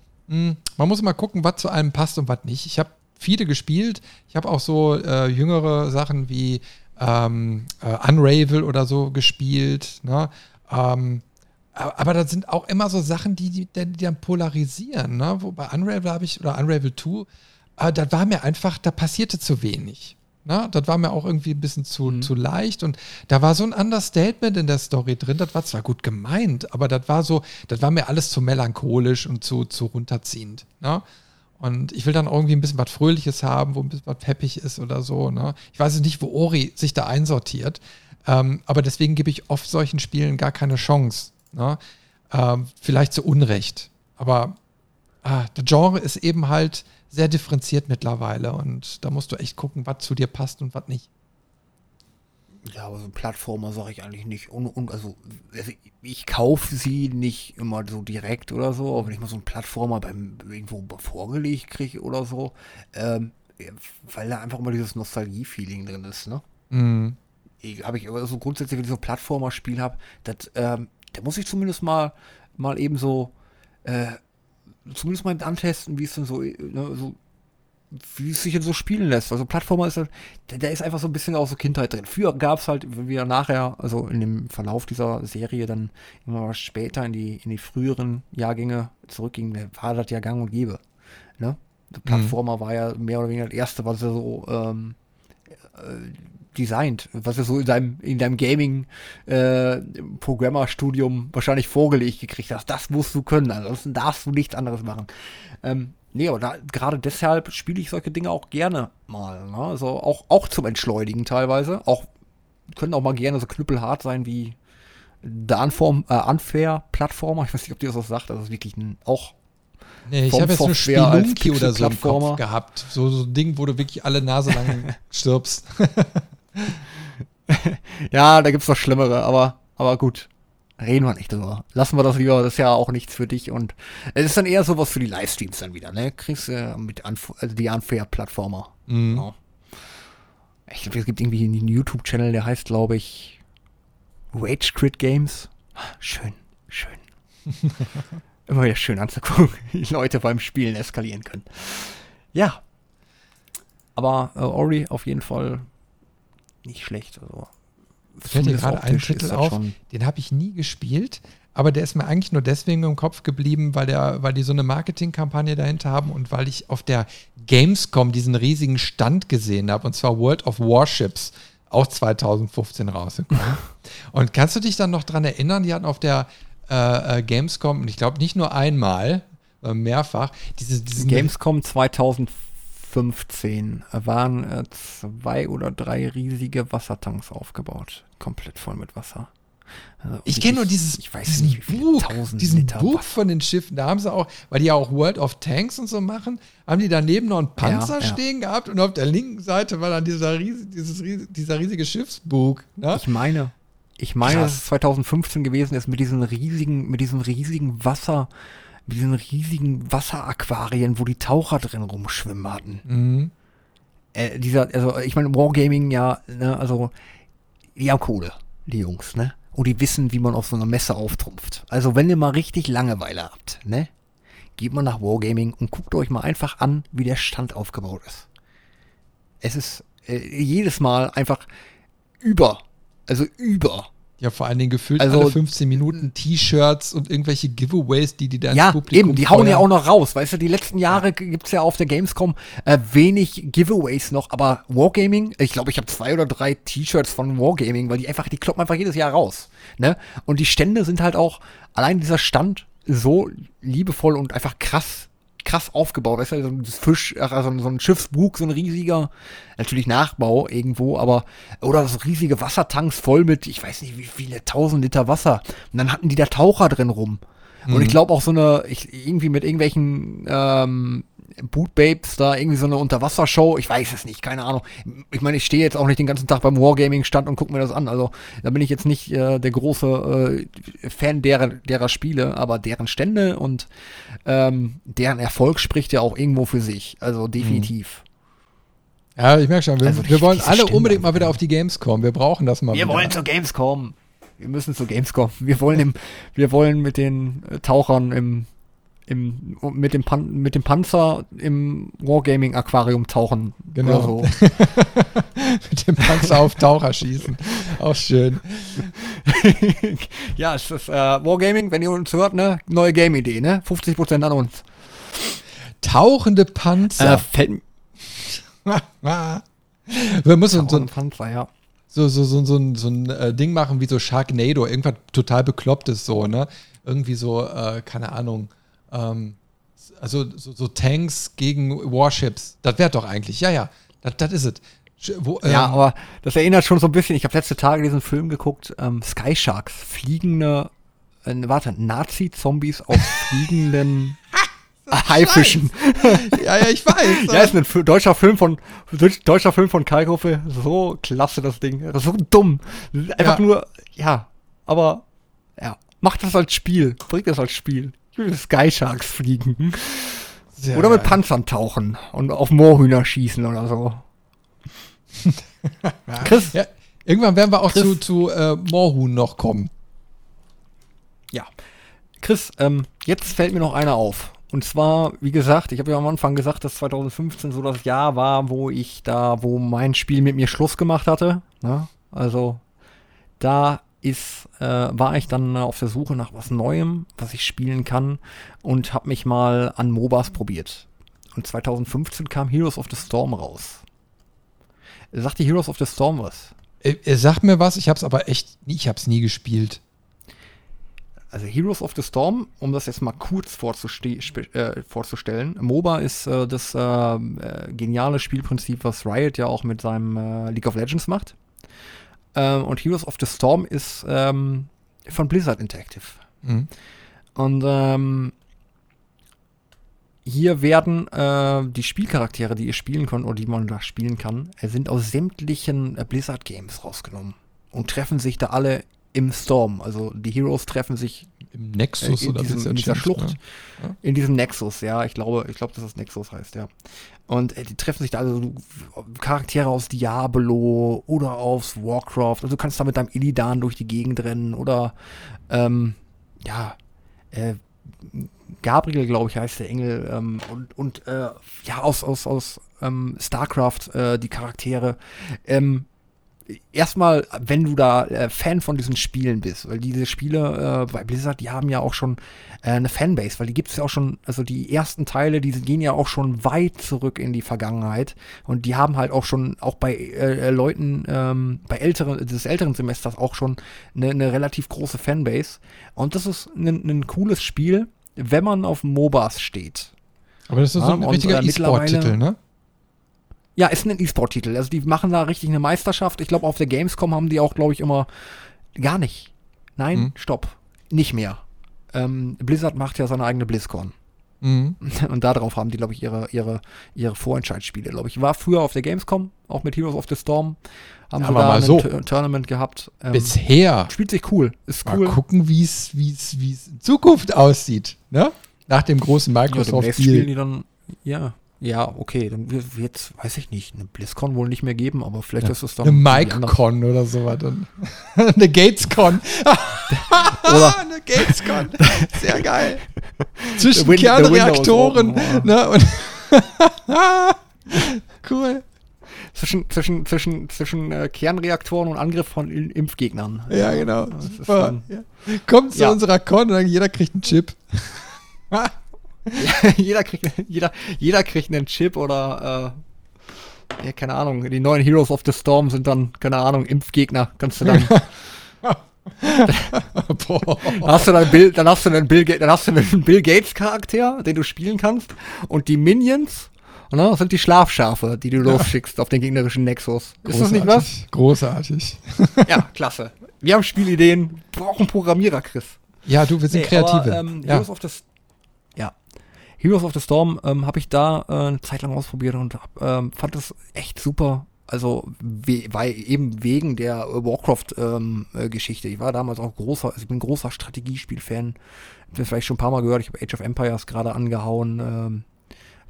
man muss mal gucken, was zu einem passt und was nicht. Ich habe viele gespielt. Ich habe auch so äh, jüngere Sachen wie ähm, äh, Unravel oder so gespielt. Ne? Ähm, aber das sind auch immer so Sachen, die, die, die dann polarisieren. Ne? Wo bei Unravel habe ich, oder Unravel 2, äh, da war mir einfach, da passierte zu wenig. Ne? Das war mir auch irgendwie ein bisschen zu, mhm. zu leicht und da war so ein Understatement in der Story drin. Das war zwar gut gemeint, aber das war so, das war mir alles zu melancholisch und zu, zu runterziehend. Ne? Und ich will dann irgendwie ein bisschen was Fröhliches haben, wo ein bisschen was peppig ist oder so. Ne? Ich weiß nicht, wo Ori sich da einsortiert. Ähm, aber deswegen gebe ich oft solchen Spielen gar keine Chance. Ne? Ähm, vielleicht zu Unrecht. Aber ah, der Genre ist eben halt sehr differenziert mittlerweile und da musst du echt gucken, was zu dir passt und was nicht. Ja, aber so Plattformer sage ich eigentlich nicht. Und, und also, also, ich kaufe sie nicht immer so direkt oder so, aber wenn ich mal so einen Plattformer beim irgendwo vorgelegt kriege oder so, ähm, weil da einfach immer dieses Nostalgie-Feeling drin ist, ne? Mhm. Habe ich aber so grundsätzlich, wenn ich so ein Plattformer-Spiel habe, ähm, da muss ich zumindest mal, mal eben so, äh, zumindest mal antesten, wie es denn so, ne, so wie es sich jetzt so spielen lässt. Also Plattformer ist halt, da ist einfach so ein bisschen auch so Kindheit drin. Früher gab es halt, wenn wir nachher, also in dem Verlauf dieser Serie dann immer später in die, in die früheren Jahrgänge zurückgingen, war das ja gang und gäbe. Ne? Der mhm. Plattformer mhm. war ja mehr oder weniger das erste, was er so ähm, äh, designt, was er so in deinem, in deinem Gaming-Programmer-Studium äh, wahrscheinlich vorgelegt gekriegt hast. Das musst du können, ansonsten darfst du nichts anderes machen. Ähm, Nee, aber da, gerade deshalb spiele ich solche Dinge auch gerne mal. Ne? Also auch, auch zum Entschleunigen teilweise. Auch können auch mal gerne so knüppelhart sein wie der Unform, äh, Unfair-Plattformer. Ich weiß nicht, ob dir das was sagt. Das ist wirklich ein, auch Nee, ich habe jetzt nur Spelunky oder so im Kopf gehabt. So, so ein Ding, wo du wirklich alle Nase lang stirbst. ja, da gibt es noch Schlimmere, aber, aber gut reden wir nicht drüber. Lassen wir das lieber, das ist ja auch nichts für dich und es ist dann eher sowas für die Livestreams dann wieder, ne? Kriegst du äh, mit Unf also die Unfair-Plattformer. Mhm. Ja. Ich glaube, es gibt irgendwie einen YouTube-Channel, der heißt, glaube ich, Rage Crit Games. Schön, schön. Immer wieder schön anzugucken, wie Leute beim Spielen eskalieren können. Ja. Aber äh, Ori auf jeden Fall nicht schlecht. Also fällt dir gerade ein Titel auf, den habe ich nie gespielt, aber der ist mir eigentlich nur deswegen im Kopf geblieben, weil, der, weil die so eine Marketingkampagne dahinter haben und weil ich auf der Gamescom diesen riesigen Stand gesehen habe, und zwar World of Warships, auch 2015 rausgekommen. und kannst du dich dann noch dran erinnern, die hatten auf der äh, äh Gamescom, und ich glaube nicht nur einmal, mehrfach, diese, Gamescom 2015 15 waren äh, zwei oder drei riesige Wassertanks aufgebaut. Komplett voll mit Wasser. Also ich kenne nur dieses, ich weiß diesen nicht, Buch, diesen Liter Buch von den Schiffen. Da haben sie auch, weil die ja auch World of Tanks und so machen, haben die daneben noch einen Panzer ja, ja. stehen gehabt und auf der linken Seite war dann dieser, riesige, dieses, dieser riesige Schiffsbug. Ne? Ich meine, ich meine, Krass. dass es 2015 gewesen ist mit diesen riesigen, mit diesem riesigen Wasser, mit diesen riesigen Wasseraquarien, wo die Taucher drin rumschwimmen hatten. Mhm. Äh, dieser, also ich meine, Wargaming ja, ne, also die haben Kohle, die Jungs, ne? Und die wissen, wie man auf so einer Messe auftrumpft. Also wenn ihr mal richtig Langeweile habt, ne? Geht mal nach Wargaming und guckt euch mal einfach an, wie der Stand aufgebaut ist. Es ist äh, jedes Mal einfach über, also über ja, vor allen Dingen gefühlt also, alle 15 Minuten T-Shirts und irgendwelche Giveaways, die die da ja, ins Publikum eben, die hauen ja auch noch raus. Weißt du, die letzten Jahre ja. gibt es ja auf der Gamescom äh, wenig Giveaways noch, aber Wargaming, ich glaube, ich habe zwei oder drei T-Shirts von Wargaming, weil die einfach, die kloppen einfach jedes Jahr raus. Ne? Und die Stände sind halt auch, allein dieser Stand so liebevoll und einfach krass krass aufgebaut. Weißt du, so ein Fisch, also so ein Schiffsbug, so ein riesiger, natürlich Nachbau irgendwo, aber, oder so riesige Wassertanks voll mit, ich weiß nicht, wie viele tausend Liter Wasser. Und dann hatten die da Taucher drin rum. Und ich mhm. glaube auch so eine, ich, irgendwie mit irgendwelchen ähm, Bootbabes da irgendwie so eine Unterwassershow. Ich weiß es nicht, keine Ahnung. Ich meine, ich stehe jetzt auch nicht den ganzen Tag beim Wargaming-Stand und gucke mir das an. Also da bin ich jetzt nicht äh, der große äh, Fan derer, derer Spiele, aber deren Stände und ähm, deren Erfolg spricht ja auch irgendwo für sich. Also definitiv. Ja, ich merke schon, wir, Also wir wollen alle Stimme unbedingt mal wieder auf die Gamescom. Wir brauchen das mal Wir wieder. wollen zur Gamescom. Wir müssen zur Gamescom. Wir wollen im, wir wollen mit den äh, Tauchern im, im, mit dem Pan, mit dem Panzer im Wargaming Aquarium tauchen. Genau. So. Mit dem Panzer auf Taucher schießen. Auch schön. ja, es ist äh, Wargaming, wenn ihr uns hört, ne? Neue Game-Idee, ne? 50% an uns. Tauchende Äh, Panzer. fällt wir müssen so, ein Panzer, ja. so, so, so, so, ein- so ein äh, Ding machen wie so Sharknado. Irgendwas total beklopptes so, ne? Irgendwie so, äh, keine Ahnung. Ähm, also so, so Tanks gegen Warships. Das wäre doch eigentlich. Ja, ja. Das, ist es. Wo, Ja, ähm, aber das erinnert schon so ein bisschen. Ich habe letzte Tage diesen Film geguckt, ähm, Sky Sharks, fliegende, äh, warte, Nazi-Zombies auf fliegenden Haifischen. ja, ja, ich weiß. Ja, ist ein deutscher Film von deutscher Film von Kai Gruppe. So klasse das Ding. So dumm. Einfach Ja. nur, ja, aber ja, macht das als Spiel. Bringt das als Spiel. Sky Sharks fliegen. Sehr oder mit. Panzern tauchen und auf Moorhühner schießen oder so. Chris, Ja, irgendwann werden wir auch Chris. zu, zu äh, Moorhuhn noch kommen. Ja. Chris, ähm, jetzt fällt mir noch einer auf. Und zwar, wie gesagt, ich habe ja am Anfang gesagt, dass 2015 so das Jahr war, wo ich da, wo mein Spiel mit mir Schluss gemacht hatte. Ne? Also, da ist, äh, war ich dann auf der Suche nach was Neuem, was ich spielen kann und habe mich mal an MOBAs probiert. Und 2015 kam Heroes of the Storm raus. Sagt die Heroes of the Storm was? Äh, Er sagt mir was, ich hab's aber echt nie, ich hab's nie gespielt. Also Heroes of the Storm, um das jetzt mal kurz äh, vorzustellen. MOBA ist äh, das äh, äh, geniale Spielprinzip, was Riot ja auch mit seinem äh, League of Legends macht. Ähm, und Heroes of the Storm ist ähm, von Blizzard Interactive. Mhm. Und ähm, hier werden äh, die Spielcharaktere, die ihr spielen könnt oder die man da spielen kann, äh, sind aus sämtlichen äh, Blizzard Games rausgenommen und treffen sich da alle im Storm. Also die Heroes treffen sich Im Nexus Äh, in oder diesem- in dieser Schlucht. ne? in diesem Nexus, ja, ich glaube, ich glaube, dass das Nexus heißt, ja. Und äh, die treffen sich da also so Charaktere aus Diablo oder aus Warcraft. Also du kannst da mit deinem Illidan durch die Gegend rennen oder ähm, ja, äh, Gabriel, glaube ich, heißt der Engel. Ähm, und und äh, ja, aus, aus, aus ähm, StarCraft äh, die Charaktere. Ähm, erstmal, wenn du da äh, Fan von diesen Spielen bist, weil diese Spiele äh, bei Blizzard, die haben ja auch schon äh, eine Fanbase, weil die gibt es ja auch schon, also die ersten Teile, die gehen ja auch schon weit zurück in die Vergangenheit und die haben halt auch schon, auch bei äh, Leuten, ähm, bei älteren, des älteren Semesters auch schon eine, eine relativ große Fanbase und das ist ein, ein cooles Spiel, wenn man auf MOBAs steht. Aber das ist so Ja, ein und, richtiger äh, E-Sport-Titel, ne? Ja, ist ein E-Sport-Titel. Also die machen da richtig eine Meisterschaft. Ich glaube, auf der Gamescom haben die auch, glaube ich, immer gar nicht. Nein, Hm. stopp. Nicht mehr. Ähm, Blizzard macht ja seine eigene BlizzCon. Mhm. Und darauf haben die, glaube ich, ihre, ihre, ihre Vorentscheidsspiele, glaube ich. War früher auf der Gamescom, auch mit Heroes of the Storm. Haben Aber sie da mal ein so. Tournament gehabt. Ähm, Bisher. spielt sich cool. Ist Mal cool. gucken, wie es wie es wie es in Zukunft aussieht, ne? Nach dem großen Ja, demnächst spielen Microsoft-Deal. die dann, ja. Ja, okay, dann wird jetzt, weiß ich nicht, eine BlizzCon wohl nicht mehr geben, aber vielleicht ist es dann. Eine. MikeCon oder sowas. dann. Eine GatesCon. Oder- eine GatesCon. Sehr geil. Zwischen win- Kernreaktoren. Ne? Und cool. Zwischen, zwischen, zwischen, zwischen äh, Kernreaktoren und Angriff von I- Impfgegnern. Ja, genau. Ist Super. dann- Ja. Kommt zu Ja. unserer Con und dann jeder kriegt einen Chip. jeder, kriegt, jeder, jeder kriegt einen Chip oder, äh, ja, keine Ahnung, die neuen Heroes of the Storm sind dann, keine Ahnung, Impfgegner. Kannst du dann, Boah. dann hast du dann Bill, dann hast du einen Bill, dann hast du einen Bill Gates Charakter, den du spielen kannst. Und die Minions, ne, das sind die Schlafschafe, die du losschickst auf den gegnerischen Nexus. Ist das nicht was? Großartig. Ja, klasse. Wir haben Spielideen, brauchen Programmierer, Chris. Ja, du, wir sind Nee, Kreative. Aber, ähm, ja. Heroes of the S- ja. Heroes of the Storm ähm, habe ich da äh, eine Zeit lang ausprobiert und ähm, fand das echt super. Also we weil eben wegen der äh, Warcraft-Geschichte. ich war damals auch großer, also ich bin großer Strategiespiel-Fan. Habt ihr vielleicht schon ein paar Mal gehört, ich habe Age of Empires gerade angehauen. Ähm,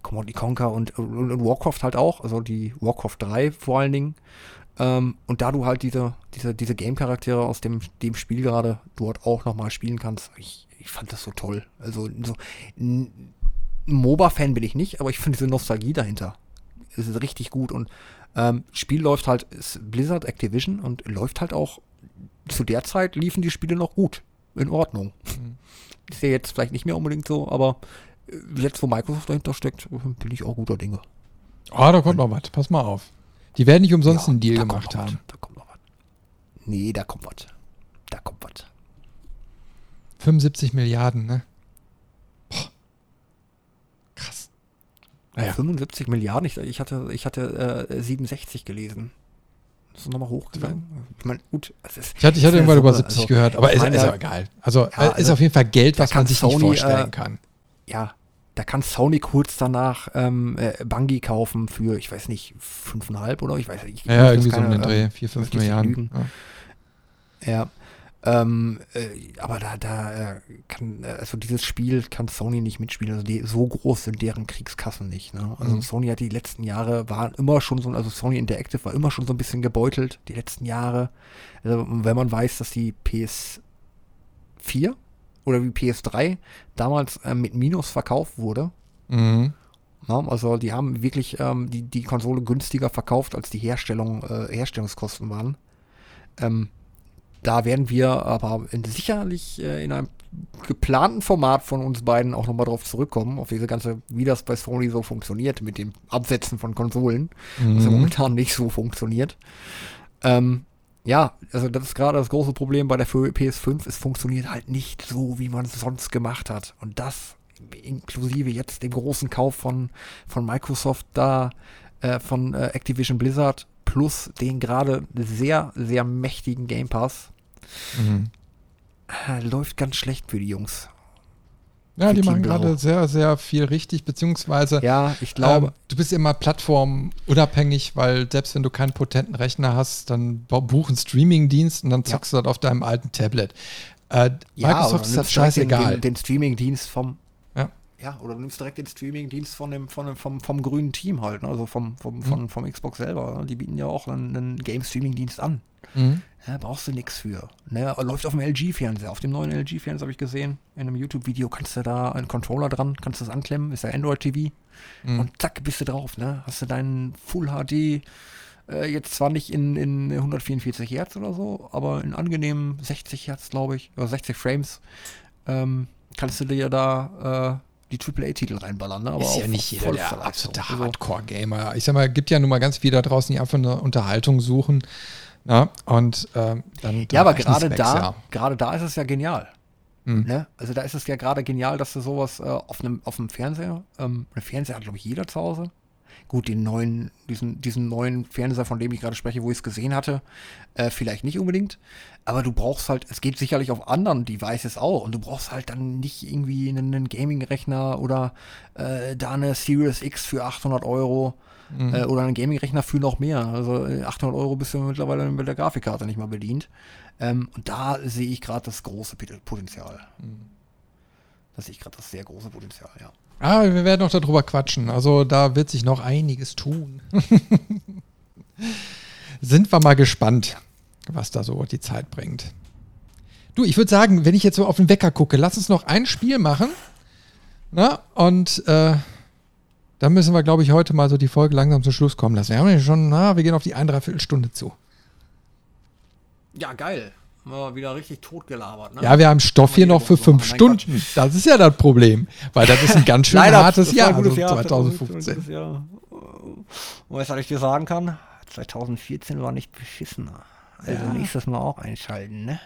Commodity Conquer und, und, und, Warcraft halt auch, also die Warcraft 3 vor allen Dingen. Ähm, und da du halt diese, diese, diese Game-Charaktere aus dem, dem Spiel gerade dort auch nochmal spielen kannst, ich, ich fand das so toll. Also so MOBA-Fan bin ich nicht, aber ich finde diese Nostalgie dahinter. Es ist richtig gut und ähm, Spiel läuft halt, ist Blizzard Activision und läuft halt auch, zu der Zeit liefen die Spiele noch gut. In Ordnung. Mhm. Ist ja jetzt vielleicht nicht mehr unbedingt so, aber äh, jetzt, wo Microsoft dahinter steckt, bin ich auch guter Dinge. Ah, oh, da kommt noch was. Pass mal auf. Die werden nicht umsonst ja, einen Deal gemacht haben. Da kommt noch was. Nee, da kommt was. Da kommt was. 75 Milliarden, ne? Boah. Krass. Naja. 75 Milliarden? Ich, ich hatte, ich hatte äh, 67 gelesen. Das ist nochmal hochgegangen. Ich meine, gut. Ist, ich hatte, ich hatte irgendwann über 70 also, gehört, aber ist, ist ja egal. Also, ja, ist also, auf jeden Fall Geld, was man sich Sony, nicht vorstellen äh, kann. Ja, da kann Sony kurz danach ähm, äh, Bungie kaufen für, ich weiß nicht, 5,5 oder ich weiß nicht. Ja, irgendwie keine, so um den Dreh, 4, 5 Milliarden. Ja. ja. Ähm, äh, aber da, da äh, kann, äh, also dieses Spiel kann Sony nicht mitspielen. Also die, so groß sind deren Kriegskassen nicht. Ne? Also mhm. Sony hat die letzten Jahre waren immer schon so, also Sony Interactive war immer schon so ein bisschen gebeutelt, die letzten Jahre. Also wenn man weiß, dass die PS4 oder wie PS3 damals äh, mit Minus verkauft wurde. Mhm. Ja, also die haben wirklich ähm, die, die Konsole günstiger verkauft, als die Herstellung, äh, Herstellungskosten waren. Ähm, da werden wir aber sicherlich äh, in einem geplanten Format von uns beiden auch nochmal drauf zurückkommen, auf diese ganze, wie das bei Sony so funktioniert mit dem Absetzen von Konsolen, mhm. was ja momentan nicht so funktioniert. Ähm, ja, also das ist gerade das große Problem bei der PS5, es funktioniert halt nicht so, wie man es sonst gemacht hat. Und das inklusive jetzt dem großen Kauf von, von Microsoft da, äh, von äh, Activision Blizzard, plus den gerade sehr, sehr mächtigen Game Pass, Mhm. Äh, läuft ganz schlecht für die Jungs. Ja, die machen gerade sehr, sehr viel richtig, beziehungsweise ja, ich glaube, ähm, du bist immer plattformunabhängig, weil selbst wenn du keinen potenten Rechner hast, dann buch einen Streamingdienst und dann zockst ja. du das auf deinem alten Tablet. Äh, ja, Microsoft ist das scheißegal. Den, den, den Streamingdienst vom ja. oder du nimmst direkt den Streamingdienst von dem, von dem, vom, vom grünen Team halt, ne? also vom, vom, mhm. von, vom Xbox selber. Die bieten ja auch einen, einen Game-Streaming-Dienst an. Mhm. Ja, brauchst du nichts für. Ne, läuft auf dem LG-Fernseher. Auf dem neuen LG-Fernseher habe ich gesehen. In einem YouTube-Video kannst du da einen Controller dran, kannst du das anklemmen, ist ja Android-TV. Mhm. Und zack, bist du drauf. Ne? Hast du deinen Full HD, äh, jetzt zwar nicht in, in 144 Hertz oder so, aber in angenehmen 60 Hertz, glaube ich, oder 60 Frames, ähm, kannst du dir da äh, die AAA-Titel reinballern. Ne? Aber ist ja nicht jeder der absolute also Hardcore-Gamer. Ich sag mal, gibt ja nun mal ganz viele da draußen, die einfach eine Unterhaltung suchen. Ja, und ähm, dann, dann Ja, aber gerade da, ja. gerade da ist es ja genial. Mhm. Ne? Also da ist es ja gerade genial, dass du sowas äh, auf einem auf dem Fernseher, ähm, ein Fernseher hat glaube ich jeder zu Hause. Gut, den neuen, diesen, diesen neuen Fernseher, von dem ich gerade spreche, wo ich es gesehen hatte, äh, vielleicht nicht unbedingt. Aber du brauchst halt, es geht sicherlich auf anderen Devices auch. Und du brauchst halt dann nicht irgendwie einen, einen Gaming-Rechner oder äh, da eine Series X für 800 Euro mhm. äh, oder einen Gaming-Rechner für noch mehr. Also 800 äh, Euro bist du mittlerweile mit der Grafikkarte nicht mal bedient. Ähm, und da sehe ich gerade das große Potenzial. Mhm. Da sehe ich gerade das sehr große Potenzial, ja. Ah, wir werden noch darüber quatschen. Also da wird sich noch einiges tun. Sind wir mal gespannt, was da so die Zeit bringt. Du, ich würde sagen, wenn ich jetzt so auf den Wecker gucke, lass uns noch ein Spiel machen. Na, und äh, dann müssen wir, glaube ich, heute mal so die Folge langsam zum Schluss kommen lassen. Wir haben ja schon, na, wir gehen auf die ein, dreiviertel Stunde zu. Ja, geil. Mal wieder richtig totgelabert. Ne? Ja, wir haben Stoff hier noch für fünf Stunden. Quatsch. Das ist ja das Problem. Weil das ist ein ganz schön Leider, hartes Jahr, also Jahr, 2015. Jahr. Und was ich dir sagen kann, 2014 war nicht beschissener. Also ja. nächstes Mal auch einschalten, ne?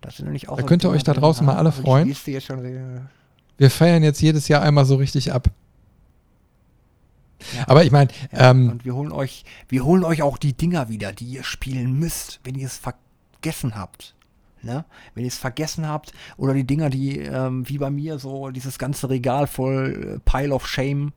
Das sind nämlich auch da könnt ihr euch da draußen mal alle freuen. Wir feiern jetzt jedes Jahr einmal so richtig ab. Ja. Aber ich meine, ja, ähm, und wir holen euch, wir holen euch auch die Dinger wieder, die ihr spielen müsst, wenn ihr es vergessen habt. Ne? Wenn ihr es vergessen habt oder die Dinger, die ähm, wie bei mir so dieses ganze Regal voll äh, Pile of Shame,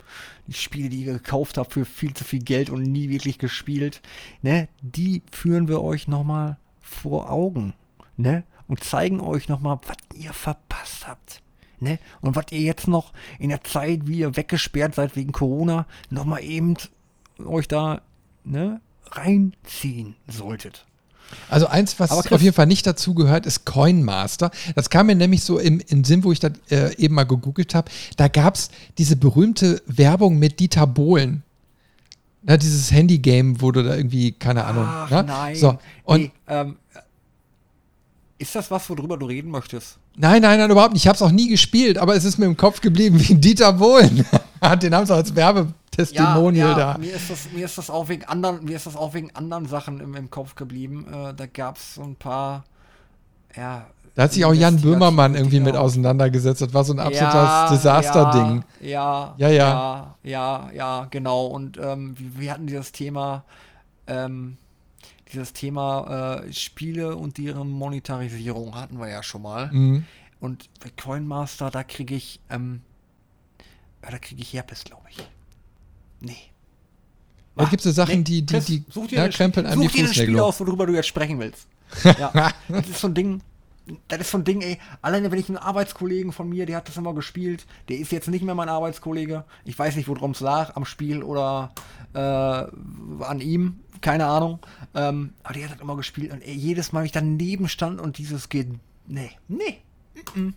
die Spiele, die ihr gekauft habt für viel zu viel Geld und nie wirklich gespielt, ne? Die führen wir euch nochmal vor Augen, ne? Und zeigen euch nochmal, was ihr verpasst habt. Ne? Und was ihr jetzt noch in der Zeit, wie ihr weggesperrt seid wegen Corona, nochmal eben euch da ne, reinziehen solltet. Also eins, was auf jeden Fall nicht dazu gehört, ist Coinmaster. Das kam mir nämlich so im, im Sinn, wo ich da äh, eben mal gegoogelt habe. Da gab es diese berühmte Werbung mit Dieter Bohlen. Na, dieses Handy-Game, wo du da irgendwie, keine Ahnung. Ach, ne? nein. So, und nee, ähm, ist das was, worüber du reden möchtest? Nein, nein, nein, überhaupt nicht. Ich habe es auch nie gespielt, aber es ist mir im Kopf geblieben wie Dieter Bohlen. Den haben sie als Werbetestimonial ja, ja, da. Mir ist, das, mir, ist das auch wegen anderen, mir ist das auch wegen anderen Sachen im, im Kopf geblieben. Äh, da gab es so ein paar, ja. Da hat sich auch Jan Böhmermann irgendwie mit auseinandergesetzt. Das war so ein absolutes ja, Desaster-Ding. Ja, Ja, ja, ja. ja, ja, genau. Und ähm, wir, wir hatten dieses Thema, ähm, dieses Thema äh, Spiele und deren Monetarisierung hatten wir ja schon mal. Mhm. Und bei Coinmaster, da kriege ich, ähm, da kriege ich Herpes, glaube ich. Nee. Da gibt es so Sachen, die, die, Chris, die such dir ja, ein- krempeln die Such dir ein Spiel aus, worüber du jetzt sprechen willst. Ja, das ist so ein Ding. Das ist so ein Ding, ey. Alleine wenn ich einen Arbeitskollegen von mir, der hat das immer gespielt, der ist jetzt nicht mehr mein Arbeitskollege. Ich weiß nicht, worum es lag, am Spiel oder äh, an ihm, keine Ahnung. Ähm, aber der hat das immer gespielt und jedes Mal, wenn ich daneben stand und dieses geht, nee, nee, mm,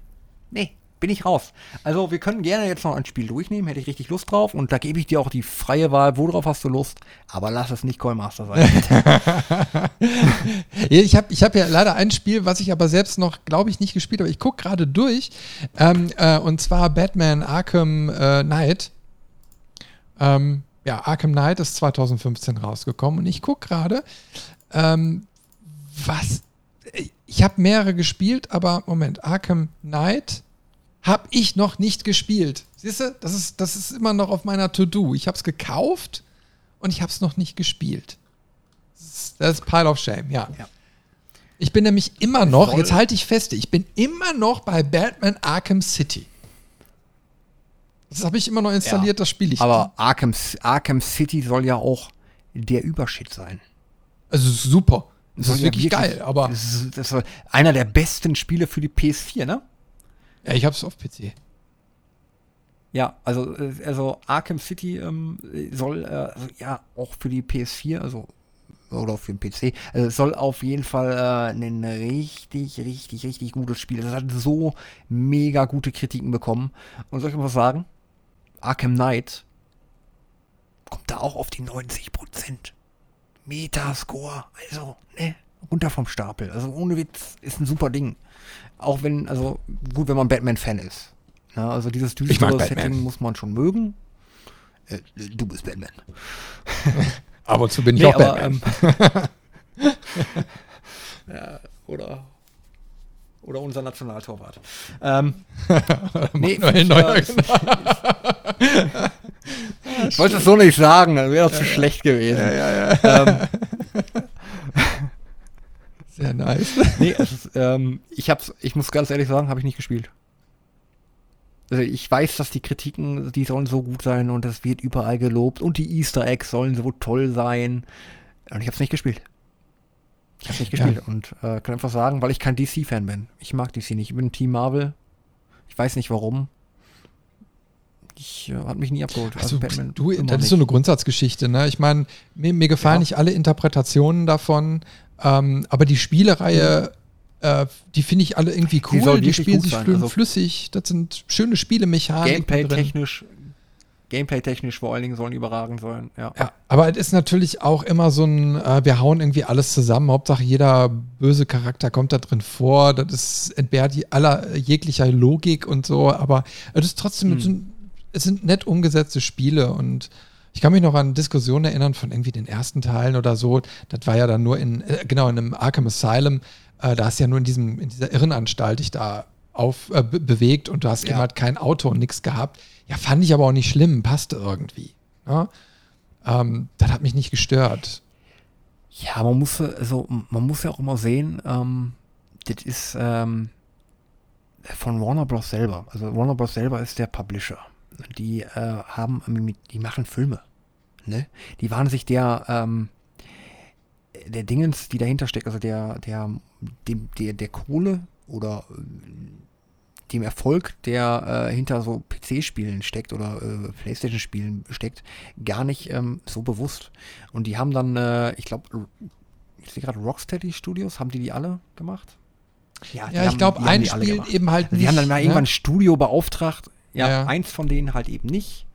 nee, bin ich raus. Also wir können gerne jetzt noch ein Spiel durchnehmen, hätte ich richtig Lust drauf und da gebe ich dir auch die freie Wahl, worauf hast du Lust, aber lass es nicht Coinmaster sein. Ich habe ich hab ja leider ein Spiel, was ich aber selbst noch, glaube ich, nicht gespielt habe. Ich gucke gerade durch. Ähm, äh, und zwar Batman Arkham äh, Knight. Ähm, ja, Arkham Knight ist 2015 rausgekommen. Und ich gucke gerade, ähm, was. Ich habe mehrere gespielt, aber Moment, Arkham Knight habe ich noch nicht gespielt. Siehst du, das ist, das ist immer noch auf meiner To-Do. Ich habe es gekauft und ich habe es noch nicht gespielt. Das ist, Pile of Shame, ja. Ja. Ich bin nämlich immer noch, soll- jetzt halte ich fest, ich bin immer noch bei Batman Arkham City. Das habe ich immer noch installiert, Ja. das spiele ich. Aber Arkham, Arkham City soll ja auch der Übershit sein. Also super. Das Soll ist ja wirklich geil, aber Das ist, das ist einer der besten Spiele für die PS4, ne? ja, ich habe es auf PC. Ja, also, äh, also Arkham City ähm, soll äh, also, ja auch für die PS4, also oder für den PC, also es soll auf jeden Fall äh, ein richtig, richtig, richtig gutes Spiel. Das hat so mega gute Kritiken bekommen. Und soll ich mal was sagen? Arkham Knight kommt da auch auf die 90 Prozent. Metascore, also, ne, runter vom Stapel. Also ohne Witz, ist ein super Ding. Auch wenn, also gut, wenn man Batman-Fan ist. Ja, also dieses düstere. Setting muss man schon mögen. Äh, du bist Batman. Ab und zu bin ich Nee, auch aber, Batman. ähm, ja, oder oder unser Nationaltorwart. Ähm, nee, Manuel Neuer, äh, ich wollte es so nicht sagen, dann wäre es zu schlecht gewesen. Ähm, Sehr nice. nee, ist, ähm, ich hab's, ich muss ganz ehrlich sagen, habe ich nicht gespielt. Also ich weiß, dass die Kritiken, die sollen so gut sein und das wird überall gelobt und die Easter Eggs sollen so toll sein. Und ich habe es nicht gespielt. Ich habe nicht Ja. gespielt und äh, kann einfach sagen, weil ich kein DC-Fan bin. Ich mag DC nicht. Ich bin Team Marvel. Ich weiß nicht warum. Ich äh, hat mich nie abgeholt. Also, Batman du, das ist so nicht. eine Grundsatzgeschichte, ne? Ich meine, mir, mir gefallen Ja. nicht alle Interpretationen davon, ähm, aber die Spielereihe, äh, die finde ich alle irgendwie cool. Die Die, spielen sich also- flüssig. Das sind schöne Spielemechaniken drin. Gameplay-technisch, Gameplay-technisch vor allen Dingen sollen überragend sein. Ja. Ja, aber es ist natürlich auch immer so ein, äh, wir hauen irgendwie alles zusammen. Hauptsache jeder böse Charakter kommt da drin vor. Das ist entbehrt aller jeglicher Logik und so. Aber es ist trotzdem, Hm. es sind, es sind nett umgesetzte Spiele und ich kann mich noch an Diskussionen erinnern von irgendwie den ersten Teilen oder so. Das war ja dann nur in, äh, genau, in einem Arkham Asylum. Äh, da hast du ja nur in diesem, in dieser Irrenanstalt dich da auf, äh, be bewegt und du hast Ja. eben halt kein Auto und nichts gehabt. Ja, fand ich aber auch nicht schlimm, passte irgendwie. Ja? Ähm, das hat mich nicht gestört. Ja, man muss, also, man muss ja auch immer sehen, ähm, das ist ähm, von Warner Bros. selber. Also Warner Bros. selber ist der Publisher. Die äh, haben, ähm, die machen Filme. Ne? Die waren sich der, ähm, der Dingens, die dahinter steckt, also der, der, dem, der, der Kohle oder dem Erfolg, der äh, hinter so PC-Spielen steckt oder äh, Playstation-Spielen steckt, gar nicht ähm, so bewusst. Und die haben dann, äh, ich glaube, ich sehe gerade Rocksteady Studios, haben die die alle gemacht? Ja, ja ich glaube, ein Spiel eben halt nicht. Die haben dann mal ne? irgendwann ein Studio beauftragt. Ja, ja, eins von denen halt eben nicht.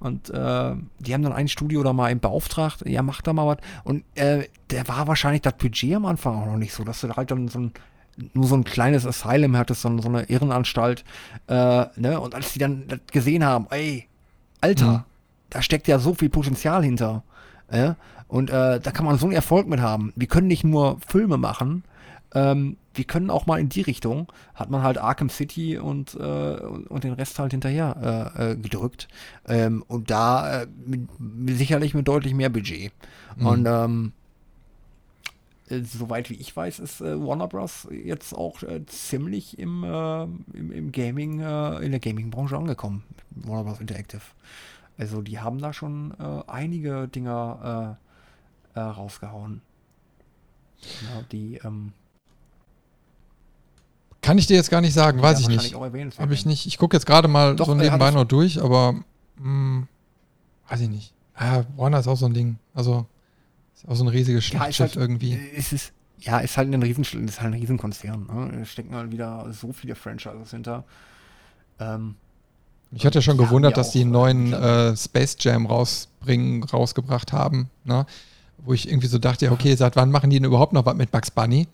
Und äh, die haben dann ein Studio da mal eben beauftragt, ja, mach da mal was. Und äh, der war wahrscheinlich das Budget am Anfang auch noch nicht so, dass du halt dann so ein, nur so ein kleines Asylum hattest, so, so eine Irrenanstalt. Äh, ne? Und als die dann das gesehen haben, ey, Alter, mhm. da steckt ja so viel Potenzial hinter. Äh? Und äh, da kann man so einen Erfolg mit haben. Wir können nicht nur Filme machen, ähm, wir können auch mal in die Richtung, hat man halt Arkham City und, äh, und den Rest halt hinterher äh, äh, gedrückt. Ähm, und da äh, mit, sicherlich mit deutlich mehr Budget. Mhm. Und ähm, äh, soweit wie ich weiß, ist äh, Warner Bros. jetzt auch ziemlich im, im, im, Gaming, in der Gaming-Branche angekommen. Warner Bros. Interactive. Also die haben da schon einige Dinger rausgehauen. Ja, die, ähm, kann ich dir jetzt gar nicht sagen, weiß ich nicht. Habe ich nicht. Ich gucke jetzt gerade mal Doch, so nebenbei noch durch, aber mh, hm, weiß ich nicht. Ja, Warner ist auch so ein Ding. Also ist auch so ein riesiges Schlachtschiff ja, halt, irgendwie. Ist es, ja, ist halt ein Riesen, ist halt ein Riesenkonzern. Ne? Da stecken halt wieder so viele Franchises hinter. Ähm, ich hatte schon gewundert, dass die einen neuen äh, Space Jam rausbringen, rausgebracht haben, ne? Wo ich irgendwie so dachte, ja, okay, seit wann machen die denn überhaupt noch was mit Bugs Bunny?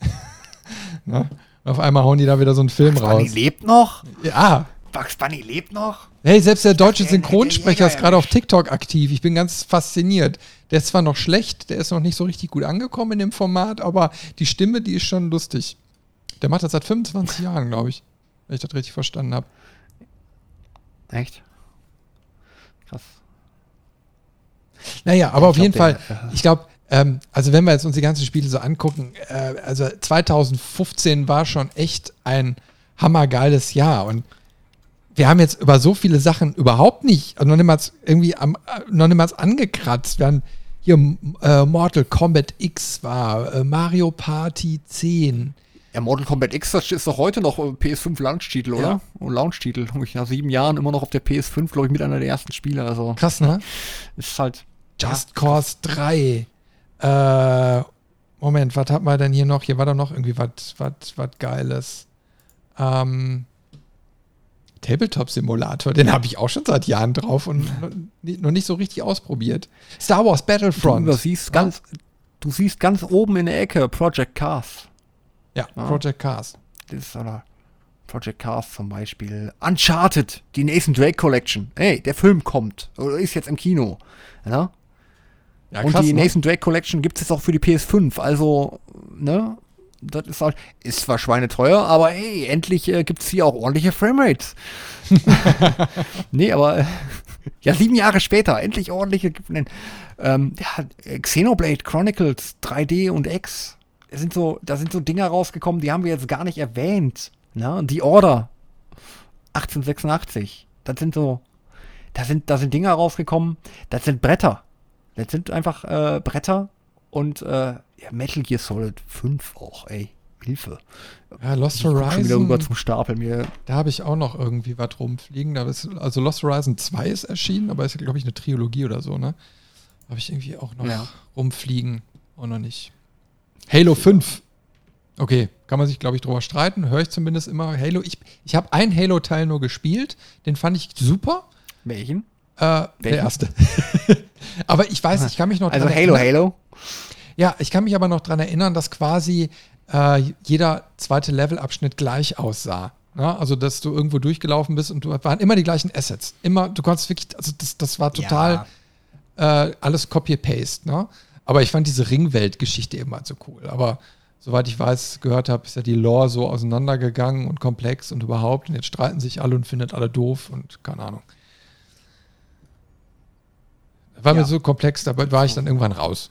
ne? Auf einmal hauen die da wieder so einen Film Bugs raus. Bugs Bunny lebt noch? Ja. Bugs Bunny lebt noch? Hey, selbst der deutsche Synchronsprecher ist gerade auf TikTok aktiv. Ich bin ganz fasziniert. Der ist zwar noch schlecht, der ist noch nicht so richtig gut angekommen in dem Format, aber die Stimme, die ist schon lustig. Der macht das seit 25 Jahren, glaube ich. Wenn ich das richtig verstanden habe. Echt? Krass. Naja, aber ich auf jeden Fall, ich glaube, ähm, also wenn wir jetzt uns die ganzen Spiele so angucken, äh, also 2015 war schon echt ein hammergeiles Jahr und wir haben jetzt über so viele Sachen überhaupt nicht, also noch niemals irgendwie am, noch niemals angekratzt. Wir haben hier äh, Mortal Kombat X war, äh, Mario Party 10. Ja, Mortal Kombat X das ist doch heute noch PS5 Launch-Titel, oder? Ja. Oh, Launch-Titel. Ich nach sieben Jahren immer noch auf der PS5, glaube ich, mit einer der ersten Spiele. Also, Krass, ne? Ist halt. Just ja, Cause 3. Äh, Moment, was hat man denn hier noch? Hier war doch noch irgendwie was Geiles. Ähm, Tabletop-Simulator, den habe ich auch schon seit Jahren drauf und noch nicht so richtig ausprobiert. Star Wars Battlefront. Du, siehst, ganz, du siehst ganz oben in der Ecke Project Cars. Ja, ja. Project Cars. Das ist oder Project Cars zum Beispiel. Uncharted, die Nathan Drake Collection. Hey, der Film kommt. Oder ist jetzt im Kino. Ja? Ja, und die ne? Nathan Drake Collection gibt es auch für die PS5. Also, ne? Das ist, halt, ist zwar schweineteuer, aber hey, endlich äh, gibt es hier auch ordentliche Framerates. nee, aber äh, ja, sieben Jahre später, endlich ordentliche. Ähm, ja, Xenoblade Chronicles 3D und X. Da sind so, da sind so Dinger rausgekommen, die haben wir jetzt gar nicht erwähnt. Ne? Die Order 1886. Das sind so, da sind, da sind Dinger rausgekommen, das sind Bretter. Das sind einfach äh, Bretter und äh, ja, Metal Gear Solid 5 auch, ey. Hilfe. Ja, Lost Horizon. Schon wieder rüber zum Stapel mir. Da habe ich auch noch irgendwie was rumfliegen. Da ist, also Lost Horizon 2 ist erschienen, aber ist, glaube ich, eine Trilogie oder so, ne? Habe ich irgendwie auch noch ja. rumfliegen. Auch noch nicht. Halo 5. Okay, kann man sich, glaube ich, drüber streiten. Höre ich zumindest immer. Halo, ich, ich habe einen Halo-Teil nur gespielt. Den fand ich super. Welchen? Äh, der erste. aber ich weiß, ich kann mich noch Also Halo, erinnern. Halo? Ja, ich kann mich aber noch daran erinnern, dass quasi äh, jeder zweite Levelabschnitt gleich aussah. Ja, also, dass du irgendwo durchgelaufen bist und du waren immer die gleichen Assets. Immer, du konntest wirklich, also das, das war total ja. äh, alles Copy-Paste. Ne? Aber ich fand diese Ringwelt-Geschichte eben halt so cool. Aber soweit ich weiß, gehört habe, ist ja die Lore so auseinandergegangen und komplex und überhaupt. Und jetzt streiten sich alle und findet alle doof und keine Ahnung. War ja. mir so komplex, da war ich dann irgendwann raus.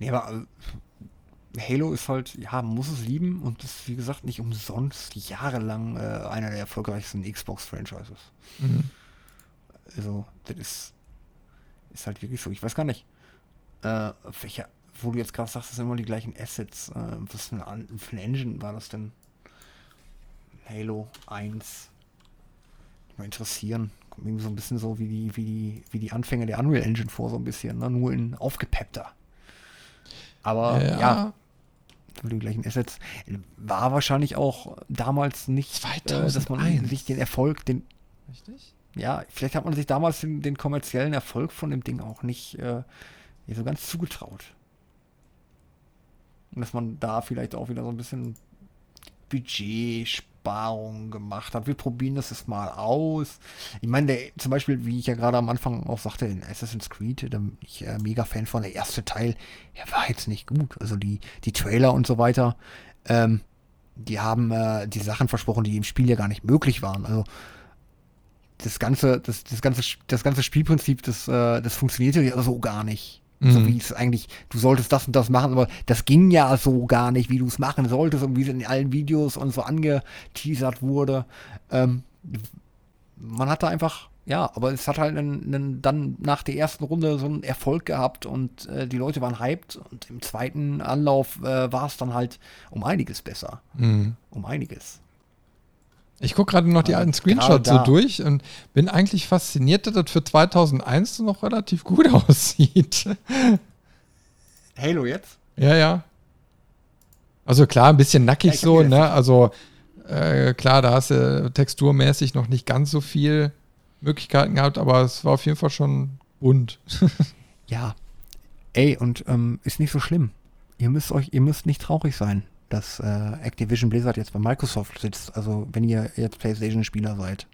Nee, aber äh, Halo ist halt, ja, man muss es lieben und ist, wie gesagt, nicht umsonst jahrelang äh, einer der erfolgreichsten Xbox-Franchises. Mhm. Also, das ist, ist halt wirklich so. Ich weiß gar nicht, äh, welcher, wo du jetzt gerade sagst, das sind immer die gleichen Assets. Äh, was für eine, für eine Engine war das denn? Halo 1. Mal interessieren. Kommt mir so ein bisschen so wie die, wie die, wie die Anfänge der Unreal Engine vor, so ein bisschen, ne? nur in aufgepeppter. Aber ja, ja die gleichen Assets. War wahrscheinlich auch damals nicht, 2001. Äh, dass man sich den Erfolg, den. Richtig? Ja, vielleicht hat man sich damals den, den kommerziellen Erfolg von dem Ding auch nicht, äh, nicht so ganz zugetraut. Und dass man da vielleicht auch wieder so ein bisschen Budgetsparung gemacht hat. Wir probieren das jetzt mal aus. Ich meine, der, zum Beispiel, wie ich ja gerade am Anfang auch sagte, in Assassin's Creed, da bin ich äh, mega Fan von. Der erste Teil, der war jetzt nicht gut. Also die, die Trailer und so weiter, ähm, die haben äh, die Sachen versprochen, die im Spiel ja gar nicht möglich waren. Also das ganze, das, das ganze, das ganze Spielprinzip, das, äh, das funktionierte ja so gar nicht. Mhm. So wie es eigentlich, du solltest das und das machen, aber das ging ja so gar nicht, wie du es machen solltest und wie es in allen Videos und so angeteasert wurde. Ähm, man hatte einfach, ja, aber es hat halt einen, einen, dann nach der ersten Runde so einen Erfolg gehabt und äh, die Leute waren hyped und im zweiten Anlauf äh, war es dann halt um einiges besser. Mhm. Um einiges. Ich gucke gerade noch die alten Screenshots so durch und bin eigentlich fasziniert, dass das für 2001 noch relativ gut aussieht. Halo jetzt? Ja, ja. Also klar, ein bisschen nackig ja, so, ne? Also äh, klar, da hast du texturmäßig noch nicht ganz so viel Möglichkeiten gehabt, aber es war auf jeden Fall schon bunt. ja. Ey, und ähm, ist nicht so schlimm. Ihr müsst euch, ihr müsst nicht traurig sein dass äh, Activision Blizzard jetzt bei Microsoft sitzt. Also wenn ihr jetzt PlayStation-Spieler seid,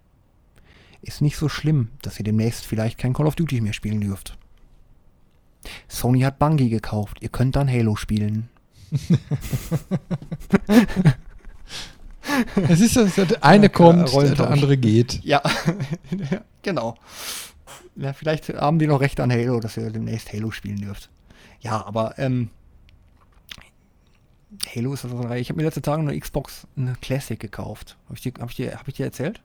ist nicht so schlimm, dass ihr demnächst vielleicht kein Call of Duty mehr spielen dürft. Sony hat Bungie gekauft. Ihr könnt dann Halo spielen. Es ist das, der eine kommt, der andere geht. Ja, genau. Ja, vielleicht haben die noch Recht an Halo, dass ihr demnächst Halo spielen dürft. Ja, aber ähm, Halo ist das so Ich habe mir letzte Tage eine Xbox eine Classic gekauft. Habe ich, dir, hab ich, dir, hab ich dir erzählt?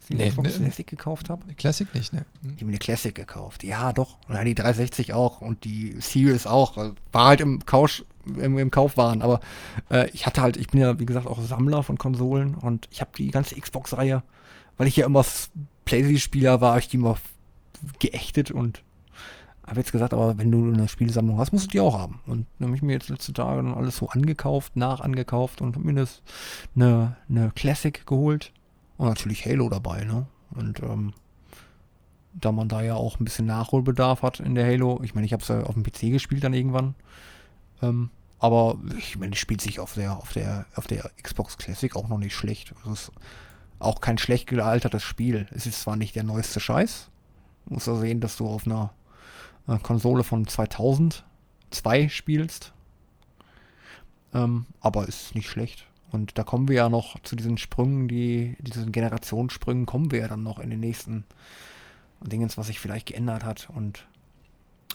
Dass ich nee, Xbox ne, Classic gekauft habe? Eine Classic nicht, ne? Ich habe mir eine Classic gekauft. Ja, doch. Und die 360 auch und die Series auch. War halt im, Couch, im, im Kaufwaren. Aber äh, ich hatte halt, ich bin ja, wie gesagt, auch Sammler von Konsolen und ich habe die ganze Xbox-Reihe, weil ich ja immer PlayStation-Spieler war, ich die immer geächtet und habe jetzt gesagt, aber wenn du eine Spielsammlung hast, musst du die auch haben. Und dann habe ich mir jetzt letzte Tage dann alles so angekauft, nachangekauft und habe mir das eine, eine Classic geholt. Und natürlich Halo dabei, ne? Und ähm, da man da ja auch ein bisschen Nachholbedarf hat in der Halo, ich meine, ich habe es ja auf dem PC gespielt dann irgendwann. Ähm, aber ich meine, es spielt sich auf der, auf der, auf der Xbox Classic auch noch nicht schlecht. Es ist auch kein schlecht gealtertes Spiel. Es ist zwar nicht der neueste Scheiß. Du musst ja sehen, dass du auf einer äh, Konsole von 2002 spielst. Ähm, aber ist nicht schlecht. Und da kommen wir ja noch zu diesen Sprüngen, die, diesen Generationssprüngen kommen wir ja dann noch in den nächsten Dingens, was sich vielleicht geändert hat. Und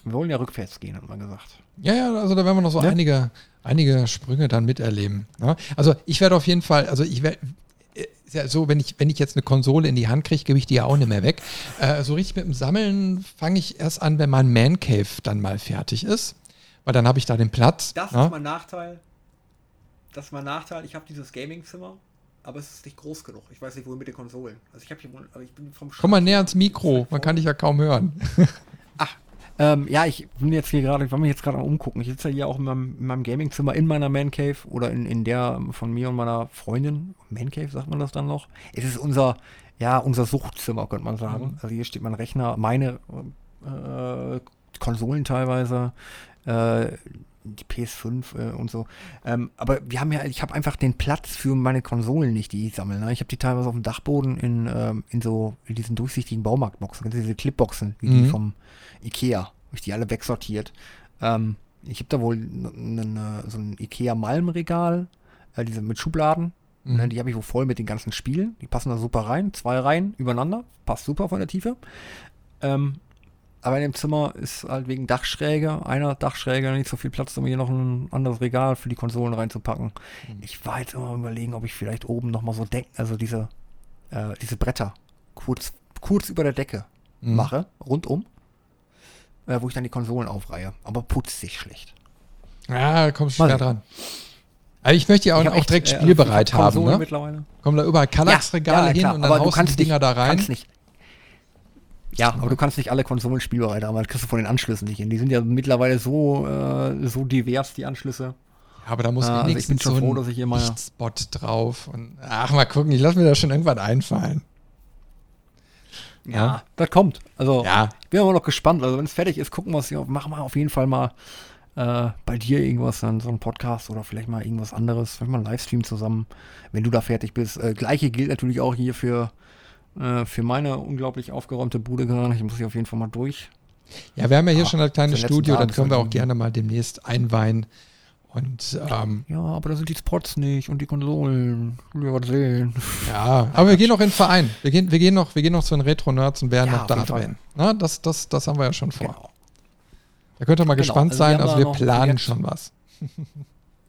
wir wollen ja rückwärts gehen, hat man gesagt. Ja, ja, also da werden wir noch so ja? einige, einige Sprünge dann miterleben. Ja? Ne? Also ich werde auf jeden Fall, also ich werde ist ja so, wenn ich, wenn ich jetzt eine Konsole in die Hand kriege, gebe ich die ja auch nicht mehr weg. Äh, so richtig mit dem Sammeln fange ich erst an, wenn mein Man Cave dann mal fertig ist. Weil dann habe ich da den Platz. Das ja? ist mein Nachteil. Das ist mein Nachteil. Ich habe dieses Gaming-Zimmer, aber es ist nicht groß genug. Ich weiß nicht, wohin mit den Konsolen. Also ich habe hier, also ich bin vom Komm mal näher ans Mikro, man kann dich ja kaum hören. Ach, ähm, ja, ich bin jetzt hier gerade, ich war mir jetzt gerade umgucken. Ich sitze ja hier auch in meinem, in meinem Gaming-Zimmer in meiner Man Cave oder in, in der von mir und meiner Freundin. Man Cave sagt man das dann noch. Es ist unser, ja, unser Suchtzimmer, könnte man sagen. Mhm. Also hier steht mein Rechner, meine äh, Konsolen teilweise, äh, die PS5 äh, und so. Ähm, aber wir haben ja, ich habe einfach den Platz für meine Konsolen nicht, die ich sammle. Ne? Ich habe die teilweise auf dem Dachboden in, ähm, in so in diesen durchsichtigen Baumarktboxen, diese Clipboxen, wie mhm. die vom Ikea. Habe ich die alle wegsortiert. Ähm, ich habe da wohl ne, so ein Ikea-Malmregal, äh, diese mit Schubladen. Mhm. Ne, die habe ich wohl voll mit den ganzen Spielen. Die passen da super rein. Zwei Reihen übereinander. Passt super von der Tiefe. Ähm, aber in dem Zimmer ist halt wegen Dachschräge, einer Dachschräge nicht so viel Platz, um hier noch ein anderes Regal für die Konsolen reinzupacken. Mhm. Ich war jetzt immer überlegen, ob ich vielleicht oben nochmal so Decken, also diese, äh, diese Bretter kurz, kurz über der Decke mhm. mache, rundum äh, wo ich dann die Konsolen aufreihe. Aber putzt sich schlecht. Ja, kommst du schwer dran. Also ich möchte ja auch, auch direkt äh, spielbereit haben. Ne? mittlerweile. Kommen da überall Kallax-Regale Ja, ja, hin und dann aber haust du kannst die Dinger nicht- da rein. kannst nicht ja, aber du kannst nicht alle Konsolen spielbereit haben, das kriegst du von den Anschlüssen nicht hin. Die sind ja mittlerweile so, äh, so divers, die Anschlüsse. Aber da muss Ah, also ich bin schon so froh, dass ich meine- Lichtspot drauf. Und, ach, mal gucken, ich lasse mir da schon irgendwann einfallen. Ja. das kommt. Also, Ja. ich bin immer noch gespannt. Also, wenn es fertig ist, gucken wir es. Ja, machen wir auf jeden Fall mal äh, bei dir irgendwas, dann so ein Podcast oder vielleicht mal irgendwas anderes. Vielleicht mal einen Livestream zusammen, wenn du da fertig bist. Äh, Gleiche gilt natürlich auch hier für, äh, für meine unglaublich aufgeräumte Bude gerade. Ich muss hier auf jeden Fall mal durch. Ja, wir haben ja hier Ja, schon das kleine den letzten Studio, das können wir auch gerne mal demnächst einweihen. Und ähm, Ja, aber da sind die Spots nicht und die Konsolen. Will ja was sehen. ja, aber wir gehen noch in den Verein. Wir gehen, wir gehen noch, wir gehen noch zu den Retro-Nerds und werden Ja, noch da drehen. Na, das, das, das haben wir ja schon vor. Genau. Da könnt ihr mal Genau, gespannt also wir sein. haben Also wir planen schon was.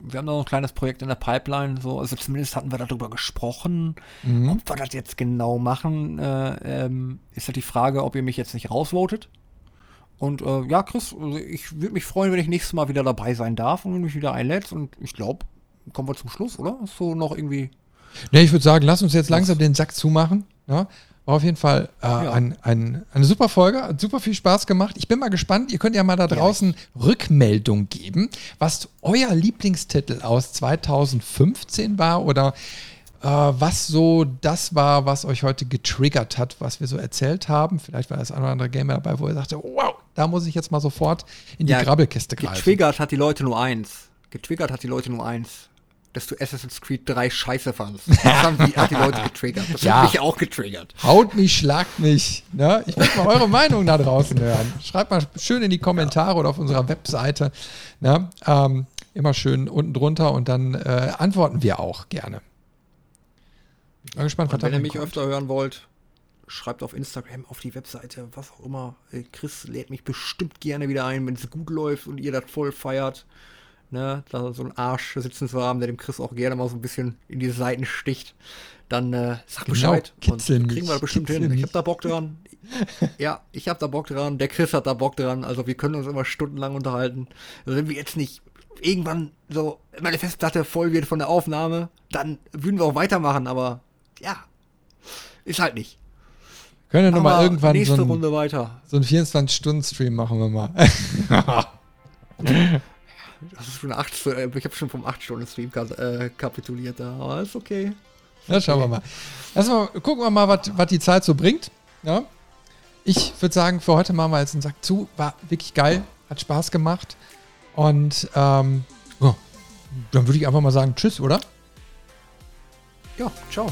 Wir haben noch ein kleines Projekt in der Pipeline, so, also zumindest hatten wir darüber gesprochen. Mhm. Ob wir das jetzt genau machen, äh, ähm, ist halt die Frage, ob ihr mich jetzt nicht rausvotet. Und äh, ja, Chris, ich würde mich freuen, wenn ich nächstes Mal wieder dabei sein darf und du mich wieder einlädst. Und ich glaube, kommen wir zum Schluss, oder? Hast du noch irgendwie. Ne, ich würde sagen, lass uns jetzt langsam den Sack zumachen. Ja? War auf jeden Fall äh, Ja. ein, ein, eine super Folge, hat super viel Spaß gemacht. Ich bin mal gespannt, ihr könnt ja mal da draußen Rückmeldung geben, was euer Lieblingstitel aus 2015 war oder äh, was so das war, was euch heute getriggert hat, was wir so erzählt haben. Vielleicht war das ein oder andere Gamer dabei, wo ihr sagte, wow, da muss ich jetzt mal sofort in die Ja, Grabbelkiste greifen. Getriggert hat die Leute nur eins. Getriggert hat die Leute nur eins. Dass du Assassin's Creed 3 scheiße fandst. Das haben die, hat die Leute getriggert. Das Ja. hat mich auch getriggert. Haut mich, schlagt mich. Ne? Ich möchte mal eure Meinung da draußen hören. Schreibt mal schön in die Kommentare oder auf unserer Webseite. Ne? Ähm, immer schön unten drunter und dann äh, antworten wir auch gerne. Bin gespannt, was Und wenn ihr mich kommt. öfter hören wollt, schreibt auf Instagram, auf die Webseite, was auch immer. Äh, Chris lädt mich bestimmt gerne wieder ein, wenn es gut läuft und ihr das voll feiert. Ne, da so einen Arsch sitzen zu haben, der dem Chris auch gerne mal so ein bisschen in die Seiten sticht. Dann äh, sag Genau, Bescheid. und kriegen wir das bestimmt hin. Ich mich. hab da Bock dran. ja, ich hab da Bock dran. Der Chris hat da Bock dran. Also wir können uns immer stundenlang unterhalten. Also wenn wir jetzt nicht irgendwann so meine Festplatte voll wird von der Aufnahme, dann würden wir auch weitermachen, aber ja, ist halt nicht. Können wir nochmal irgendwann nächste so einen, Runde weiter. so einen 24-Stunden-Stream machen wir mal. Das ist schon acht, äh, ich habe schon vom 8-Stunden-Stream ka äh, kapituliert da, aber ist okay. Ja, schauen wir mal. Erstmal gucken wir mal, was was die Zeit so bringt. Ja? Ich würde sagen, für heute machen wir jetzt einen Sack zu. War wirklich geil, hat Spaß gemacht. Und ähm, ja, dann würde ich einfach mal sagen, tschüss, oder? Ja, ciao.